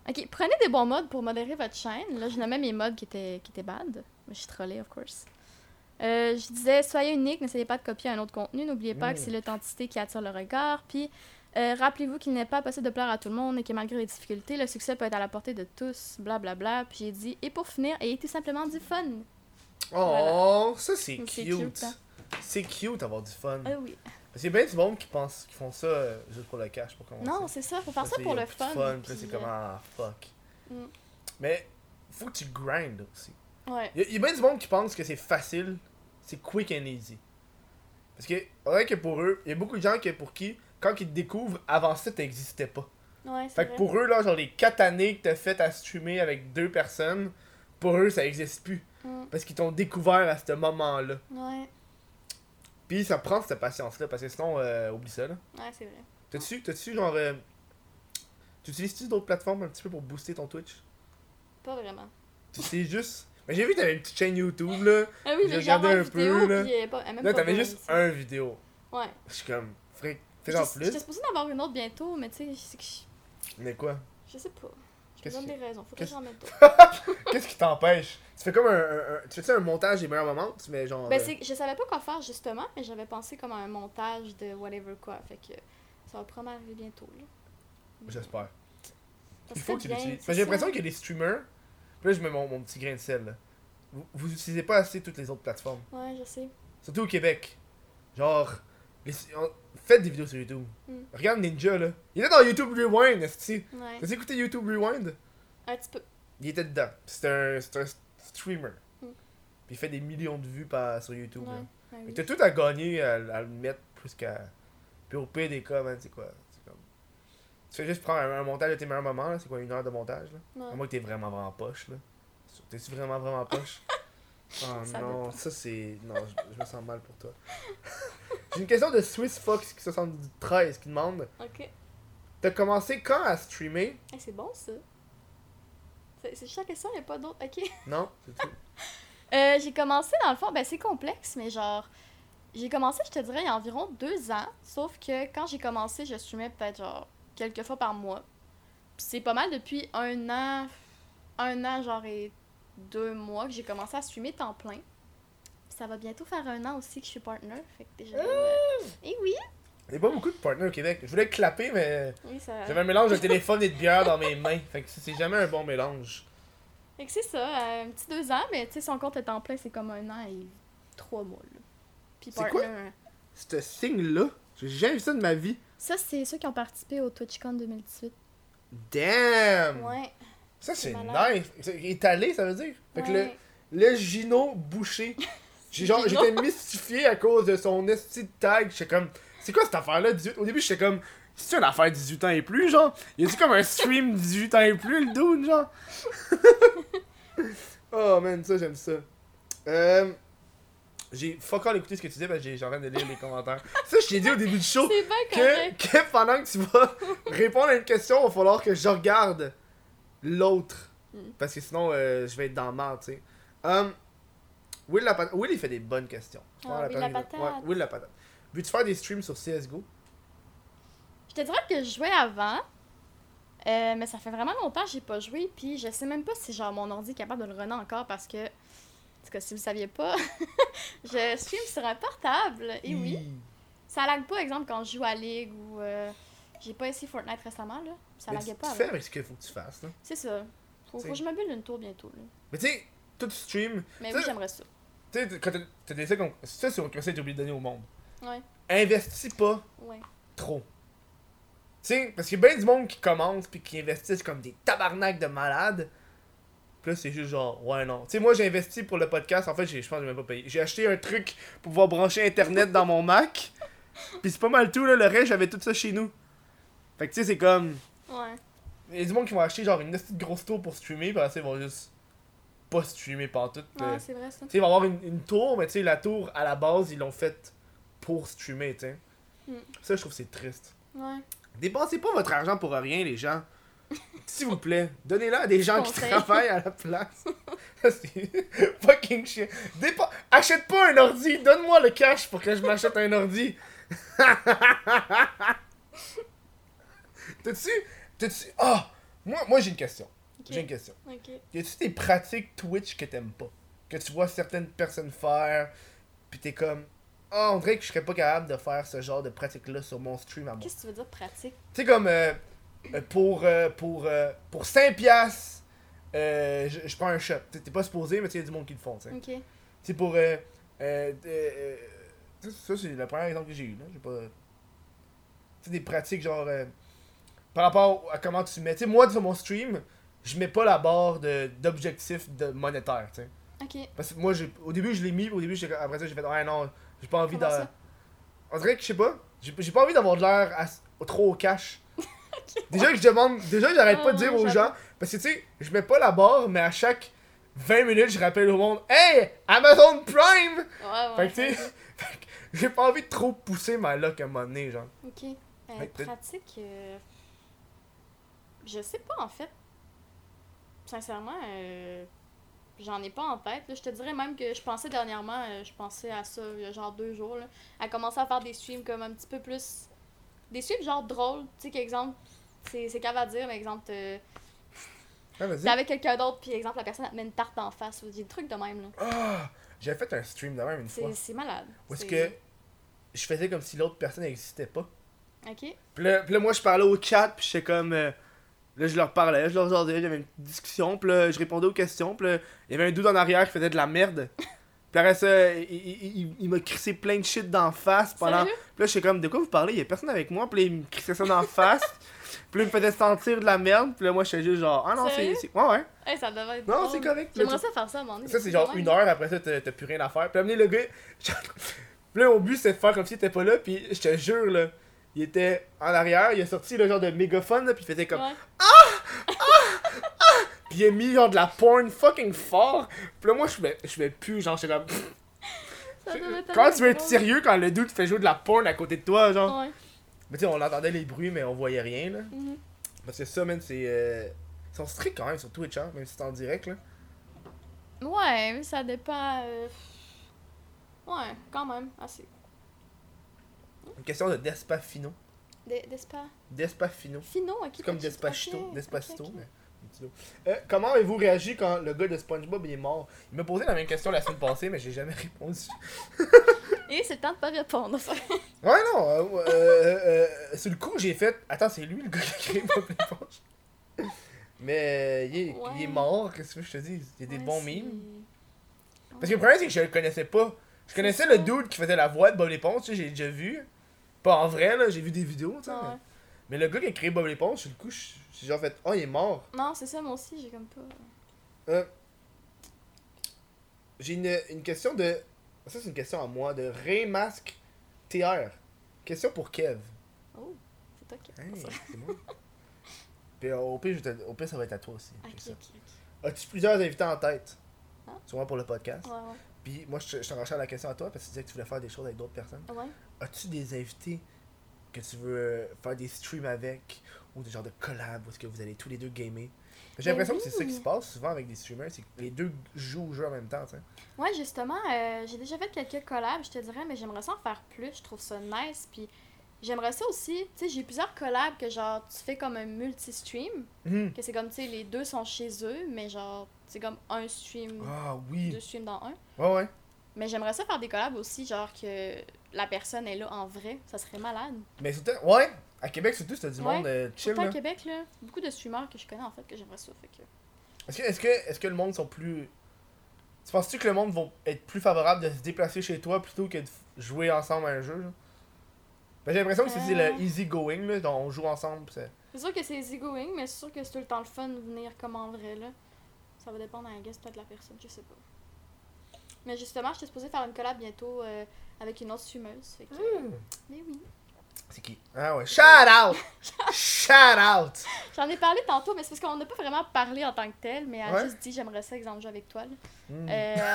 Speaker 2: Ok, prenez des bons modes pour modérer votre chaîne. Là, je nommais mes modes qui étaient, qui étaient bad. Mais je suis trollée, of course. Euh, je disais, soyez unique, n'essayez pas de copier un autre contenu. N'oubliez pas que
Speaker 1: Mm.
Speaker 2: c'est l'authenticité qui attire le regard. Puis, euh, rappelez-vous qu'il n'est pas possible de plaire à tout le monde et que malgré les difficultés, le succès peut être à la portée de tous. Blablabla. Puis j'ai dit, et pour finir, ayez tout simplement du fun.
Speaker 1: Oh, ça c'est
Speaker 2: C'est
Speaker 1: cute.
Speaker 2: cute, hein.
Speaker 1: C'est cute d'avoir du fun.
Speaker 2: Ah oui.
Speaker 1: Parce qu'il y a bien du monde qui, pense, qui font ça euh, juste pour le cash pour commencer.
Speaker 2: Non, c'est ça, faut faire ça pour le fun.
Speaker 1: Puis
Speaker 2: puis,
Speaker 1: c'est
Speaker 2: euh,
Speaker 1: comme, ah, fuck.
Speaker 2: Mm.
Speaker 1: Mais faut que tu grindes aussi.
Speaker 2: Ouais.
Speaker 1: Il y, a- il y a bien du monde qui pense que c'est facile, c'est quick and easy. Parce que, dirait que pour eux, il y a beaucoup de gens que pour qui, quand ils te découvrent, avant ça, t'existais pas.
Speaker 2: Ouais,
Speaker 1: Fait que
Speaker 2: vrai.
Speaker 1: pour eux, là, genre les 4 années que t'as fait à streamer avec deux personnes, pour eux, ça existe plus.
Speaker 2: Mm.
Speaker 1: Parce qu'ils t'ont découvert à ce moment-là.
Speaker 2: Ouais.
Speaker 1: Puis ça prend cette patience-là, parce que sinon, euh, oublie ça, là.
Speaker 2: Ouais, c'est vrai.
Speaker 1: T'as-tu, t'as-tu, genre. euh, tu utilises-tu d'autres plateformes un petit peu pour booster ton Twitch?
Speaker 2: Pas vraiment.
Speaker 1: Tu sais juste. Mais j'ai vu que t'avais une petite chaîne YouTube, là.
Speaker 2: Ah oui,
Speaker 1: J'ai regardé un peu, là.
Speaker 2: pas,
Speaker 1: Là, t'avais juste un vidéo.
Speaker 2: Ouais.
Speaker 1: Je suis comme, fric,
Speaker 2: J'étais-
Speaker 1: plus?
Speaker 2: J'étais supposée en avoir une autre bientôt, mais tu sais, c'est que je...
Speaker 1: Mais quoi?
Speaker 2: Je sais pas. Je me
Speaker 1: Qu'est-ce
Speaker 2: donne
Speaker 1: qui-
Speaker 2: des raisons. Faut que j'en mette.
Speaker 1: Qu'est-ce qui t'empêche? Tu fais comme un. un- un- tu fais un montage des meilleurs moments Tu mets genre.
Speaker 2: Ben,
Speaker 1: euh,
Speaker 2: je savais pas quoi faire justement, mais j'avais pensé comme à un montage de whatever quoi. Fait que ça va probablement arriver bientôt. Là.
Speaker 1: J'espère.
Speaker 2: Ça
Speaker 1: Il faut que tu l'utilises. J'ai l'impression qu'il y a des streamers. Puis là, je mets mon, mon petit grain de sel, là. Vous, vous utilisez pas assez toutes les autres plateformes.
Speaker 2: Ouais, je sais.
Speaker 1: Surtout au Québec. Genre. les- on- faites des vidéos sur YouTube.
Speaker 2: Mm.
Speaker 1: Regarde Ninja, là. Il était dans YouTube Rewind, esti.
Speaker 2: Ouais.
Speaker 1: T'as écouté YouTube Rewind?
Speaker 2: Un petit peu.
Speaker 1: Il était dedans. C'est un, un streamer.
Speaker 2: Mm.
Speaker 1: Puis il fait des millions de vues par, sur YouTube.
Speaker 2: Ouais.
Speaker 1: là.
Speaker 2: ouais,
Speaker 1: Fait
Speaker 2: oui.
Speaker 1: que T'as tout à gagner à, à le mettre plus qu'à. Puis au pire des cas, man, c'est quoi? Comme. Tu fais juste prendre un, un montage de tes meilleurs moments, là. C'est quoi, une heure de montage, là? À moins que t'es vraiment, vraiment poche, là. T'es-tu vraiment, vraiment poche? Oh
Speaker 2: Ça
Speaker 1: non, ça c'est. Non, je, je me sens mal pour toi. J'ai une question de Swiss Fox 73 qui demande
Speaker 2: Ok.
Speaker 1: T'as commencé quand à streamer?
Speaker 2: Hey, c'est bon ça. C'est c'est juste la question, il a pas d'autre. Ok.
Speaker 1: Non C'est tout.
Speaker 2: Euh, j'ai commencé dans le fond, ben c'est complexe, mais genre. J'ai commencé, je te dirais, il y a environ deux ans. Sauf que quand j'ai commencé, je streamais peut-être genre quelques fois par mois. Puis c'est pas mal depuis un an. Un an, genre, et deux mois que j'ai commencé à streamer temps plein. Ça va bientôt faire un an aussi que je suis partner. Fait que déjà. euh, Et oui!
Speaker 1: Il y a pas beaucoup de partners au Québec. Je voulais clapper, mais
Speaker 2: Oui, ça.
Speaker 1: j'avais un mélange de téléphone et de bière dans mes mains. Fait que c'est jamais un bon mélange.
Speaker 2: Fait que c'est ça, euh, un petit deux ans, mais tu sais, son compte est en plein, c'est comme un an et trois mois, là. Puis
Speaker 1: C'est
Speaker 2: partner.
Speaker 1: quoi? Ce signe-là, j'ai jamais vu ça de ma vie.
Speaker 2: Ça, c'est ceux qui ont participé au TwitchCon 2018.
Speaker 1: Damn!
Speaker 2: Ouais.
Speaker 1: Ça, c'est nice. Étalé, ça veut dire? Fait que le,
Speaker 2: ouais.
Speaker 1: le Gino bouché. J'ai genre,
Speaker 2: Gino?
Speaker 1: j'étais mystifié à cause de son esti de tag. J'étais comme, c'est quoi cette affaire-là, 18? Au début, j'étais comme, c'est une affaire 18 ans et plus, genre? Y a-tu comme un stream 18 ans et plus, le dude, genre? oh man, ça, j'aime ça. Euh. J'ai fuck all écouté ce que tu disais parce que j'ai- j'ai en train de lire les commentaires. Ça, je t'ai dit au début du show que, que pendant que tu vas répondre à une question, il va falloir que je regarde l'autre.
Speaker 2: Mm.
Speaker 1: Parce que sinon, euh, je vais être dans le mal, tu sais. Um, Will, la patate- Will, il fait des bonnes questions.
Speaker 2: Ah, Will la
Speaker 1: patate-. Ouais, Will la patate. Veux-tu faire des streams sur CSGO?
Speaker 2: Je te dirais que je jouais avant, euh, mais ça fait vraiment longtemps que j'ai pas joué, puis je sais même pas si genre mon ordi est capable de le runner encore parce que, en tout cas, si vous saviez pas, je stream sur un portable, et oui. Ça lag pas, exemple, quand je joue à League ou. euh, j'ai pas essayé Fortnite récemment, là. Ça
Speaker 1: Mais
Speaker 2: laguait
Speaker 1: tu,
Speaker 2: pas
Speaker 1: tu fais avec ce qu'il faut que tu fasses. Là.
Speaker 2: C'est ça. Faut, faut que je me build une tour bientôt, là.
Speaker 1: Mais tu sais, tout stream,
Speaker 2: Mais oui, j'aimerais ça.
Speaker 1: tu sais, quand t'as- des comme ça, c'est un conseil que t'as oublié de donner au monde.
Speaker 2: Ouais.
Speaker 1: Investis pas
Speaker 2: Ouais.
Speaker 1: trop. Tu sais, parce qu'il y a bien du monde qui commence puis qui investissent comme des tabarnaks de malades. Puis là, c'est juste genre, ouais, non. Tu sais, moi, j'ai investi pour le podcast. En fait, j'ai- je pense que j'ai même pas payé. J'ai acheté un truc pour pouvoir brancher Internet dans mon Mac. Puis c'est pas mal tout, là. Le reste, j'avais tout ça chez nous. Fait que tu sais, c'est comme.
Speaker 2: Ouais.
Speaker 1: Il y a du monde qui vont acheter genre une petite grosse tour pour streamer. Puis après, ils vont juste pas streamer partout.
Speaker 2: Ouais,
Speaker 1: Euh,
Speaker 2: c'est vrai, ça.
Speaker 1: tu sais, il va y avoir une, une tour, mais tu sais, la tour, à la base, ils l'ont faite pour streamer, tu sais.
Speaker 2: Mm.
Speaker 1: Ça, je trouve c'est triste.
Speaker 2: Ouais.
Speaker 1: Dépensez pas votre argent pour rien, les gens. S'il vous plaît, donnez-le à des gens qui travaillent à la place. C'est fucking chiant. Dépa- Achète pas un ordi, donne-moi le cash pour que je m'achète un ordi. T'as-tu. T'as-tu. Ah! Moi, moi j'ai une question. J'ai une question.
Speaker 2: Ok.
Speaker 1: Y a-tu des pratiques Twitch que t'aimes pas? Que tu vois certaines personnes faire, pis t'es comme. Ah, on dirait que je serais pas capable de faire ce genre de pratique-là sur mon stream à moi.
Speaker 2: Qu'est-ce que tu veux dire pratique?
Speaker 1: Tu sais, comme euh, euh, pour, euh, pour, euh, pour 5 piastres, euh, je, je prends un shot. T'es pas supposé, mais il y a du monde qui le font. tu sais.
Speaker 2: Ok.
Speaker 1: C'est pour. Euh, euh, euh, euh, ça, c'est le premier exemple que j'ai eu. là. J'ai pas. Tu sais, des pratiques genre. Par rapport à comment tu mets. Tu sais, moi, sur mon stream, je mets pas la barre de d'objectif de monétaire, tu sais.
Speaker 2: Ok.
Speaker 1: Parce que moi, au début, je l'ai mis, au début, après ça, j'ai fait, ouais, non, j'ai pas envie de. On dirait que, je sais pas, j'ai, j'ai pas envie d'avoir de l'air trop au cash. Déjà que je demande, déjà que j'arrête pas de
Speaker 2: Ah,
Speaker 1: dire aux gens, parce que tu sais, je mets pas la barre, mais à chaque 20 minutes, je rappelle au monde, hey, Amazon Prime!
Speaker 2: Ouais, ouais.
Speaker 1: Fait que tu j'ai pas envie de trop pousser ma luck à un moment donné, genre.
Speaker 2: Ok. Euh, pratique. euh, Je sais pas en fait. Sincèrement, euh, j'en ai pas en tête. là. Je te dirais même que je pensais dernièrement, euh, je pensais à ça il y a genre deux jours, là, à commencer à faire des streams comme un petit peu plus. Des streams genre drôles. Tu sais, qu'exemple, c'est c'est à dire, mais exemple, t'es avec quelqu'un d'autre, puis exemple, la personne elle te met une tarte en face. ou des trucs de même, là.
Speaker 1: Ah! J'avais fait un stream de même une fois.
Speaker 2: C'est malade.
Speaker 1: Où est-ce que je faisais comme si l'autre personne n'existait pas.
Speaker 2: Ok.
Speaker 1: Puis là, puis là, moi, je parlais au chat, puis j'étais comme. euh, là, je leur parlais, je leur disais, j'avais une petite discussion, puis là, je répondais aux questions, puis là, il y avait un dude en arrière qui faisait de la merde. Puis après ça, il, il, il- il m'a crissé plein de shit d'en face pendant. Puis là, j'étais comme, de quoi vous parlez? Il y a personne avec moi, puis là, il me crissait ça d'en face. Puis là, il me faisait sentir de la merde, puis là, moi, j'étais juste genre, ah non, c'est. Ouais, ouais.
Speaker 2: Hey, ça devait être.
Speaker 1: Non, c'est correct. Là,
Speaker 2: J'aimerais ça faire ça donné.
Speaker 1: ça, c'est genre une heure, après ça, t'as plus rien à faire. Puis amener le gars. Puis là, mon but, c'est de faire comme s'il était pas là. Puis je te jure, là, il était en arrière. Il a sorti le genre de mégaphone, là, puis il faisait comme.
Speaker 2: Ouais.
Speaker 1: Puis il a mis genre de la porn fucking fort. Puis là, moi, je vais, je vais plus, genre, j'étais comme. Quand tu veux être sérieux, quand le dude fait jouer de la porn à côté de toi, genre.
Speaker 2: Ouais.
Speaker 1: Mais tu sais, on entendait les bruits, mais on voyait rien, là.
Speaker 2: Mhm.
Speaker 1: Parce que ça, man, c'est. euh, Ils sont stricts quand même sur Twitch, hein, même si c'est en direct, là.
Speaker 2: Ouais, mais ça dépend. euh, Ouais, quand même, assez.
Speaker 1: Une question de Despafino.
Speaker 2: Des Despa.
Speaker 1: Despafino.
Speaker 2: Fino, ok.
Speaker 1: C'est comme Despacito, Despacito,
Speaker 2: ok, ok.
Speaker 1: mais. Euh, comment avez-vous réagi quand le gars de SpongeBob il est mort? Il m'a posé la même question la semaine passée, mais j'ai jamais répondu.
Speaker 2: Et c'est le temps de pas répondre.
Speaker 1: Ouais, non, euh, euh, euh, euh, sur le coup, j'ai fait. Attends, c'est lui le gars qui a créé Bob l'éponge. Mais il, est, il est
Speaker 2: Ouais.
Speaker 1: mort, qu'est-ce que je te dis? Il y a des
Speaker 2: Ouais,
Speaker 1: bons mimes. Parce que le problème, c'est que je le connaissais pas. Je connaissais le dude qui faisait la voix de Bob l'éponge, tu sais, j'ai déjà vu. Pas en vrai, là, j'ai vu des vidéos, tu sais. Mais-
Speaker 2: ouais.
Speaker 1: Mais le gars qui a créé Bob l'éponge, sur le coup, je- j'ai genre fait. Oh, il est mort.
Speaker 2: Non, c'est ça, moi aussi, j'ai comme pas.
Speaker 1: Euh, J'ai une, une question de. Ça, c'est une question à moi, de Raymask TR. Question pour Kev.
Speaker 2: Oh, c'est toi qui
Speaker 1: Hey, c'est moi. Puis euh, au pire, je te- au pire, ça va être à toi aussi.
Speaker 2: Ok, ok, ok.
Speaker 1: As-tu plusieurs invités en tête?
Speaker 2: Ah.
Speaker 1: Sûrement pour le podcast?
Speaker 2: Ouais, ouais.
Speaker 1: Puis moi, je, je t'enchaîne la question à toi parce que tu disais que tu voulais faire des choses avec d'autres personnes.
Speaker 2: Ouais.
Speaker 1: As-tu des invités que tu veux faire des streams avec ou des genres de collab où est-ce que vous allez tous les deux gamer? J'ai
Speaker 2: Ben
Speaker 1: l'impression que c'est ça qui se passe souvent avec des streamers, c'est que les deux jouent au jeu en même temps, tu sais.
Speaker 2: Ouais, justement, euh, j'ai déjà fait quelques collabs, je te dirais, mais j'aimerais ça en faire plus. Je trouve ça nice. Puis j'aimerais ça aussi. Tu sais, j'ai plusieurs collabs que genre, tu fais comme un multi-stream.
Speaker 1: Mhm.
Speaker 2: Que c'est comme, tu sais, les deux sont chez eux, mais genre, c'est comme un stream,
Speaker 1: Ah oui.
Speaker 2: deux streams dans un.
Speaker 1: Ouais, ouais.
Speaker 2: Mais j'aimerais ça faire des collabs aussi, genre que la personne est là en vrai. Ça serait malade.
Speaker 1: Mais surtout, ouais, à Québec surtout, c'est du
Speaker 2: Ouais,
Speaker 1: monde euh, chill.
Speaker 2: Surtout à Québec, là, beaucoup de streamers que je connais en fait que j'aimerais ça. Fait que...
Speaker 1: Est-ce que, est-ce, que, est-ce que le monde sont plus. Tu penses-tu que le monde va être plus favorable de se déplacer chez toi plutôt que de jouer ensemble à un jeu? Là? Ben, j'ai l'impression que c'est,
Speaker 2: Euh.
Speaker 1: le easy going, là, donc on joue ensemble. c'est-
Speaker 2: C'est sûr que c'est easygoing, mais c'est sûr que c'est tout le temps le fun de venir comme en vrai, là. Ça va dépendre, I guess, peut-être de la personne, je sais pas. Mais justement, j'étais supposée faire une collab bientôt euh, avec une autre. Fait que... Mais oui.
Speaker 1: C'est qui? Ah ouais, shout out! shout out!
Speaker 2: J'en ai parlé tantôt, mais c'est parce qu'on n'a pas vraiment parlé en tant que tel, mais elle a
Speaker 1: Ouais.
Speaker 2: juste dit j'aimerais ça, exemple, jouer avec toi. là.
Speaker 1: Hmm.
Speaker 2: Euh,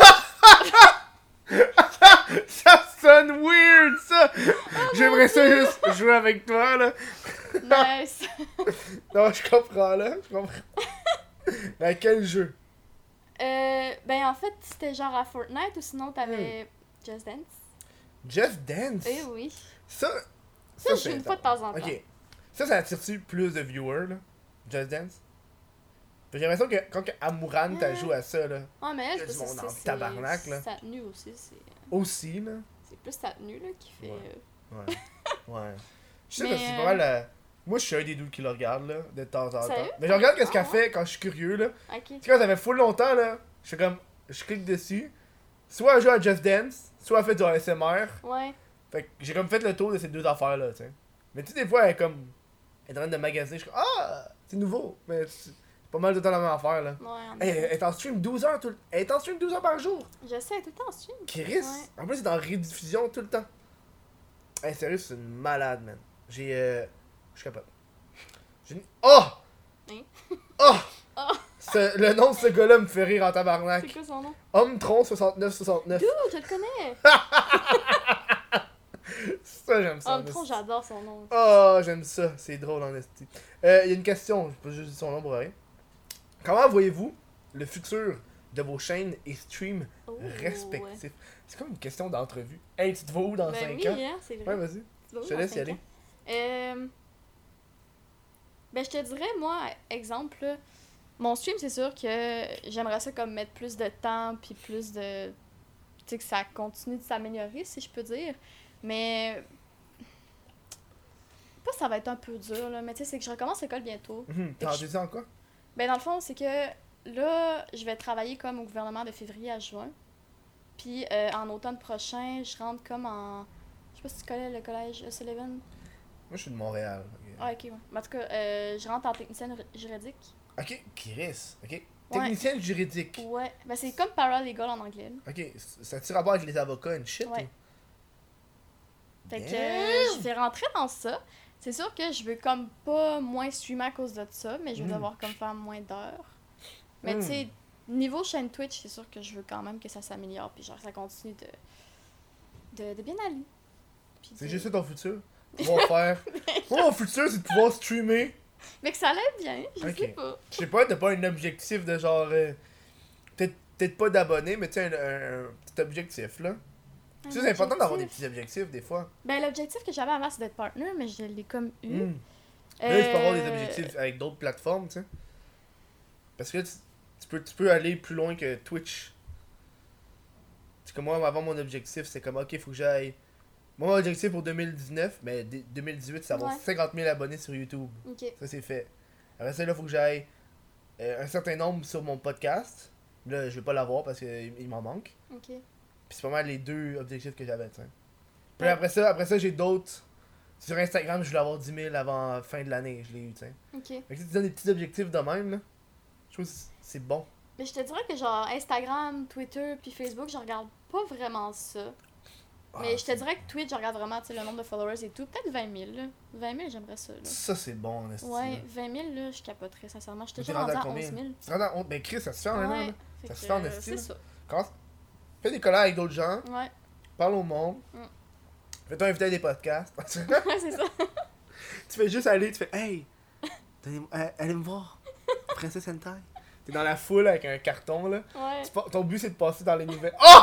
Speaker 1: Ça sonne weird, ça!
Speaker 2: Ah,
Speaker 1: J'aimerais ça juste jouer avec toi, là.
Speaker 2: nice!
Speaker 1: Non, je comprends, là. Je comprends. Mais à quel jeu?
Speaker 2: Euh, ben en fait, c'était genre à Fortnite ou sinon t'avais Just Dance.
Speaker 1: Just Dance?
Speaker 2: Eh oui.
Speaker 1: Ça,
Speaker 2: Ça, je joue une fois de temps en temps.
Speaker 1: Ok. Ça, ça attire-tu plus de viewers, là? Just Dance? J'ai l'impression que quand que Amouran t'a
Speaker 2: Ouais.
Speaker 1: joué à ça, là,
Speaker 2: Ouais, mais elle, c'est c'est-
Speaker 1: tabarnak, là.
Speaker 2: Sa tenue aussi, c'est
Speaker 1: aussi, là.
Speaker 2: c'est plus sa tenue là, qui fait.
Speaker 1: Ouais.
Speaker 2: euh,
Speaker 1: Ouais. ouais. Je sais
Speaker 2: Mais,
Speaker 1: que c'est pas
Speaker 2: euh,
Speaker 1: mal. Moi, je suis un des dudes qui le regarde, là, de temps en temps.
Speaker 2: Sérieux?
Speaker 1: Mais je regarde qu'est-ce qu'elle
Speaker 2: Ah
Speaker 1: fait quand je suis curieux, là.
Speaker 2: Ok.
Speaker 1: Tu sais, quand ça fait full longtemps, là, je fais comme. Je clique dessus. Soit elle joue à Just Dance, soit elle fait du ASMR.
Speaker 2: Ouais.
Speaker 1: Fait que j'ai comme fait le tour de ces deux affaires-là, tu sais. Mais tu sais, des fois, elle est comme. Elle est en train de magasiner, je suis comme. Ah! C'est nouveau! Mais c'est pas mal de temps la même affaire, là.
Speaker 2: Ouais, effet.
Speaker 1: elle est en stream 12 heures tout le... Elle est en stream 12 heures par jour.
Speaker 2: Je sais, tout le temps en stream.
Speaker 1: Chris.
Speaker 2: Ouais.
Speaker 1: En plus, c'est en rediffusion tout le temps. Hey, sérieux, c'est une malade, man. J'ai. Euh... Je suis capable. J'ai une. Oh!
Speaker 2: Hein?
Speaker 1: Oh!
Speaker 2: Oh!
Speaker 1: Ce- le nom de ce gars-là me fait rire en
Speaker 2: C'est
Speaker 1: tabarnak.
Speaker 2: quoi son nom?
Speaker 1: Homme-tron6969.
Speaker 2: Dude, je le connais!
Speaker 1: Ça, j'aime ça. esti.
Speaker 2: j'adore son nom.
Speaker 1: Oh, j'aime ça. C'est drôle en esti. Euh, Il y a une question. Je peux juste dire son nom pour rien. Comment voyez-vous le futur de vos chaînes et streams
Speaker 2: Oh,
Speaker 1: respectifs? C'est comme une question d'entrevue. Hey, tu te vois où dans
Speaker 2: Ben
Speaker 1: 5
Speaker 2: oui,
Speaker 1: ans?
Speaker 2: hein, c'est
Speaker 1: Ouais, vas-y. Je te laisse y aller.
Speaker 2: Euh, Ben, je te dirais, moi, exemple, là, mon stream, c'est sûr que j'aimerais ça comme mettre plus de temps, puis plus de. Tu sais, que ça continue de s'améliorer, si je peux dire. Mais. Pas ça va être un peu dur, là, mais tu sais, c'est que je recommence l'école bientôt.
Speaker 1: Mhm. T'as ça en quoi?
Speaker 2: Ben, dans le fond, c'est que là, je vais travailler comme au gouvernement de février à juin. Puis euh, en automne prochain, je rentre comme en. Je sais pas si tu connais le collège Sullivan.
Speaker 1: Moi, je suis de Montréal. Ok.
Speaker 2: Ah, ok, ouais. Mais en tout cas, euh, je rentre en technicienne juridique.
Speaker 1: Ok, Chris. Ok. Technicien juridique.
Speaker 2: Ouais. Ben, c'est comme paralegal en anglais. là.
Speaker 1: Ok, ça tire à voir avec les avocats, une shit.
Speaker 2: Ouais.
Speaker 1: ou?
Speaker 2: Fait que euh, je vais rentrer dans ça. C'est sûr que je veux comme pas moins streamer à cause de ça, mais je vais
Speaker 1: Mm.
Speaker 2: devoir comme faire moins d'heures. Mais
Speaker 1: Mm.
Speaker 2: tu sais, niveau chaîne Twitch, c'est sûr que je veux quand même que ça s'améliore, puis genre ça continue de, de, de bien aller.
Speaker 1: C'est juste ça ton futur? Pouvoir faire. Moi, mon futur, c'est de pouvoir streamer.
Speaker 2: Mais que ça allait bien, je sais pas.
Speaker 1: Je sais pas, t'as pas un objectif de genre. euh, Peut-être peut-être pas d'abonnés, mais tu sais, un, un- un petit objectif là. Tu sais,
Speaker 2: Un
Speaker 1: c'est important d'avoir des petits objectifs des fois.
Speaker 2: Ben, l'objectif que j'avais avant, c'est d'être partner, mais je l'ai comme eu.
Speaker 1: Hmm. Là, tu peux avoir des
Speaker 2: Euh,
Speaker 1: objectifs avec d'autres plateformes, tu sais. Parce que tu, tu peux, tu peux aller plus loin que Twitch. C'est comme moi, avant mon objectif, c'est comme, ok, faut que j'aille. Moi, mon objectif pour 2019, mais dé- 2018, c'est avoir
Speaker 2: Ouais.
Speaker 1: 50 000 abonnés sur YouTube. Ça, c'est fait. Après ça, là, faut que j'aille euh, un certain nombre sur mon podcast. Là, je vais pas l'avoir parce qu'il il m'en manque.
Speaker 2: Ok.
Speaker 1: Puis c'est pas mal les deux objectifs que j'avais. Puis
Speaker 2: Ouais.
Speaker 1: après ça, après ça j'ai d'autres. Sur Instagram, je voulais avoir 10 000 avant fin de l'année. Je l'ai eu, sais.
Speaker 2: Ok.
Speaker 1: Fait que tu donnes des petits objectifs de même, là, je trouve que c'est- c'est bon.
Speaker 2: Mais je te dirais que genre Instagram, Twitter, puis Facebook, je regarde pas vraiment ça. Mais
Speaker 1: Ah,
Speaker 2: je te dirais que Twitch, je regarde vraiment le nombre de followers et tout. Peut-être 20 000. Là. 20 000, j'aimerais ça. Là.
Speaker 1: Ça, c'est bon, en esti,
Speaker 2: Ouais,
Speaker 1: là.
Speaker 2: 20 000, là, je capoterais sincèrement. Je
Speaker 1: t'es
Speaker 2: déjà
Speaker 1: rendu à
Speaker 2: à 11
Speaker 1: combien?
Speaker 2: 000.
Speaker 1: Tu te rends compte? Ben, Chris, ça se fait en un an,
Speaker 2: Ouais.
Speaker 1: Ça se fait en
Speaker 2: euh,
Speaker 1: esti,
Speaker 2: C'est ça.
Speaker 1: Fais des collabs avec d'autres gens,
Speaker 2: Ouais.
Speaker 1: parle au monde.
Speaker 2: Mm.
Speaker 1: Fais-toi inviter à des podcasts.
Speaker 2: ouais, c'est ça.
Speaker 1: tu fais juste aller, tu fais Hey, euh, allez me voir. Princesse Hentai. T'es dans la foule avec un carton, là.
Speaker 2: Ouais.
Speaker 1: Tu Ton but, c'est de passer dans les nouvelles. Oh!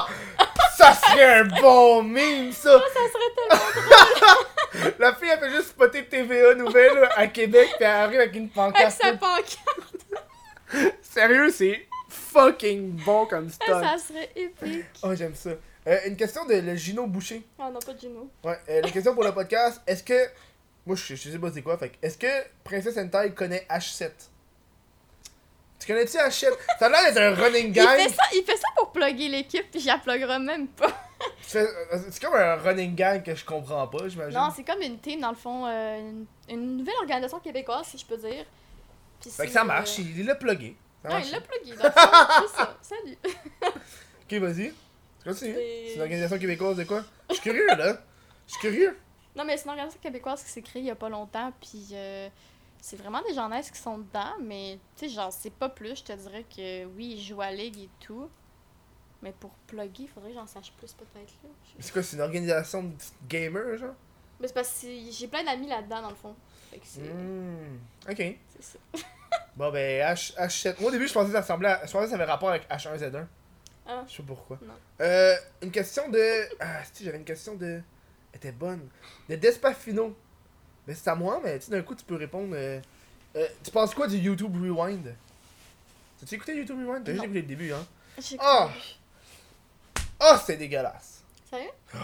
Speaker 1: Ça serait un bon meme, ça!
Speaker 2: Ça serait tellement
Speaker 1: La fille, elle fait juste spotter TVA Nouvelles là, à Québec, puis elle arrive avec une
Speaker 2: avec
Speaker 1: pancarte.
Speaker 2: sa
Speaker 1: là.
Speaker 2: pancarte.
Speaker 1: Sérieux, c'est fucking bon comme stunt.
Speaker 2: Ça serait épique.
Speaker 1: Oh, j'aime ça. Euh, une question de le Gino Boucher.
Speaker 2: Oh non, pas de Juno.
Speaker 1: Ouais, euh, la question pour le podcast, est-ce que. Moi, je, je sais pas c'est quoi, fait est-ce que Princesse Hentai connaît H7 Tu connais-tu H7 Ça a l'air d'être un running
Speaker 2: Il
Speaker 1: gag.
Speaker 2: fait, ça, il fait ça pour plugger l'équipe, puis je la pluguerai même pas.
Speaker 1: Euh, C'est comme un running gag que je comprends pas, j'imagine.
Speaker 2: Non, c'est comme une team, dans le fond, euh, une, une nouvelle organisation québécoise, si je peux dire. Puis
Speaker 1: Fait que ça marche,
Speaker 2: euh,
Speaker 1: il l'a plugué.
Speaker 2: Non, il l'a plugué, fond, c'est ça. Salut.
Speaker 1: Ok, vas-y. Continue.
Speaker 2: C'est-
Speaker 1: C'est une organisation québécoise de quoi? Je suis curieux, là. Je suis curieux.
Speaker 2: Non, mais c'est une organisation québécoise qui s'est créée il y a pas longtemps, puis euh, c'est vraiment des gens nice qui sont dedans, mais tu sais, genre, c'est pas plus. Je te dirais que oui, ils jouent à Ligue et tout. Mais pour plugger, il faudrait que j'en sache plus peut-être là. Je-
Speaker 1: C'est quoi, c'est une organisation de gamers, genre?
Speaker 2: Mais c'est parce que j'ai plein d'amis là-dedans, dans le fond. Fait que c'est
Speaker 1: Hmm. Ok.
Speaker 2: c'est ça.
Speaker 1: Bon, ben, H, H7. Moi, au début, je pensais que ça ressemblait à... Je pensais que ça avait rapport avec H1Z1.
Speaker 2: Ah.
Speaker 1: Je sais pas pourquoi.
Speaker 2: Non.
Speaker 1: Euh, une question de. Ah, si, j'avais une question de. Elle était bonne. De Despafino. Ben, c'est à moi, mais tu d'un coup, tu peux répondre. euh, euh, tu penses quoi du YouTube Rewind? T'as-tu écouté YouTube Rewind? T'as juste écouté le début, hein? Ah! Oh, c'est dégueulasse.
Speaker 2: Sérieux?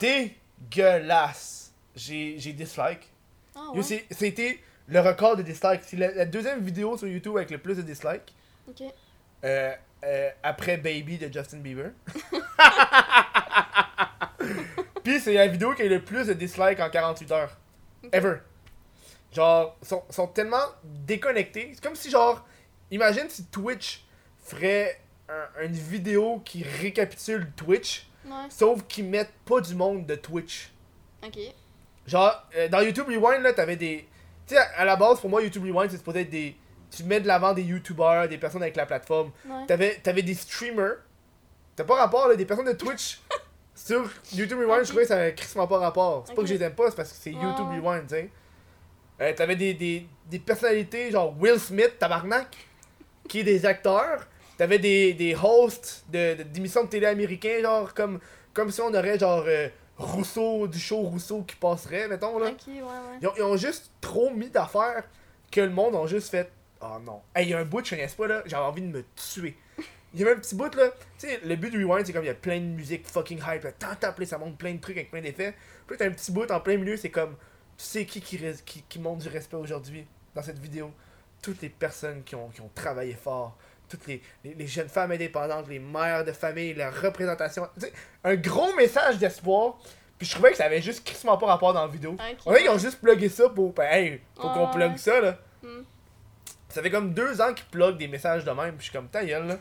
Speaker 1: Dégueulasse. J'ai j'ai dislike.
Speaker 2: Ah ouais?
Speaker 1: C'était le record de dislike. C'est la, la deuxième vidéo sur YouTube avec le plus de dislikes.
Speaker 2: Ok.
Speaker 1: Euh, euh, après Baby de Justin Bieber. Puis c'est la vidéo qui a eu le plus de dislikes en 48 heures. Ever. Genre, sont, sont tellement déconnectés. C'est comme si, genre, imagine si Twitch ferait un- une vidéo qui récapitule Twitch,
Speaker 2: Ouais.
Speaker 1: sauf qu'ils mettent pas du monde de Twitch.
Speaker 2: Ok.
Speaker 1: Genre, euh, dans YouTube Rewind, là, t'avais des. Tu sais, à la base, pour moi, YouTube Rewind, c'est supposé être des. Tu mets de l'avant des YouTubers, des personnes avec la plateforme.
Speaker 2: Ouais.
Speaker 1: T'avais, t'avais des streamers. T'as pas rapport, là, des personnes de Twitch sur YouTube Rewind, je trouvais que ça avait crissement pas rapport. C'est pas que je les aime pas, c'est parce que c'est YouTube. Rewind, tu sais. Euh, t'avais des, des, des personnalités, genre Will Smith, tabarnak, qui est des acteurs. T'avais des, des hosts de, de- d'émissions de télé américains, genre comme, comme si on aurait genre euh, Rousseau, du show Rousseau qui passerait, mettons, là.
Speaker 2: Ok, ouais, ouais.
Speaker 1: Ils ont, ils ont juste trop mis d'affaires que le monde ont juste fait Oh non. Hey, il y a un bout, je connais pas là, j'avais envie de me tuer. Il y avait un petit bout là, tu sais, le but du rewind c'est comme il y a plein de musique fucking hype, là, tant tant, ça monte plein de trucs avec plein d'effets. Puis t'as un petit bout en plein milieu, c'est comme tu sais qui qui, qui, qui montre du respect aujourd'hui dans cette vidéo? Toutes les personnes qui ont, qui ont travaillé fort, toutes les, les, les jeunes femmes indépendantes, les mères de famille, la représentation. Tu sais, un gros message d'espoir. Puis je trouvais que ça avait juste crissement pas rapport dans la vidéo.
Speaker 2: Ok.
Speaker 1: On dirait qu'ils ont juste plugué ça pour. Ben, hey, faut qu'on
Speaker 2: ouais.
Speaker 1: plug ça, là.
Speaker 2: Hmm.
Speaker 1: Ça fait comme deux ans qu'ils pluguent des messages de même, puis je suis comme, ta gueule, là.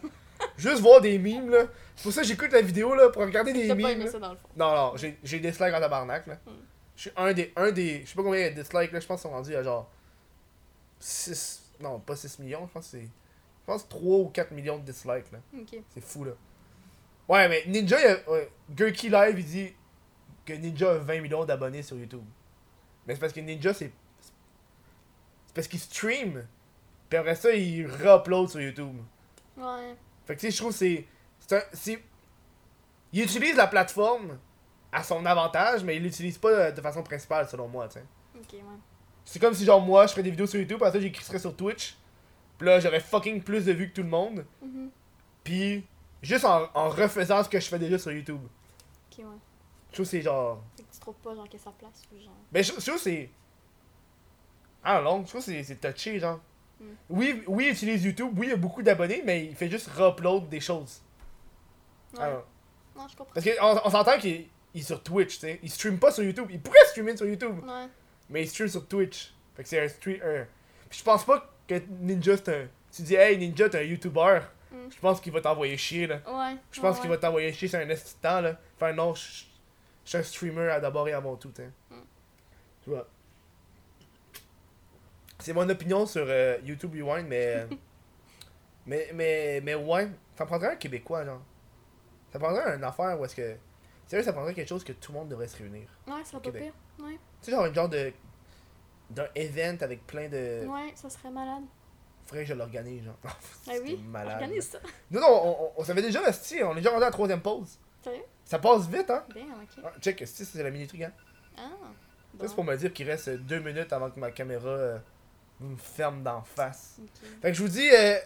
Speaker 1: Juste voir des memes, là. C'est pour ça que j'écoute la vidéo, là, pour regarder des
Speaker 2: T'as
Speaker 1: memes.
Speaker 2: pas aimé
Speaker 1: là.
Speaker 2: ça dans le fond.
Speaker 1: Non, non, j'ai j'ai des dislikes en tabarnak, là.
Speaker 2: Hmm.
Speaker 1: Je suis un des. Un des. Je sais pas combien il y a de dislikes, là. Je pense qu'ils sont rendus à genre. 6. Non, pas 6 millions, je pense que c'est. Je pense 3 ou 4 millions de dislikes, là.
Speaker 2: Ok.
Speaker 1: C'est fou, là. Ouais, mais Ninja, il a, ouais, Gurky Live, il dit que Ninja a 20 millions d'abonnés sur YouTube. Mais c'est parce que Ninja, c'est. C'est parce qu'il stream. Puis après ça, il re-upload sur YouTube.
Speaker 2: Ouais.
Speaker 1: Fait que tu sais, je trouve que c'est. C'est Il utilise la plateforme à son avantage, mais il l'utilise pas de façon principale, selon moi, tu sais.
Speaker 2: Ok, ouais.
Speaker 1: C'est comme si, genre, moi, je ferais des vidéos sur YouTube, après ça, j'écrirais sur Twitch. Puis là, j'aurais fucking plus de vues que tout le monde.
Speaker 2: Mhm.
Speaker 1: Puis, juste en, en refaisant ce que je fais déjà sur YouTube.
Speaker 2: Ok, ouais.
Speaker 1: Je trouve que c'est genre.
Speaker 2: Fait que tu trouves pas, genre, que ça place ou genre?
Speaker 1: Ben, je, je trouve que c'est. Ah non, je trouve que c'est- c'est touché, genre.
Speaker 2: Mm.
Speaker 1: Oui, oui, il utilise YouTube, oui, il a beaucoup d'abonnés, mais il fait juste re-upload des choses.
Speaker 2: Ouais.
Speaker 1: Ah non.
Speaker 2: Je comprends.
Speaker 1: Parce qu'on on, s'entend qu'il il est sur Twitch, tu sais. Il stream pas sur YouTube. Il pourrait streamer sur YouTube,
Speaker 2: Ouais.
Speaker 1: mais il stream sur Twitch. Fait que c'est un stream. un- Puis je pense pas que Ninja c'est un. Tu dis, hey Ninja, t'es un YouTuber.
Speaker 2: Mm.
Speaker 1: Je pense qu'il va t'envoyer chier, là.
Speaker 2: Ouais.
Speaker 1: Je pense
Speaker 2: ouais,
Speaker 1: qu'il va t'envoyer chier sur un temps, là. Enfin, non, je suis un streamer à d'abord et avant tout, hein.
Speaker 2: Mm.
Speaker 1: Tu vois. C'est mon opinion sur euh, YouTube Rewind, mais. euh, mais, mais, mais ouais, ça prendrait un Québécois, genre. Ça prendrait une affaire où est-ce que. Sérieux, ça prendrait quelque chose que tout le monde devrait se réunir.
Speaker 2: Ouais, ça serait pas pire. Ouais.
Speaker 1: Tu sais, genre, une genre de. d'un event avec plein de.
Speaker 2: Ouais, ça serait malade.
Speaker 1: Faudrait que je l'organise, genre.
Speaker 2: Ah oui?
Speaker 1: malade.
Speaker 2: Organise ça.
Speaker 1: Nous, non, on, on, on savait déjà, esti, on est déjà rendu à la troisième pause.
Speaker 2: Sérieux?
Speaker 1: Ça passe vite, hein?
Speaker 2: Bien, ok.
Speaker 1: Ah, check, esti, c'est la mini-truc, hein?
Speaker 2: Ah.
Speaker 1: C'est pour me dire qu'il reste deux minutes avant que ma caméra euh, me ferme d'en face.
Speaker 2: Ok.
Speaker 1: Fait que je vous dis, euh,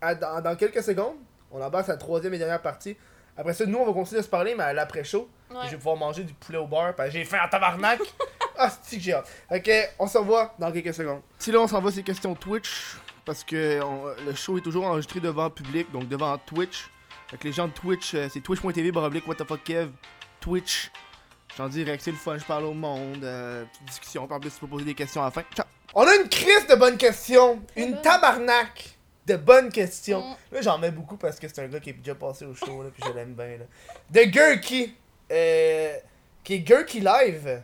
Speaker 1: à- dans, dans quelques secondes, on embarque la troisième et dernière partie. Après ça, nous, on va continuer à se parler, mais à l'après-chaud,
Speaker 2: Ouais.
Speaker 1: je vais pouvoir manger du poulet au beurre, parce que j'ai faim en tabarnak. ah, c'est que j'ai hâte. Que, on se revoit dans quelques secondes. Si là, on s'en va, c'est question Twitch, parce que on- le show est toujours enregistré devant public, donc devant Twitch. Fait que les gens de Twitch, euh, c'est twitch.tv, baroblique, what the fuck, Kev, Twitch. J'en direct, c'est le fun, je parle au monde, euh, petite discussion, puis en plus tu peux poser des questions à la fin. Ciao. On a une crise de bonnes questions,
Speaker 2: Très
Speaker 1: une
Speaker 2: bonne.
Speaker 1: tabarnak de bonnes questions.
Speaker 2: Mm.
Speaker 1: Là j'en mets beaucoup parce que c'est un gars qui est déjà passé au show, là, puis je l'aime bien. Là. De Gurky, euh, qui est Gurky Live.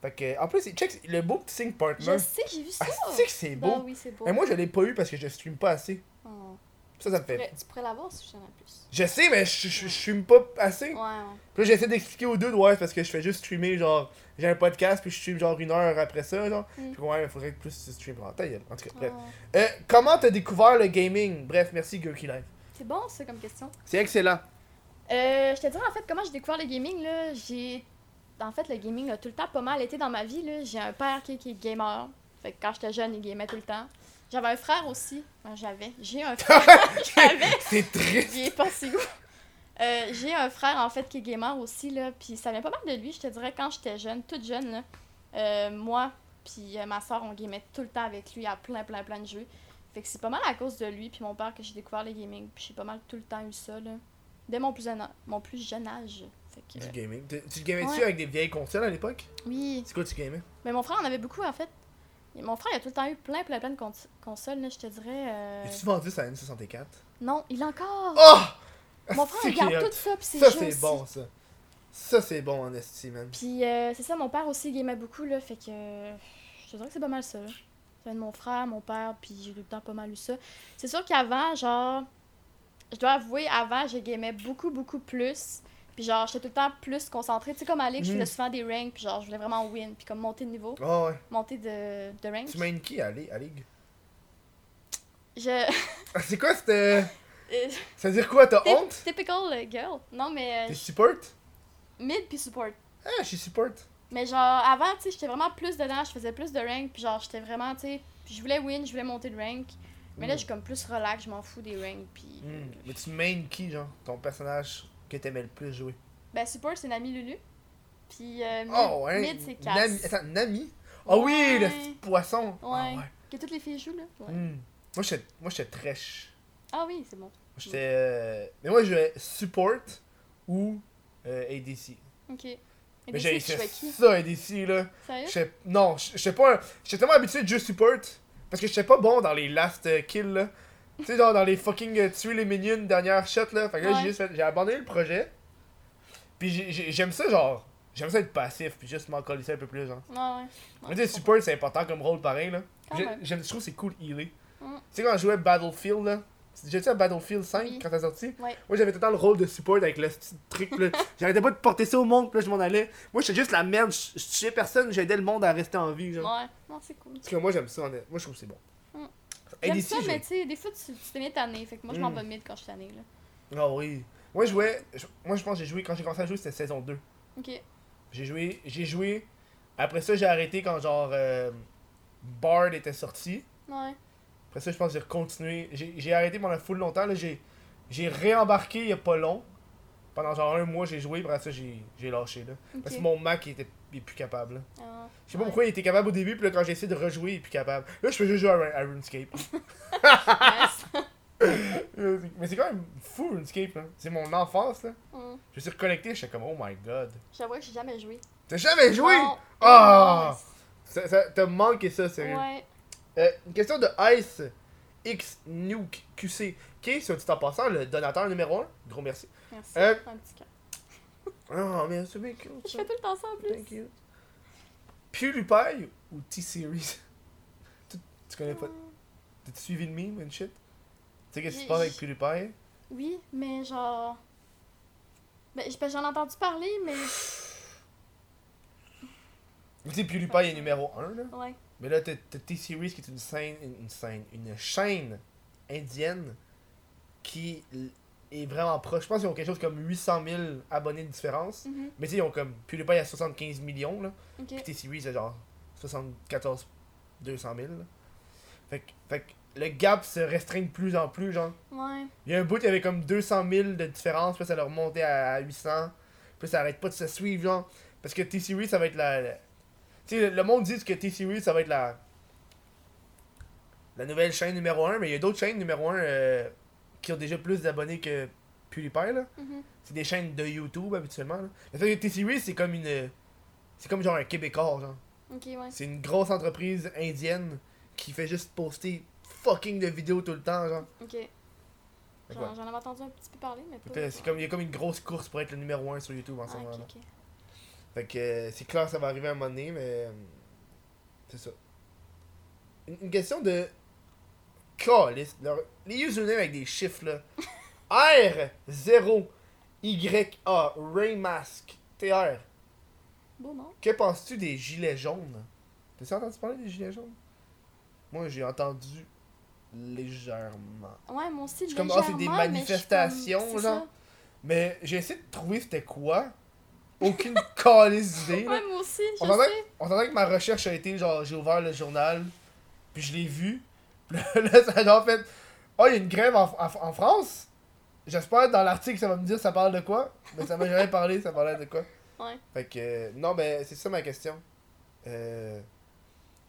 Speaker 1: Fait que, en plus, check le beau petit signe partner.
Speaker 2: Je sais, j'ai vu ça.
Speaker 1: Ah, c'est que c'est beau?
Speaker 2: Ben oui, c'est beau.
Speaker 1: Et moi je l'ai pas eu parce que je stream pas assez.
Speaker 2: Oh.
Speaker 1: Ça, ça me
Speaker 2: Tu
Speaker 1: fait.
Speaker 2: pourrais- Tu pourrais l'avoir si j'en ai plus.
Speaker 1: Je sais, mais je, je, je stream pas assez.
Speaker 2: Ouais, ouais.
Speaker 1: Puis là, j'essaie d'expliquer aux deux, ouais, parce que je fais juste streamer, genre, j'ai un podcast, puis je stream genre une heure après ça, genre.
Speaker 2: Mm.
Speaker 1: Puis ouais, il faudrait que plus tu stream. En tout cas, bref. Euh, comment t'as découvert le gaming? Bref, merci Gurky Live.
Speaker 2: C'est bon, ça, comme question.
Speaker 1: C'est excellent.
Speaker 2: Euh, je te dirais, en fait, comment j'ai découvert le gaming, là, j'ai... En fait, le gaming a tout le temps pas mal été dans ma vie, là. J'ai un père qui, qui est gamer. Fait que quand j'étais jeune, il gamait tout le temps. J'avais un frère aussi. Ben, j'avais. J'ai un frère. j'avais.
Speaker 1: C'est triste.
Speaker 2: Il est où? Euh, j'ai un frère en fait qui est gamer aussi là, puis ça vient pas mal de lui, je te dirais quand j'étais jeune, toute jeune là. Euh, moi puis euh, ma soeur on gamait tout le temps avec lui à plein plein plein de jeux. Fait que c'est pas mal à cause de lui puis mon père que j'ai découvert le gaming, puis j'ai pas mal tout le temps eu ça là. Dès mon plus mon plus jeune âge. Que,
Speaker 1: Du gaming. Tu, tu gamais-tu
Speaker 2: Ouais.
Speaker 1: avec des vieilles consoles à l'époque?
Speaker 2: Oui,
Speaker 1: C'est quoi tu gamais?
Speaker 2: Mais mon frère en avait beaucoup en fait. Mon frère, il a tout le temps eu plein, plein, plein de cons- consoles, là, je te dirais. euh,
Speaker 1: As-tu vendu ça à N64
Speaker 2: Non, il a encore.
Speaker 1: Oh
Speaker 2: Mon frère, il garde tout ça, puis c'est
Speaker 1: Ça, c'est bon, ça. Ça, c'est bon en esti, man.
Speaker 2: Puis euh, c'est ça, mon père aussi gamait beaucoup, là, fait que euh, je te dirais que c'est pas mal ça. là. Ça vient de mon frère, mon père, puis j'ai tout le temps pas mal eu ça. C'est sûr qu'avant, genre, je dois avouer, avant, je gamais beaucoup, beaucoup plus. Puis genre, j'étais tout le temps plus concentrée. Tu sais, comme à Ligue, je
Speaker 1: Mhm.
Speaker 2: faisais souvent des ranks, puis genre, je voulais vraiment win, puis comme monter de niveau,
Speaker 1: Oh, ouais.
Speaker 2: monter de, de rank.
Speaker 1: Tu main qui à, Li- à Ligue?
Speaker 2: Je.
Speaker 1: Ah, C'est quoi, c'était.
Speaker 2: euh,
Speaker 1: Ça veut dire quoi, t'as honte?
Speaker 2: Typical euh, girl. Non, mais
Speaker 1: T'es
Speaker 2: euh,
Speaker 1: support?
Speaker 2: Mid puis support.
Speaker 1: Ah, je suis support.
Speaker 2: Mais genre, avant, tu sais, j'étais vraiment plus dedans, je faisais plus de rank, puis genre, j'étais vraiment, tu sais, puis je voulais win, je voulais monter de rank. Mais là,
Speaker 1: Mm.
Speaker 2: je suis comme plus relax, je m'en fous des ranks, puis...
Speaker 1: Hmm. Mais tu main qui, genre Ton personnage? Que t'aimais le plus jouer?
Speaker 2: Ben, support, c'est Nami Lulu. Puis euh, mid,
Speaker 1: Oh, ouais.
Speaker 2: mid, c'est
Speaker 1: Nami.
Speaker 2: Cass.
Speaker 1: Attends, Nami? Oh oui, le petit poisson Ah,
Speaker 2: Ouais. Que toutes les filles jouent, là. Ouais.
Speaker 1: Hmm. Moi, j'étais moi, j'étais trèche.
Speaker 2: Ah oui, c'est bon.
Speaker 1: J'étais. euh, Mais moi, je jouais support ou euh, ADC.
Speaker 2: Ok.
Speaker 1: Mais j'ai fait ça, ADC, là.
Speaker 2: Sérieux?
Speaker 1: J'étais- Non, j'étais pas. J'étais tellement habitué de jouer support. Parce que j'étais pas bon dans les last euh, kills, là. Tu sais, genre dans les fucking euh, tuer les minions dernière shot, là. Fait que là,
Speaker 2: Ouais.
Speaker 1: j'ai juste fait- J'ai abandonné le projet. Puis j'ai- j'ai- j'aime ça, genre. J'aime ça être passif, puis juste m'en coller un peu plus, genre.
Speaker 2: Ouais, ouais.
Speaker 1: Mais tu sais, support, c'est important comme rôle pareil, là.
Speaker 2: Quand
Speaker 1: J'ai-
Speaker 2: même.
Speaker 1: J'aime, je trouve que c'est cool healer.
Speaker 2: Mm.
Speaker 1: Tu sais, quand je jouais Battlefield, là. J'ai à Battlefield 5
Speaker 2: Oui.
Speaker 1: quand t'as sorti?
Speaker 2: Ouais.
Speaker 1: Moi j'avais tout le temps le rôle de support avec le petit truc là. J'arrêtais pas de porter ça au monde, puis là je m'en allais. Moi j'étais juste la merde, je je tuais personne, j'aidais le monde à rester en vie, genre.
Speaker 2: Ouais. Non, c'est cool.
Speaker 1: Parce que moi j'aime ça, honnêtement. Moi je trouve que c'est bon.
Speaker 2: J'aime ça, mais tu sais, des fois, tu, tu t'es tanné, fait que moi, je m'en
Speaker 1: Mm.
Speaker 2: vais mid quand je suis tanné, là.
Speaker 1: Ah oui. Moi je jouais. Moi je pense que j'ai joué quand j'ai commencé à jouer c'était saison 2.
Speaker 2: Ok.
Speaker 1: J'ai joué. J'ai joué. Après ça j'ai arrêté quand genre euh, Bard était sorti.
Speaker 2: Ouais.
Speaker 1: Après ça je pense que j'ai continué. J'ai arrêté pendant full longtemps. J'ai. Réembarqué il y a pas long. Pendant genre un mois j'ai joué, après ça j'ai lâché là. Parce que mon Mac il était il est plus capable.
Speaker 2: Ah,
Speaker 1: Je sais pas
Speaker 2: ouais.
Speaker 1: pourquoi il était capable au début, puis là quand j'ai essayé de rejouer, il est plus capable. Là je peux juste jouer à, Run- à RuneScape. Mais c'est quand même fou RuneScape là. C'est mon enfance là.
Speaker 2: Mm.
Speaker 1: Je suis reconnecté, j'étais comme oh my god.
Speaker 2: J'avoue que j'ai jamais joué.
Speaker 1: T'as jamais joué? Ah! Ça, ça t'as manqué ça, sérieux.
Speaker 2: Ouais.
Speaker 1: Euh, une question de Ice X Nuke QC. Qui est, soit dit en passant, le donateur numéro 1. Gros merci.
Speaker 2: Merci.
Speaker 1: Euh,
Speaker 2: Un petit cœur.
Speaker 1: Oh, mais c'est bien cute.
Speaker 2: Je fais tout le temps ça en plus.
Speaker 1: Thank you. PewDiePie ou T-Series? tu, tu connais pas? T'as suivi le meme and shit? Tu sais qu'est-ce qui se passe avec PewDiePie?
Speaker 2: Oui, mais genre. Ben, ben, j'en ai entendu parler, mais.
Speaker 1: Tu sais, PewDiePie est numéro 1 là.
Speaker 2: Ouais.
Speaker 1: Mais là, t'as T-Series qui est une scène, une scène, une chaîne indienne qui est vraiment proche. Je pense qu'ils ont quelque chose comme 800 000 abonnés de différence.
Speaker 2: Mhm.
Speaker 1: Mais tu sais, ils ont comme PewDiePie à 75 millions là.
Speaker 2: Ok.
Speaker 1: Puis T-Series c'est genre 74 200 000 là. Fait que, fait que le gap se restreint de plus en plus, genre.
Speaker 2: Ouais.
Speaker 1: Il y a un bout, il y avait comme 200 000 de différence, puis ça leur remontait à 800. Puis ça arrête pas de se suivre, genre. Parce que T-Series, ça va être la. la- Tu sais, le- le monde dit que T-Series, ça va être la. La nouvelle chaîne numéro 1, mais il y a d'autres chaînes numéro 1 qui ont déjà plus d'abonnés que PewDiePie, là.
Speaker 2: Mhm.
Speaker 1: C'est des chaînes de YouTube habituellement, là. Mais fait que T-Series, c'est comme une. C'est comme genre un Québécois, genre.
Speaker 2: Ok, ouais.
Speaker 1: C'est une grosse entreprise indienne qui fait juste poster fucking de vidéos tout le temps, genre.
Speaker 2: Ok. J'en avais entendu un petit peu parler, mais pas.
Speaker 1: C'est comme, il y a comme une grosse course pour être le numéro 1 sur YouTube en ce
Speaker 2: Ah,
Speaker 1: moment. là.
Speaker 2: ok.
Speaker 1: Fait que euh, c'est clair que ça va arriver à un moment donné, mais. euh, C'est ça. Une, une question de. Calice. Leur- Les usernames avec des chiffres là. R0 YA Raymask TR.
Speaker 2: Beau nom.
Speaker 1: Que penses-tu des gilets jaunes? T'as entendu parler des gilets jaunes? Moi j'ai entendu légèrement.
Speaker 2: Ouais, moi aussi,
Speaker 1: C'est comme, ah, c'est des
Speaker 2: légèrement, mais
Speaker 1: manifestations,
Speaker 2: c'est
Speaker 1: genre.
Speaker 2: ça.
Speaker 1: Mais j'ai essayé de trouver c'était quoi. Aucune calice d'idée.
Speaker 2: Ouais, moi aussi, je
Speaker 1: On
Speaker 2: sais.
Speaker 1: on que ma recherche a été genre j'ai ouvert le journal puis je l'ai vu. Là, ça a genre fait Oh il y a une grève en, en- en France? J'espère dans l'article ça va me dire ça parle de quoi. Mais ça m'a jamais parlé, ça parlait de quoi.
Speaker 2: Ouais.
Speaker 1: Fait que euh, non ben c'est ça ma question. Euh,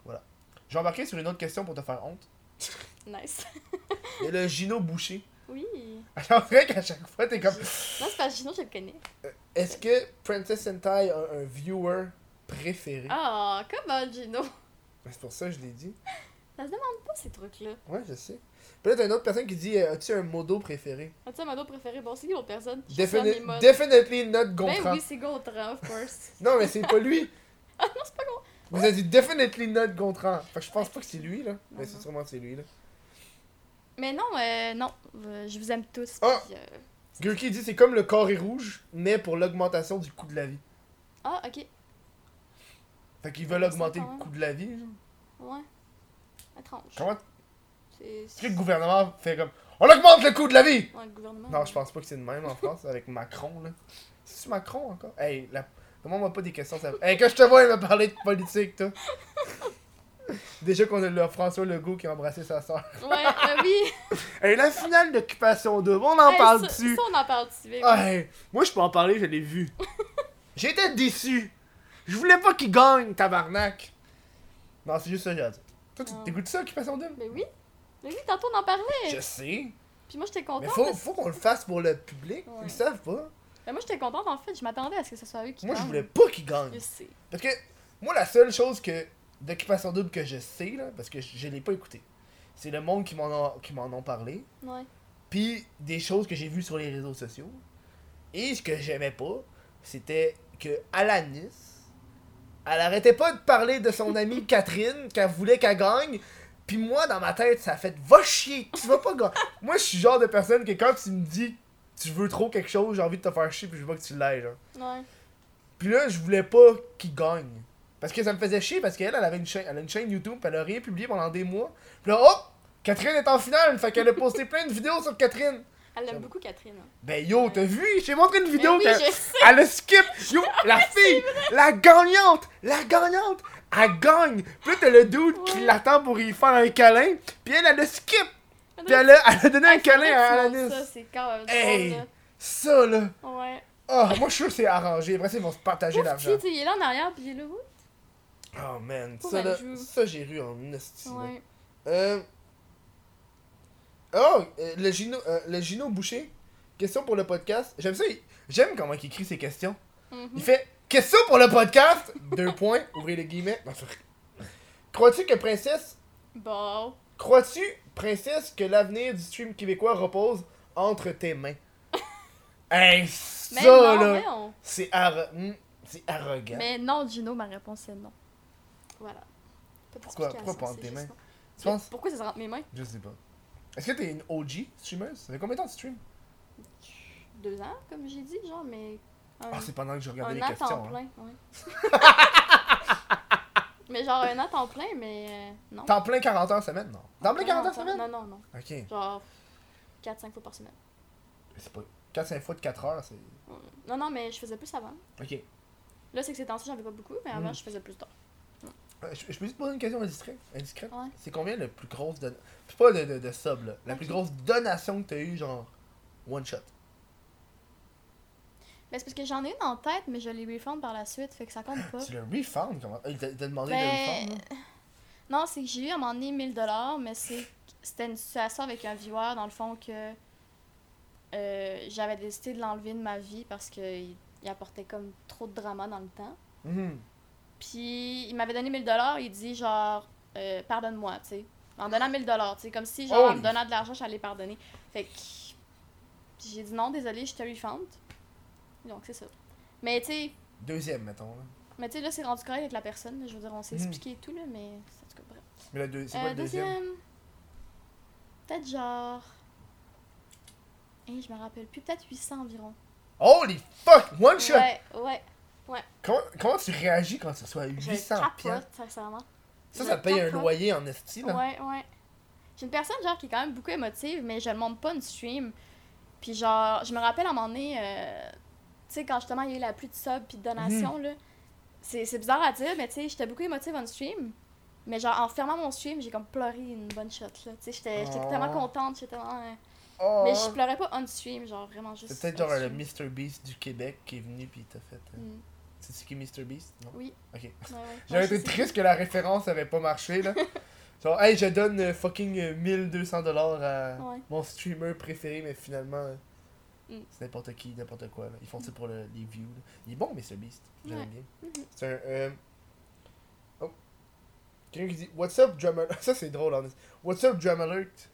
Speaker 1: voilà. Je vais embarquer sur une autre question pour te faire honte.
Speaker 2: Nice.
Speaker 1: Il y a le Gino Boucher.
Speaker 2: Oui.
Speaker 1: Alors vrai qu'à chaque fois t'es comme
Speaker 2: Non, c'est que Gino, je le connais.
Speaker 1: Est-ce que Princess Sentai a un viewer préféré?
Speaker 2: Ah, comment Gino?
Speaker 1: C'est pour ça que je l'ai dit.
Speaker 2: Ça se demande pas ces trucs-là.
Speaker 1: Ouais, je sais. Puis là, t'as une autre personne qui dit euh, As-tu un modo préféré?
Speaker 2: As-tu un modo préféré? Bon, c'est qui l'autre personne?
Speaker 1: Defini-. Definitely not
Speaker 2: Ben
Speaker 1: Gontran.
Speaker 2: oui, c'est Gontran, of course.
Speaker 1: Non, mais c'est pas lui.
Speaker 2: ah non, c'est pas Gontran.
Speaker 1: Vous avez dit Definitely not Gontran. Fait que je pense pas que c'est lui, là. Mais c'est sûrement que c'est lui, là.
Speaker 2: Mais non, euh, non. euh, je vous aime tous.
Speaker 1: Ah!
Speaker 2: puis, euh,
Speaker 1: Gurki dit C'est comme le carré rouge, mais pour l'augmentation du coût de la vie.
Speaker 2: Ah, ok.
Speaker 1: Fait qu'ils veulent augmenter le coût de la vie. genre.
Speaker 2: Ouais. Étrange.
Speaker 1: Comment?
Speaker 2: C'est.
Speaker 1: est-ce que le gouvernement fait comme On augmente le coût de la vie?
Speaker 2: Ouais, le gouvernement.
Speaker 1: Non, je pense pas que c'est le même en France avec Macron, là. C'est Macron encore? Hey, la... demande-moi pas des questions. Ça... Hey, quand je te vois, il m'a parlé de politique, toi. Déjà qu'on a le François Legault qui a embrassé sa soeur.
Speaker 2: Ouais, euh, oui.
Speaker 1: Hey, la finale d'occupation double, on en
Speaker 2: Hey,
Speaker 1: parle dessus.
Speaker 2: Ça, on en parle dessus.
Speaker 1: Ah, hey, moi, je peux en parler, je l'ai vu. J'étais déçu. Je voulais pas qu'il gagne, tabarnak. Non, c'est juste ça que j'ai à dire. Toi, tu
Speaker 2: Ah.
Speaker 1: t'écoutes ça, occupation double
Speaker 2: Mais oui. Mais oui, tantôt on en parlait.
Speaker 1: Je sais.
Speaker 2: Puis moi, j'étais contente.
Speaker 1: Mais faut,
Speaker 2: parce-
Speaker 1: faut qu'on le fasse pour le public.
Speaker 2: Ouais.
Speaker 1: Ils savent pas.
Speaker 2: Mais moi, j'étais contente en fait. Je m'attendais à ce que ce soit eux qui
Speaker 1: Moi, je
Speaker 2: gagnent.
Speaker 1: voulais pas qu'il gagne.
Speaker 2: Je sais.
Speaker 1: Parce que moi, la seule chose que d'occupation double que je sais, là, parce que je, je l'ai pas écouté, c'est le monde qui m'en a- qui m'en ont parlé.
Speaker 2: Ouais.
Speaker 1: Puis des choses que j'ai vues sur les réseaux sociaux. Et ce que j'aimais pas, c'était que Alanis, elle arrêtait pas de parler de son amie Catherine, qu'elle voulait qu'elle gagne. Puis moi, dans ma tête, ça a fait va chier, tu vas pas gagner. moi, je suis le genre de personne que quand tu me dis tu veux trop quelque chose, j'ai envie de te faire chier, puis je veux pas que tu l'aies, genre.
Speaker 2: Ouais.
Speaker 1: Puis là, je voulais pas qu'il gagne. Parce que ça me faisait chier, parce qu'elle, elle avait une chaîne, elle a une chaîne YouTube, puis elle a rien publié pendant des mois. Puis là, hop! Catherine est en finale, fait qu'elle a posté plein de vidéos sur Catherine.
Speaker 2: Elle l'aime beaucoup, Catherine.
Speaker 1: Ben yo, t'as vu? J'ai montré une
Speaker 2: Mais
Speaker 1: vidéo
Speaker 2: oui,
Speaker 1: elle a skip. Yo, la fille, la gagnante, la gagnante, elle gagne. Puis là, t'as le dude qui l'attend pour y faire un câlin. Puis elle, elle a skip. Puis elle a, elle a donné un
Speaker 2: Hey,
Speaker 1: câlin à Alanis.
Speaker 2: Ça, c'est quand même
Speaker 1: Hey.
Speaker 2: drôle,
Speaker 1: Ça, là.
Speaker 2: Ouais.
Speaker 1: Oh, moi, je suis sûr que c'est arrangé. Après, ils vont se partager l'argent.
Speaker 2: il est là en arrière, puis il est là. ouh.
Speaker 1: Oh, man. Ça, là, ça j'ai ru en esti.
Speaker 2: Ouais.
Speaker 1: Euh... Oh, euh, le, Gino, euh, le Gino Boucher. Question pour le podcast. J'aime ça. il- J'aime comment il écrit ses questions.
Speaker 2: Mhm.
Speaker 1: Il fait Question pour le podcast Deux points, ouvrez les guillemets. Non, c'est vrai. Crois-tu que Princesse.
Speaker 2: Bon.
Speaker 1: Crois-tu, Princesse, que l'avenir du stream québécois repose entre tes mains? Hey, ça
Speaker 2: Mais non,
Speaker 1: là,
Speaker 2: voyons.
Speaker 1: c'est arro- hmm, c'est arrogant.
Speaker 2: Mais non, Gino, ma réponse est non. Voilà. Pas
Speaker 1: Pourquoi-
Speaker 2: d'explication,
Speaker 1: pourquoi pas entre
Speaker 2: c'est
Speaker 1: tes
Speaker 2: juste
Speaker 1: mains?
Speaker 2: non.
Speaker 1: Tu penses?
Speaker 2: Pourquoi ça se rentre mes mains?
Speaker 1: Je sais pas. Est-ce que t'es une OG streamer Ça fait combien de temps que tu stream?
Speaker 2: Deux ans, comme j'ai dit, genre, mais. Un,
Speaker 1: Ah, c'est pendant que je regardais
Speaker 2: un
Speaker 1: les
Speaker 2: an
Speaker 1: questions.
Speaker 2: temps
Speaker 1: hein.
Speaker 2: plein, ouais. mais genre un an temps plein, mais. euh, non.
Speaker 1: Temps plein 40 heures semaine, non? Temps plein
Speaker 2: Non,
Speaker 1: 40 heures semaine?
Speaker 2: Non, non, non.
Speaker 1: Ok.
Speaker 2: Genre 4-5 fois par semaine.
Speaker 1: C'est pas. 4-5 fois de 4 heures, c'est.
Speaker 2: Non, non, mais je faisais plus avant.
Speaker 1: Ok.
Speaker 2: Là, c'est que ces temps-ci, j'en avais pas beaucoup, mais avant,
Speaker 1: Mm.
Speaker 2: je faisais plus d'heures.
Speaker 1: Euh, Je, je peux juste poser une question indiscrète. indiscrète?
Speaker 2: Ouais.
Speaker 1: C'est combien le plus grosse don... C'est pas de, de, de sub, là. La plus grosse donation que t'as eu, genre. One shot?
Speaker 2: Mais c'est parce que j'en ai une en tête, mais je l'ai refund par la suite, fait que ça compte pas.
Speaker 1: Tu le refund comment? Il t'a il t'a demandé de
Speaker 2: Ben,
Speaker 1: le refund, là?
Speaker 2: Non, c'est que j'ai eu à un moment donné 1000$, mais c'est c'était une situation avec un viewer, dans le fond, que euh, j'avais décidé de l'enlever de ma vie parce qu'il il apportait comme trop de drama dans le temps.
Speaker 1: Mhm.
Speaker 2: Puis il m'avait donné 1000$, il dit genre, euh, pardonne-moi, tu sais. En donnant 1000$, tu sais, comme si, genre, en me donnant de l'argent, j'allais pardonner. Fait que j'ai dit non, désolé, je te refund. Donc c'est ça. Mais tu sais,
Speaker 1: Deuxième, mettons. Là.
Speaker 2: mais tu sais, là, c'est rendu correct avec la personne. Je veux dire, on s'est
Speaker 1: Mhm.
Speaker 2: expliqué et tout, là, mais c'est en tout cas, bref.
Speaker 1: Mais la deux... c'est quoi
Speaker 2: Euh,
Speaker 1: le deuxième,
Speaker 2: deuxième. Peut-être genre. Eh, je me rappelle plus, peut-être 800 environ.
Speaker 1: Holy fuck! One shot!
Speaker 2: Ouais, ouais.
Speaker 1: Comment, comment tu réagis quand tu reçois
Speaker 2: Je
Speaker 1: 800 piastres?
Speaker 2: capote, sincèrement.
Speaker 1: Ça,
Speaker 2: Je
Speaker 1: ça paye un loyer en esti, là.
Speaker 2: Ouais, ouais. J'ai une personne, genre, qui est quand même beaucoup émotive, mais je ne montre pas une stream. Puis, genre, je me rappelle à un moment donné, euh, tu sais, quand justement il y a eu la pluie de subs puis de donations,
Speaker 1: Mhm.
Speaker 2: là. C'est bizarre à dire, mais tu sais, j'étais beaucoup émotive en stream. Mais genre, en fermant mon stream, j'ai comme pleuré une bonne shot, là. Tu sais, j'étais
Speaker 1: Oh.
Speaker 2: tellement contente, j'étais tellement. euh,
Speaker 1: Oh.
Speaker 2: Mais je pleurais pas on stream, genre vraiment juste.
Speaker 1: C'est peut-être genre le. Mr. Beast du Québec qui est venu il t'a fait. euh,
Speaker 2: Mm.
Speaker 1: C'est qui Mr. Beast? Non?
Speaker 2: Oui.
Speaker 1: Ok.
Speaker 2: Ouais.
Speaker 1: J'aurais été triste que la référence avait pas marché là. Genre, hey, je donne euh, fucking euh, 1200 dollars à
Speaker 2: Ouais.
Speaker 1: mon streamer préféré, mais finalement, euh,
Speaker 2: Mm.
Speaker 1: c'est n'importe qui, n'importe quoi. Là. Ils font ça pour le- les views. là. Il est bon, Mr. Beast. J'aime
Speaker 2: Ouais.
Speaker 1: bien.
Speaker 2: Mhm.
Speaker 1: C'est un. euh, Oh. Quelqu'un qui dit What's up, Drum Alert? Ça, c'est drôle, en What's up, Drum Alert?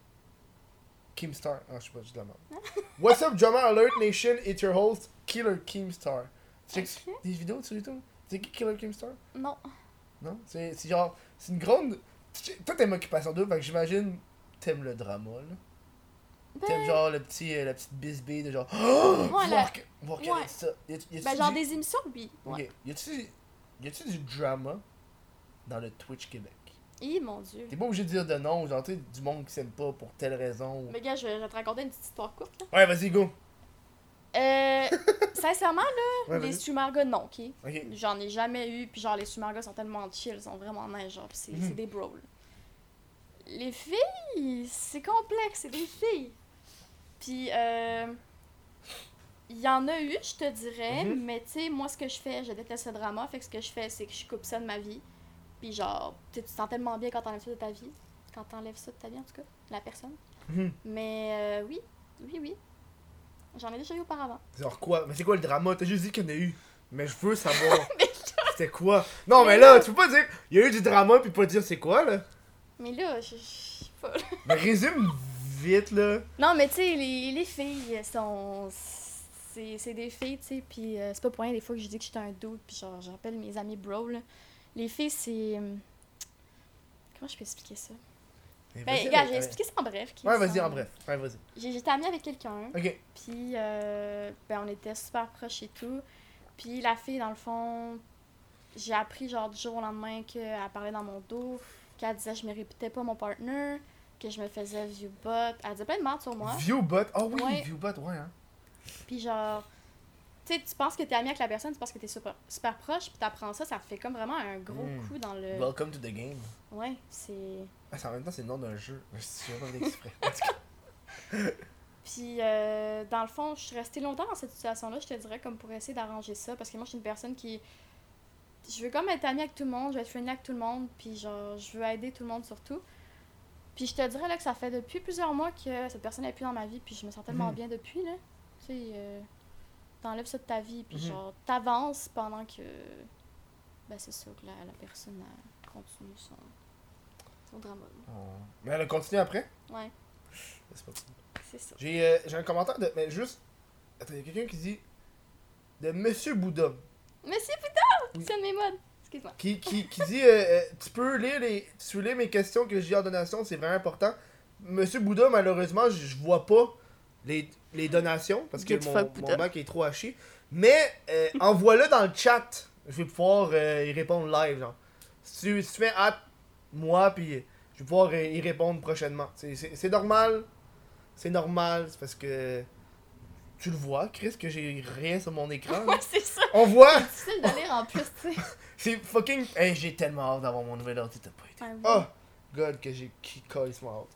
Speaker 1: Keemstar. Ah, je sais pas, je la merde. What's up, Drummer Alert Nation, it's your host, Killer Keemstar. Tu checkes des vidéos sur YouTube? C'est qui Killer Keemstar
Speaker 2: Non.
Speaker 1: Non? C'est genre. C'est une grande. tu Toi, t'aimes Occupation 2, fait que j'imagine t'aimes le drama, là. T'aimes
Speaker 2: Ben,
Speaker 1: genre le petit, euh, la petite bisbille de genre. Oh,
Speaker 2: Ouais,
Speaker 1: voir voir
Speaker 2: ouais.
Speaker 1: ça. Y a-tu
Speaker 2: ben genre
Speaker 1: du-
Speaker 2: des émissions, oui. Ouais.
Speaker 1: Ok. Y a-tu y a-tu du drama dans le Twitch Québec?
Speaker 2: Hi, mon dieu.
Speaker 1: T'es pas obligé de dire de nom, genre, tu sais, du monde qui s'aime pas pour telle raison. ou-
Speaker 2: Mais gars, je vais je vais te raconter une petite histoire courte. Là.
Speaker 1: Ouais, vas-y, go.
Speaker 2: Euh, sincèrement, là,
Speaker 1: Ouais,
Speaker 2: les gars, non, ok?
Speaker 1: Ok.
Speaker 2: J'en ai jamais eu, puis genre, les gars sont tellement chill, ils sont vraiment nice, genre, c'est
Speaker 1: Mhm.
Speaker 2: c'est des bros. Les filles, c'est complexe, c'est des filles. Puis, euh, il y en a eu, je te dirais,
Speaker 1: Mhm.
Speaker 2: mais tu sais, moi, ce que je fais, je déteste le drama, fait que ce que je fais, c'est que je coupe ça de ma vie. Puis genre, tu te sens tellement bien quand t'enlèves ça de ta vie. Quand t'enlèves ça de ta vie, en tout cas, la personne.
Speaker 1: Mhm.
Speaker 2: Mais euh, oui, oui, oui. J'en ai déjà eu auparavant.
Speaker 1: Genre quoi? Mais c'est quoi le drama? T'as juste dit qu'il y en a eu. Mais je veux savoir. C'était quoi? Non, mais là, tu peux pas dire il y a eu du drama puis pas dire c'est quoi là.
Speaker 2: Mais là, je je sais pas.
Speaker 1: Mais résume vite là.
Speaker 2: Non, mais tu sais, les, les filles sont. C'est c'est des filles, tu sais, puis euh, c'est pas pour rien des fois que je dis que j'étais un doute, puis genre, j'appelle mes amis bro, là. Les filles, c'est. hum, Comment je peux expliquer ça?
Speaker 1: Mais
Speaker 2: Ben, regarde, j'ai expliqué ça en bref.
Speaker 1: Ouais, vas-y en bref. Ouais, vas-y.
Speaker 2: J'étais amie avec quelqu'un,
Speaker 1: Ok.
Speaker 2: puis euh, ben, on était super proches et tout. Puis la fille, dans le fond, j'ai appris genre du jour au lendemain qu'elle parlait dans mon dos, qu'elle disait que je méritais pas mon partner, que je me faisais viewbot. Elle disait plein de merde sur moi.
Speaker 1: Viewbot. Oh oui,
Speaker 2: Ouais.
Speaker 1: Viewbot, ouais, hein.
Speaker 2: Puis genre, tu sais, tu penses que t'es ami avec la personne, tu penses que t'es super, super proche, puis t'apprends ça, ça fait comme vraiment un gros
Speaker 1: Mm.
Speaker 2: coup dans le...
Speaker 1: Welcome to the game.
Speaker 2: Ouais, c'est...
Speaker 1: Ah, en même temps, c'est le nom d'un jeu. Je tout cas.
Speaker 2: Puis euh, dans le fond, je suis restée longtemps dans cette situation-là, je te dirais, comme pour essayer d'arranger ça, parce que moi, je suis une personne qui... Je veux comme être amie avec tout le monde, je veux être friendly avec tout le monde, puis genre, je veux aider tout le monde surtout. Puis je te dirais là que ça fait depuis plusieurs mois que cette personne n'est plus dans ma vie, puis je me sens tellement
Speaker 1: Mhm.
Speaker 2: bien depuis, là. Tu sais, euh, t'enlèves ça de ta vie, puis
Speaker 1: Mhm.
Speaker 2: genre, t'avances pendant que... Ben c'est ça, que la, la personne elle continue son, drama. là.
Speaker 1: Oh. Mais elle a continué après?
Speaker 2: Ouais,
Speaker 1: C'est pas
Speaker 2: c'est ça.
Speaker 1: J'ai euh, j'ai un commentaire de. Mais juste. Attends, il y a quelqu'un qui dit. De Monsieur Bouddha.
Speaker 2: Putain!
Speaker 1: Oui.
Speaker 2: C'est un de mes modes. Excuse-moi.
Speaker 1: Qui, qui, qui dit. euh, euh, tu peux lire les. Tu peux lire mes questions que j'ai en donation, c'est vraiment important. Monsieur Bouddha, malheureusement, je, vois pas les, les donations parce que mon, mon
Speaker 2: Bouddha.
Speaker 1: Mac est trop haché. Mais envoie-le dans le chat. Je vais pouvoir y répondre live. Genre. Si tu, si tu mets hâte, moi, puis je vais pouvoir euh, y répondre prochainement. C'est- normal. C'est normal. C'est parce que. Tu le vois, Chris, que j'ai rien sur mon écran.
Speaker 2: Ouais, c'est ça.
Speaker 1: On voit.
Speaker 2: C'est difficile de lire en plus, tu sais.
Speaker 1: C'est fucking. Hey, j'ai tellement hâte d'avoir mon nouvel ordi, t'as pas été.
Speaker 2: Oui.
Speaker 1: Oh, God, que j'ai qui colle hâte.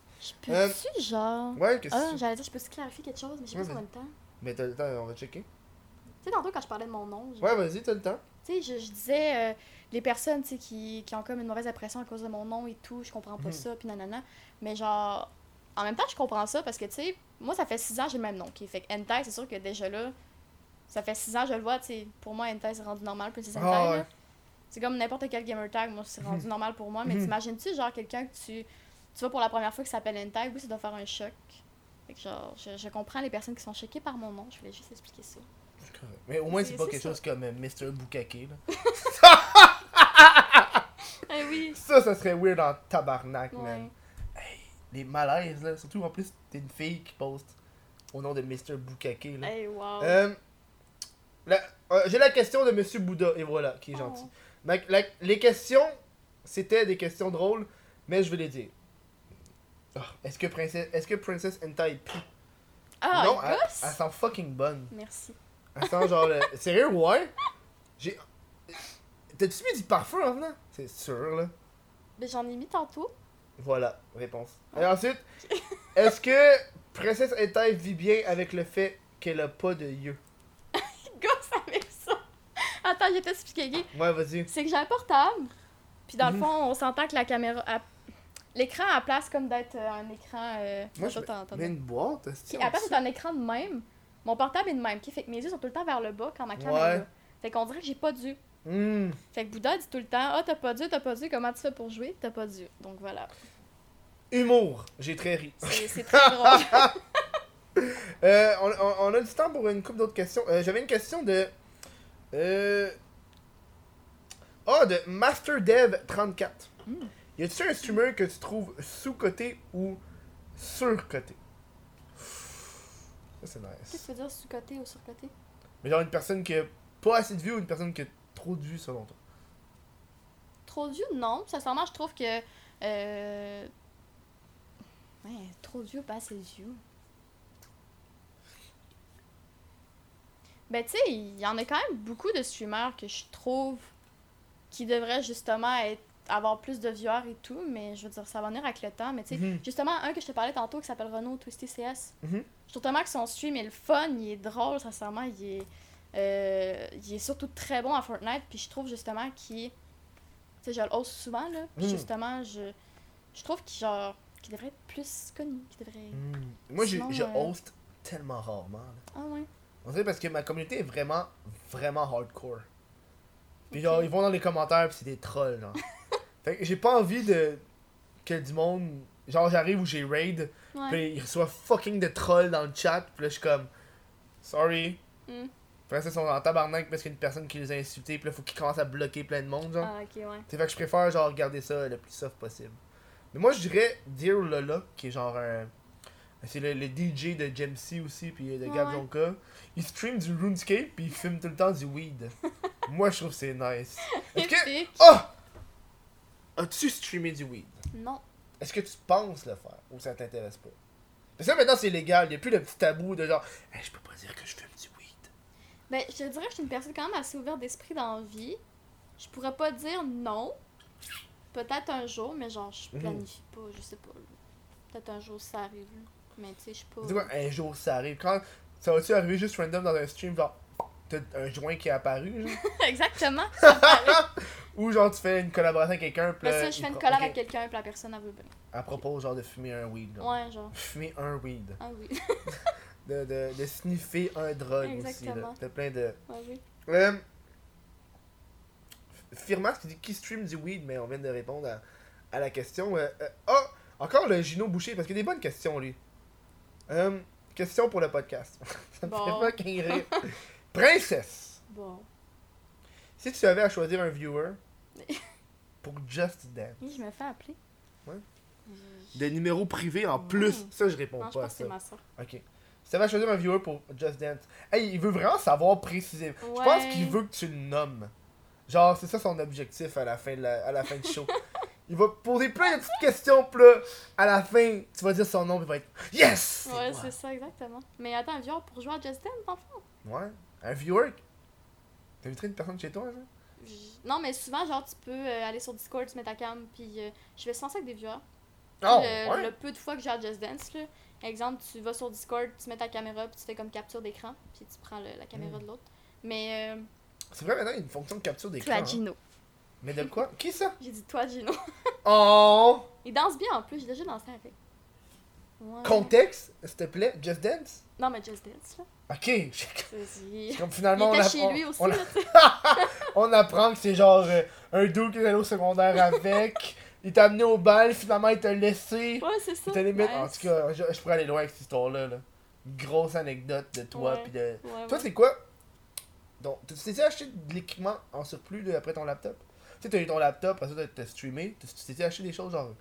Speaker 2: Je
Speaker 1: Euh,
Speaker 2: peux-tu, genre?
Speaker 1: Ouais, qu'est-ce
Speaker 2: Ah,
Speaker 1: que c'est?
Speaker 2: j'allais dire, je peux-tu clarifier quelque chose, mais je sais
Speaker 1: Ouais,
Speaker 2: pas si on a le temps.
Speaker 1: Mais t'as le temps, on va checker.
Speaker 2: Tu sais, tantôt, quand je parlais de mon nom,
Speaker 1: Ouais, vas-y, t'as le temps.
Speaker 2: tu sais, je, je disais, euh, les personnes, qui, qui ont comme une mauvaise impression à cause de mon nom et tout, je comprends pas
Speaker 1: Mhm.
Speaker 2: ça, puis nanana. Mais genre, en même temps, je comprends ça parce que, tu sais, moi, ça fait 6 ans que j'ai le même nom, qui fait que Hentai, c'est sûr que déjà là, ça fait 6 ans, je le vois, tu sais, pour moi, Hentai, c'est rendu normal, Hentai,
Speaker 1: Ah,
Speaker 2: là.
Speaker 1: ouais.
Speaker 2: C'est comme n'importe quel gamer tag, moi, c'est rendu
Speaker 1: Mhm.
Speaker 2: normal pour moi. Mais
Speaker 1: Mhm.
Speaker 2: t'imagines-tu, genre, quelqu'un que tu, tu vois pour la première fois qui s'appelle Hentai, oui, ça doit faire un choc. Fait que, genre, je, je comprends les personnes qui sont choquées par mon nom, je voulais juste expliquer ça.
Speaker 1: Mais au moins, c'est pas quelque
Speaker 2: ça.
Speaker 1: chose comme euh, Mr. Bukake, là. Ça, ça serait weird en tabarnak,
Speaker 2: Ouais.
Speaker 1: man. Les malaises, là. Surtout, en plus, t'es une fille qui poste au nom de Mr. Bukake, là.
Speaker 2: Hey, wow!
Speaker 1: Euh, euh, J'ai la question de Monsieur Bouddha, et voilà, qui est gentil.
Speaker 2: Oh.
Speaker 1: Donc, la- les questions, c'était des questions drôles, mais je vais les dire. Ah, Est-ce que Princesse, est-ce que Princess Hentai pue
Speaker 2: Ah,
Speaker 1: Non,
Speaker 2: elle
Speaker 1: elle sent fucking bonne.
Speaker 2: Merci.
Speaker 1: Elle sent genre le... Sérieux, ouais? J'ai... T'as-tu mis du parfum en venant? C'est sûr, là.
Speaker 2: Mais j'en ai mis tantôt.
Speaker 1: Voilà, réponse. Et ensuite, est-ce que Princesse Hentai vit bien avec le fait qu'elle a pas de yeux?
Speaker 2: Gosse avec ça! Attends, je vais t'expliquer.
Speaker 1: Ouais, vas-y.
Speaker 2: C'est que j'ai un portable. Puis dans le
Speaker 1: Mhm.
Speaker 2: fond, on s'entend que la caméra. a- L'écran à place comme d'être euh, un écran. Euh...
Speaker 1: Moi, je
Speaker 2: attends, attends.
Speaker 1: mets une boîte, est-ce
Speaker 2: Qui, à place d'être un écran de même, mon portable est de même. Qui fait que mes yeux sont tout le temps vers le bas quand ma caméra
Speaker 1: Ouais.
Speaker 2: là. Fait qu'on dirait que j'ai pas d'yeux.
Speaker 1: Hmm.
Speaker 2: Fait que Bouddha dit tout le temps Ah, t'as pas dû, t'as pas dû, comment tu fais pour jouer? T'as pas dû. Donc voilà.
Speaker 1: Humour. J'ai très ri.
Speaker 2: C'est très drôle.
Speaker 1: Euh, on, a du temps pour une couple d'autres questions. Euh, J'avais une question de. Euh... Ah, de MasterDev34.
Speaker 2: Hmm.
Speaker 1: Y a-tu un streamer que tu trouves sous-coté ou surcoté? Ça, c'est nice.
Speaker 2: Qu'est-ce que tu veux dire sous-côté ou sur-côté
Speaker 1: Mais genre une personne qui a pas assez de vues ou une personne qui a trop de vues selon toi?
Speaker 2: Trop de vues Non. Sincèrement, je trouve que. Euh... Ouais, trop de vues, pas assez de vues. Ben, tu sais, il y en a quand même beaucoup de streamers que je trouve qui devraient justement être avoir plus de viewers et tout, mais je veux dire, ça va venir avec le temps. Mais tu sais,
Speaker 1: Mhm.
Speaker 2: justement, un que je te parlais tantôt qui s'appelle Renault Twisty CS.
Speaker 1: Mhm.
Speaker 2: Je trouve tellement que son stream est le fun, il est drôle, sincèrement, il est, euh, il est surtout très bon à Fortnite, puis je trouve justement qu'il. Tu sais, je le hausse souvent, là, puis
Speaker 1: Mhm.
Speaker 2: justement, je, je trouve qu'il genre, qu'il devrait être plus connu, qu'il devrait.
Speaker 1: Hmm. Moi, je,
Speaker 2: Sinon,
Speaker 1: je
Speaker 2: euh,
Speaker 1: host tellement rarement. là.
Speaker 2: Ah ouais.
Speaker 1: On dirait parce que ma communauté est vraiment, vraiment hardcore. Puis genre, ils vont dans les commentaires pis c'est des trolls, genre. fait que j'ai pas envie de. que du monde. Genre, j'arrive où j'ai raid,
Speaker 2: Ouais.
Speaker 1: pis ils reçoivent fucking de trolls dans le chat, pis là, je suis comme. Sorry.
Speaker 2: Hmm.
Speaker 1: Puis ça, ils sont en tabarnak parce qu'il y a une personne qui les a insultés, pis là, faut qu'ils commencent à bloquer plein de monde, genre.
Speaker 2: Ah, ok, ouais.
Speaker 1: C'est fait que je préfère genre regarder ça le plus soft possible. Mais moi je dirais Dear Lola, qui est genre un. C'est le, le DJ de Jamsey aussi, puis de Gab
Speaker 2: Ouais.
Speaker 1: Il stream du RuneScape, puis il filme tout le temps du weed. moi je trouve que c'est nice. Est-ce que. Oh! As-tu streamé du weed?
Speaker 2: Non.
Speaker 1: Est-ce que tu penses le faire ou ça t'intéresse pas? Parce que là, maintenant c'est légal, il n'y a plus le petit tabou de genre, Hey, je peux pas dire que je fume.
Speaker 2: Ben, je te dirais que je suis une personne quand même assez ouverte d'esprit dans la vie. Je pourrais pas dire non. Peut-être un jour, mais genre, je
Speaker 1: Mhm.
Speaker 2: planifie pas, je sais pas. Peut-être un jour ça arrive. Mais tu sais, je suis pas.
Speaker 1: Vois, un jour ça arrive. Quand ça va-tu arriver juste random dans un stream, genre, t'as un joint qui est apparu, genre?
Speaker 2: Exactement.
Speaker 1: Ou genre tu fais une collaboration avec quelqu'un, puis
Speaker 2: Ben, ça, je fais une collab avec quelqu'un, puis la personne, elle veut bien.
Speaker 1: À propos, genre de fumer un weed. Genre.
Speaker 2: Ouais, genre.
Speaker 1: Fumer un weed.
Speaker 2: Ah oui.
Speaker 1: De, de, de sniffer un drug aussi. Là.
Speaker 2: Exactement.
Speaker 1: T'as plein de.
Speaker 2: Ouais, oui.
Speaker 1: Euh, Firmas qui dit qui stream du weed, mais on vient de répondre à, à la question. Euh, euh, ah, encore le Gino Boucher, parce qu'il y a des bonnes questions, lui. Euh, question pour le podcast. Ça me
Speaker 2: Bon.
Speaker 1: fait pas qu'il rire. Princesse,
Speaker 2: Bon.
Speaker 1: si tu avais à choisir un viewer pour Just Dance,
Speaker 2: Oui, je me fais appeler.
Speaker 1: Ouais.
Speaker 2: Je-
Speaker 1: de numéro privé en plus,
Speaker 2: Mm.
Speaker 1: ça je réponds
Speaker 2: Non, je
Speaker 1: pas à
Speaker 2: pense que c'est
Speaker 1: ça.
Speaker 2: ma soeur.
Speaker 1: Ok. Si t'avais à choisir un viewer pour Just Dance, hey, il veut vraiment savoir précisément. Je pense qu'il veut que tu le nommes. Genre, c'est ça son objectif à la fin, de la, à la fin du show. il va poser plein de petites questions, pis là, à la fin, tu vas dire son nom, pis il va être Yes!
Speaker 2: Ouais, c'est ça, exactement. Mais attends, viens pour jouer à Just Dance, dans le fond?
Speaker 1: Ouais. Un viewer? T'inviterais une personne chez toi?
Speaker 2: Je- Non, mais souvent, genre, tu peux euh, aller sur Discord, tu mets ta cam, puis euh, je vais souvent ça avec des viewers.
Speaker 1: Oh,
Speaker 2: le,
Speaker 1: ouais?
Speaker 2: le peu de fois que j'ai à Just Dance, là. Exemple, tu vas sur Discord, tu mets ta caméra, puis tu fais comme capture d'écran, puis tu prends le- la caméra
Speaker 1: Mm.
Speaker 2: de l'autre. Mais, euh,
Speaker 1: C'est vrai, maintenant, il y a une fonction de capture d'écran.
Speaker 2: toi,
Speaker 1: hein.
Speaker 2: Gino.
Speaker 1: Mais de quoi? Qui ça?
Speaker 2: J'ai dit toi, Gino.
Speaker 1: Oh!
Speaker 2: Il danse bien en plus, j'ai déjà dansé avec. Ouais.
Speaker 1: Contexte, s'il te plaît, Just Dance?
Speaker 2: Non, mais Just Dance, là.
Speaker 1: Ok.
Speaker 2: C'est-
Speaker 1: Comme
Speaker 2: Il
Speaker 1: finalement, on,
Speaker 2: était
Speaker 1: app-
Speaker 2: chez
Speaker 1: on-
Speaker 2: lui aussi,
Speaker 1: on- on apprend que c'est genre euh, un dude qui est allé au secondaire avec. Il t'a amené au bal, finalement il t'a laissé.
Speaker 2: Ouais, c'est ça.
Speaker 1: Il. En tout cas, je, je pourrais aller loin avec cette histoire-là. Là. Une grosse anecdote de toi.
Speaker 2: Ouais.
Speaker 1: Puis de...
Speaker 2: Ouais,
Speaker 1: Toi, c'est quoi? Donc, tu t'es acheté de l'équipement en surplus de- après ton laptop? Tu sais, t'as eu ton laptop, après ça, t'as- streamé. Tu t'es acheté des choses genre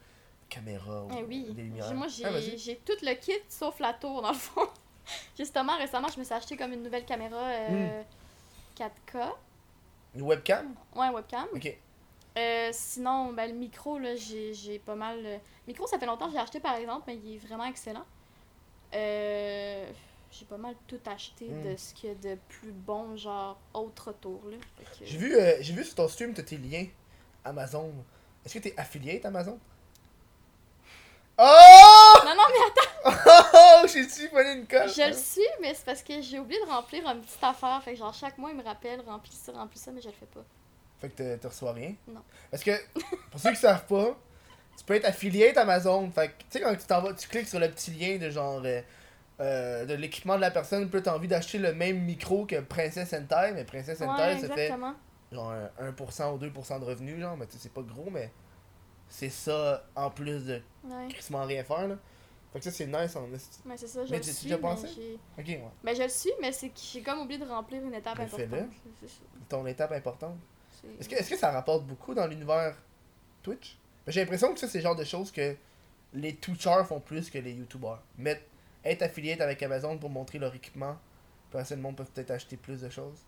Speaker 1: caméra ou
Speaker 2: Eh oui,
Speaker 1: des lumières?
Speaker 2: Moi
Speaker 1: Ah,
Speaker 2: j'ai tout le kit sauf la tour dans le fond. Justement, récemment, je me suis acheté comme une nouvelle caméra euh, 4K.
Speaker 1: Une webcam?
Speaker 2: Ouais, webcam.
Speaker 1: Ok.
Speaker 2: Euh, sinon, ben, le micro, là, j'ai j'ai pas mal. euh, micro, ça fait longtemps que j'ai acheté par exemple, mais il est vraiment excellent. Euh, j'ai pas mal tout acheté
Speaker 1: Mm.
Speaker 2: de ce qu'il y a de plus bon, genre autre tour. Là. Que-
Speaker 1: J'ai vu, euh, j'ai vu sur ton stream, t'as tes liens Amazon. Est-ce que t'es affilié avec Amazon? Oh
Speaker 2: Non, non, mais
Speaker 1: Oh, j'ai-tu une colle?
Speaker 2: je le suis, mais c'est parce que j'ai oublié de remplir une petite affaire. Fait que genre, chaque mois, il me rappelle, remplis ça, remplis ça, mais je le fais pas.
Speaker 1: Fait que t'as- tu reçois rien?
Speaker 2: Non.
Speaker 1: Parce que, pour ceux qui savent pas, tu peux être affilié avec Amazon. Fait que, tu sais, quand tu t'en vas, tu cliques sur le petit lien de genre. euh, euh, de l'équipement de la personne, puis t'as envie d'acheter le même micro que Princess Hentai, mais Princess Hentai,
Speaker 2: Ouais, exactement.
Speaker 1: genre un 1% ou 2% de revenus, genre, mais tu sais, c'est pas gros, mais c'est ça en plus de
Speaker 2: Ouais.
Speaker 1: quasiment rien faire, là. Fait que ça, c'est nice en esti.
Speaker 2: Mais c'est ça, je
Speaker 1: Mais
Speaker 2: le suis. mais
Speaker 1: pensé? Ok, ouais.
Speaker 2: Ben, je le suis, mais c'est que j'ai comme oublié de remplir une étape
Speaker 1: Ben,
Speaker 2: importante.
Speaker 1: fais-le. Ton étape importante. Est-ce que, est-ce que ça rapporte beaucoup dans l'univers Twitch? J'ai l'impression que ça, c'est le genre de choses que les Twitchers font plus que les YouTubers. Mettre, être affilié avec Amazon pour montrer leur équipement, puis le monde peut peut-être acheter plus de choses.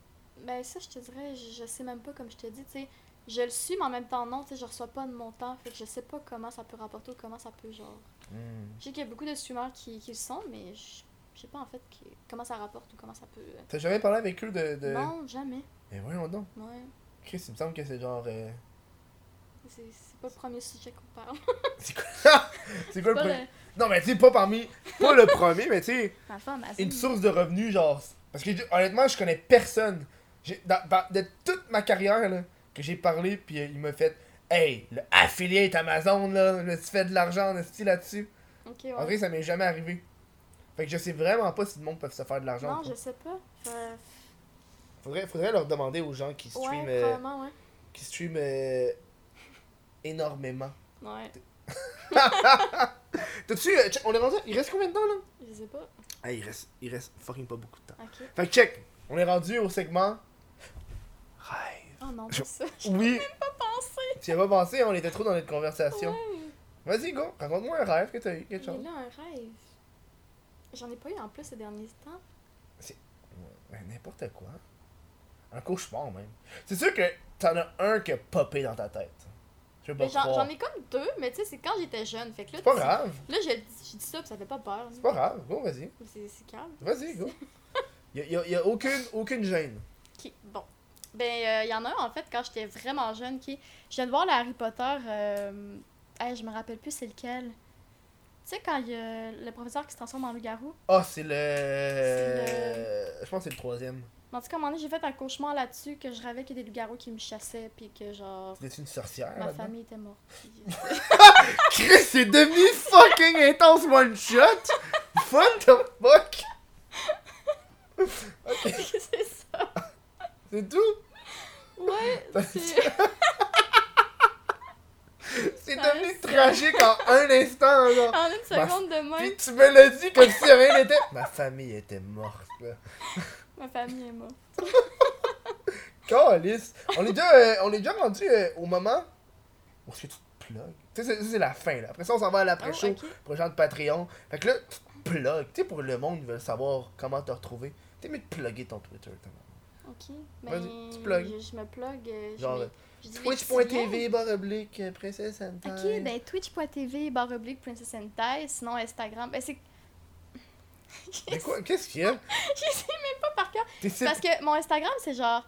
Speaker 2: Ben, ça, je te dirais, je, je sais même pas, comme je te dis, tu sais. Je le suis, mais en même temps, non, tu sais, je reçois pas de montant. Fait que je sais pas comment ça peut rapporter ou comment ça peut, genre.
Speaker 1: Hmm.
Speaker 2: Je sais qu'il y a beaucoup de streamers qui, qui le sont, mais je je sais pas en fait comment ça rapporte ou comment ça peut.
Speaker 1: T'as jamais parlé avec eux de. de...
Speaker 2: Non, jamais.
Speaker 1: Mais voyons donc.
Speaker 2: Ouais.
Speaker 1: Chris, il me semble que c'est genre. euh,
Speaker 2: C'est pas le premier sujet qu'on parle.
Speaker 1: C'est quoi, c'est quoi le premier
Speaker 2: le-
Speaker 1: Non, mais tu sais, pas parmi. Pas le premier, mais tu sais. Une source de revenus, genre. Parce que honnêtement, je connais personne. J'ai- dans- dans- de toute ma carrière, là, que j'ai parlé, puis euh, il m'a fait Hey, le affiliate Amazon, là, tu fais de l'argent, esti, là-dessus?
Speaker 2: Ok,
Speaker 1: En vrai, ça m'est jamais arrivé. Fait que je sais vraiment pas si le monde peut se faire de l'argent.
Speaker 2: Non,
Speaker 1: quoi.
Speaker 2: je sais pas. Fait-
Speaker 1: Faudrait, faudrait leur demander aux gens qui
Speaker 2: Ouais,
Speaker 1: streament, euh,
Speaker 2: probablement, ouais.
Speaker 1: qui streament euh, énormément.
Speaker 2: Ouais,
Speaker 1: T'as-tu. euh, on est rendu. Il reste combien de temps là?
Speaker 2: Je sais pas.
Speaker 1: Ah, il reste, il reste fucking pas beaucoup de temps.
Speaker 2: Ok.
Speaker 1: Fait que check, on est rendu au segment. Rêve.
Speaker 2: Oh non,
Speaker 1: Je-
Speaker 2: pas ça.
Speaker 1: Oui,
Speaker 2: pas pensé.
Speaker 1: tu as pas pensé, on était trop dans notre conversation.
Speaker 2: Ouais.
Speaker 1: Vas-y, go, raconte-moi un rêve que t'as eu, quelque
Speaker 2: Mais
Speaker 1: chose.
Speaker 2: là, un rêve. J'en ai pas eu en plus ces derniers temps.
Speaker 1: Ouais, N'importe quoi. Un cauchemar, même. C'est sûr que t'en as un qui a popé dans ta tête. Je pas
Speaker 2: j'en ai comme deux, mais tu sais, c'est quand j'étais jeune. Fait que là,
Speaker 1: C'est pas grave,
Speaker 2: Là, je dis ça, puis ça fait pas peur.
Speaker 1: c'est pas grave, go, vas-y.
Speaker 2: C'est calme.
Speaker 1: Vas-y, go. Y'a y a, y a aucune, aucune gêne.
Speaker 2: Ok, bon. Ben, il y en a un, en fait, quand j'étais vraiment jeune, qui... Je viens de voir le Harry Potter... Euh... hey, je me rappelle plus c'est lequel. Tu sais, quand il y a le professeur qui se transforme en loup-garou?
Speaker 1: Ah, c'est le...
Speaker 2: C'est
Speaker 1: Je pense que c'est le troisième.
Speaker 2: En tout cas, à un moment donné, j'ai fait un cauchemar là-dessus, que je rêvais qu'il y ait des loups-garous qui me chassaient, puis que, genre,
Speaker 1: C'était une sorcière
Speaker 2: ma famille était morte. puis-
Speaker 1: Chris, c'est devenu fucking intense one shot! What the fuck?
Speaker 2: C'est ça.
Speaker 1: c'est tout?
Speaker 2: Ouais, c'est...
Speaker 1: Devenu tragique en un instant, genre.
Speaker 2: En une seconde de moins,
Speaker 1: Puis tu me l'as dit comme si rien n'était. Ma famille était morte, là.
Speaker 2: Ma famille est morte.
Speaker 1: Calice. On est déjà, euh, on est déjà rendu euh, au moment où est-ce que tu te plugs. Tu sais, c'est- la fin, là. Après ça, on s'en va à l'après-show
Speaker 2: Oh, ok.
Speaker 1: pour les gens de Patreon. Fait que là, tu te plugs. Tu sais, pour le monde, ils veulent savoir comment te retrouver. T'es mieux de plugger ton Twitter, t'as
Speaker 2: Ok. Ben,
Speaker 1: Vas-y, tu plugues.
Speaker 2: Je, je me plug. euh, je
Speaker 1: Genre,
Speaker 2: mets- je dis les
Speaker 1: Twitch.tv, barre oblique, euh, princesse Hentai.
Speaker 2: Ok, ben twitch.tv, barre oblique, Princess Hentai, sinon Instagram. Ben c'est.
Speaker 1: Mais quoi, qu'est-ce qu'il y a?
Speaker 2: Je sais même pas par cœur. Parce que mon Instagram, c'est genre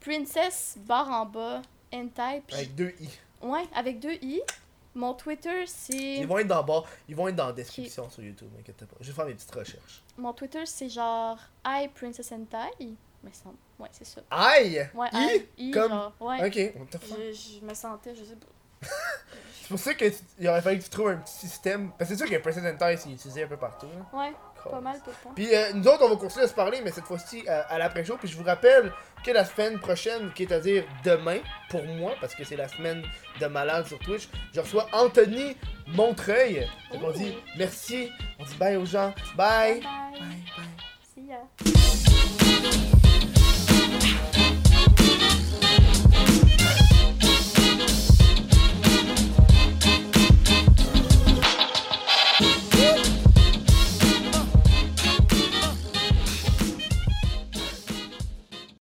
Speaker 2: Princess barre en bas, Hentai. puis-
Speaker 1: Avec deux i.
Speaker 2: Ouais, avec deux i. Mon Twitter, c'est.
Speaker 1: Ils vont être dans bas, ils vont être dans la description sur YouTube, inquiète pas. Je vais faire mes petites recherches.
Speaker 2: Mon Twitter, c'est genre I Princess Hentai. Mais ça... Ouais, c'est ça.
Speaker 1: Aïe!
Speaker 2: Ouais,
Speaker 1: I?
Speaker 2: I, I,
Speaker 1: Comme-
Speaker 2: genre. Ouais.
Speaker 1: Ok?
Speaker 2: Je, je me sentais, je sais pas.
Speaker 1: C'est pour ça qu'il aurait fallu que tu trouves un petit système. Parce que c'est sûr que Princess Hentai, c'est utilisé un peu partout. Là.
Speaker 2: Ouais, pas mal tout le temps.
Speaker 1: Puis euh, nous autres, on va continuer à se parler, mais cette fois-ci euh, à l'après-show. Puis je vous rappelle que la semaine prochaine, qui est à dire demain, pour moi, parce que c'est la semaine de malade sur Twitch, je reçois Anthony Montreuil. Donc on dit merci, on dit bye aux gens. Bye!
Speaker 2: Bye
Speaker 1: bye! bye, bye. See ya!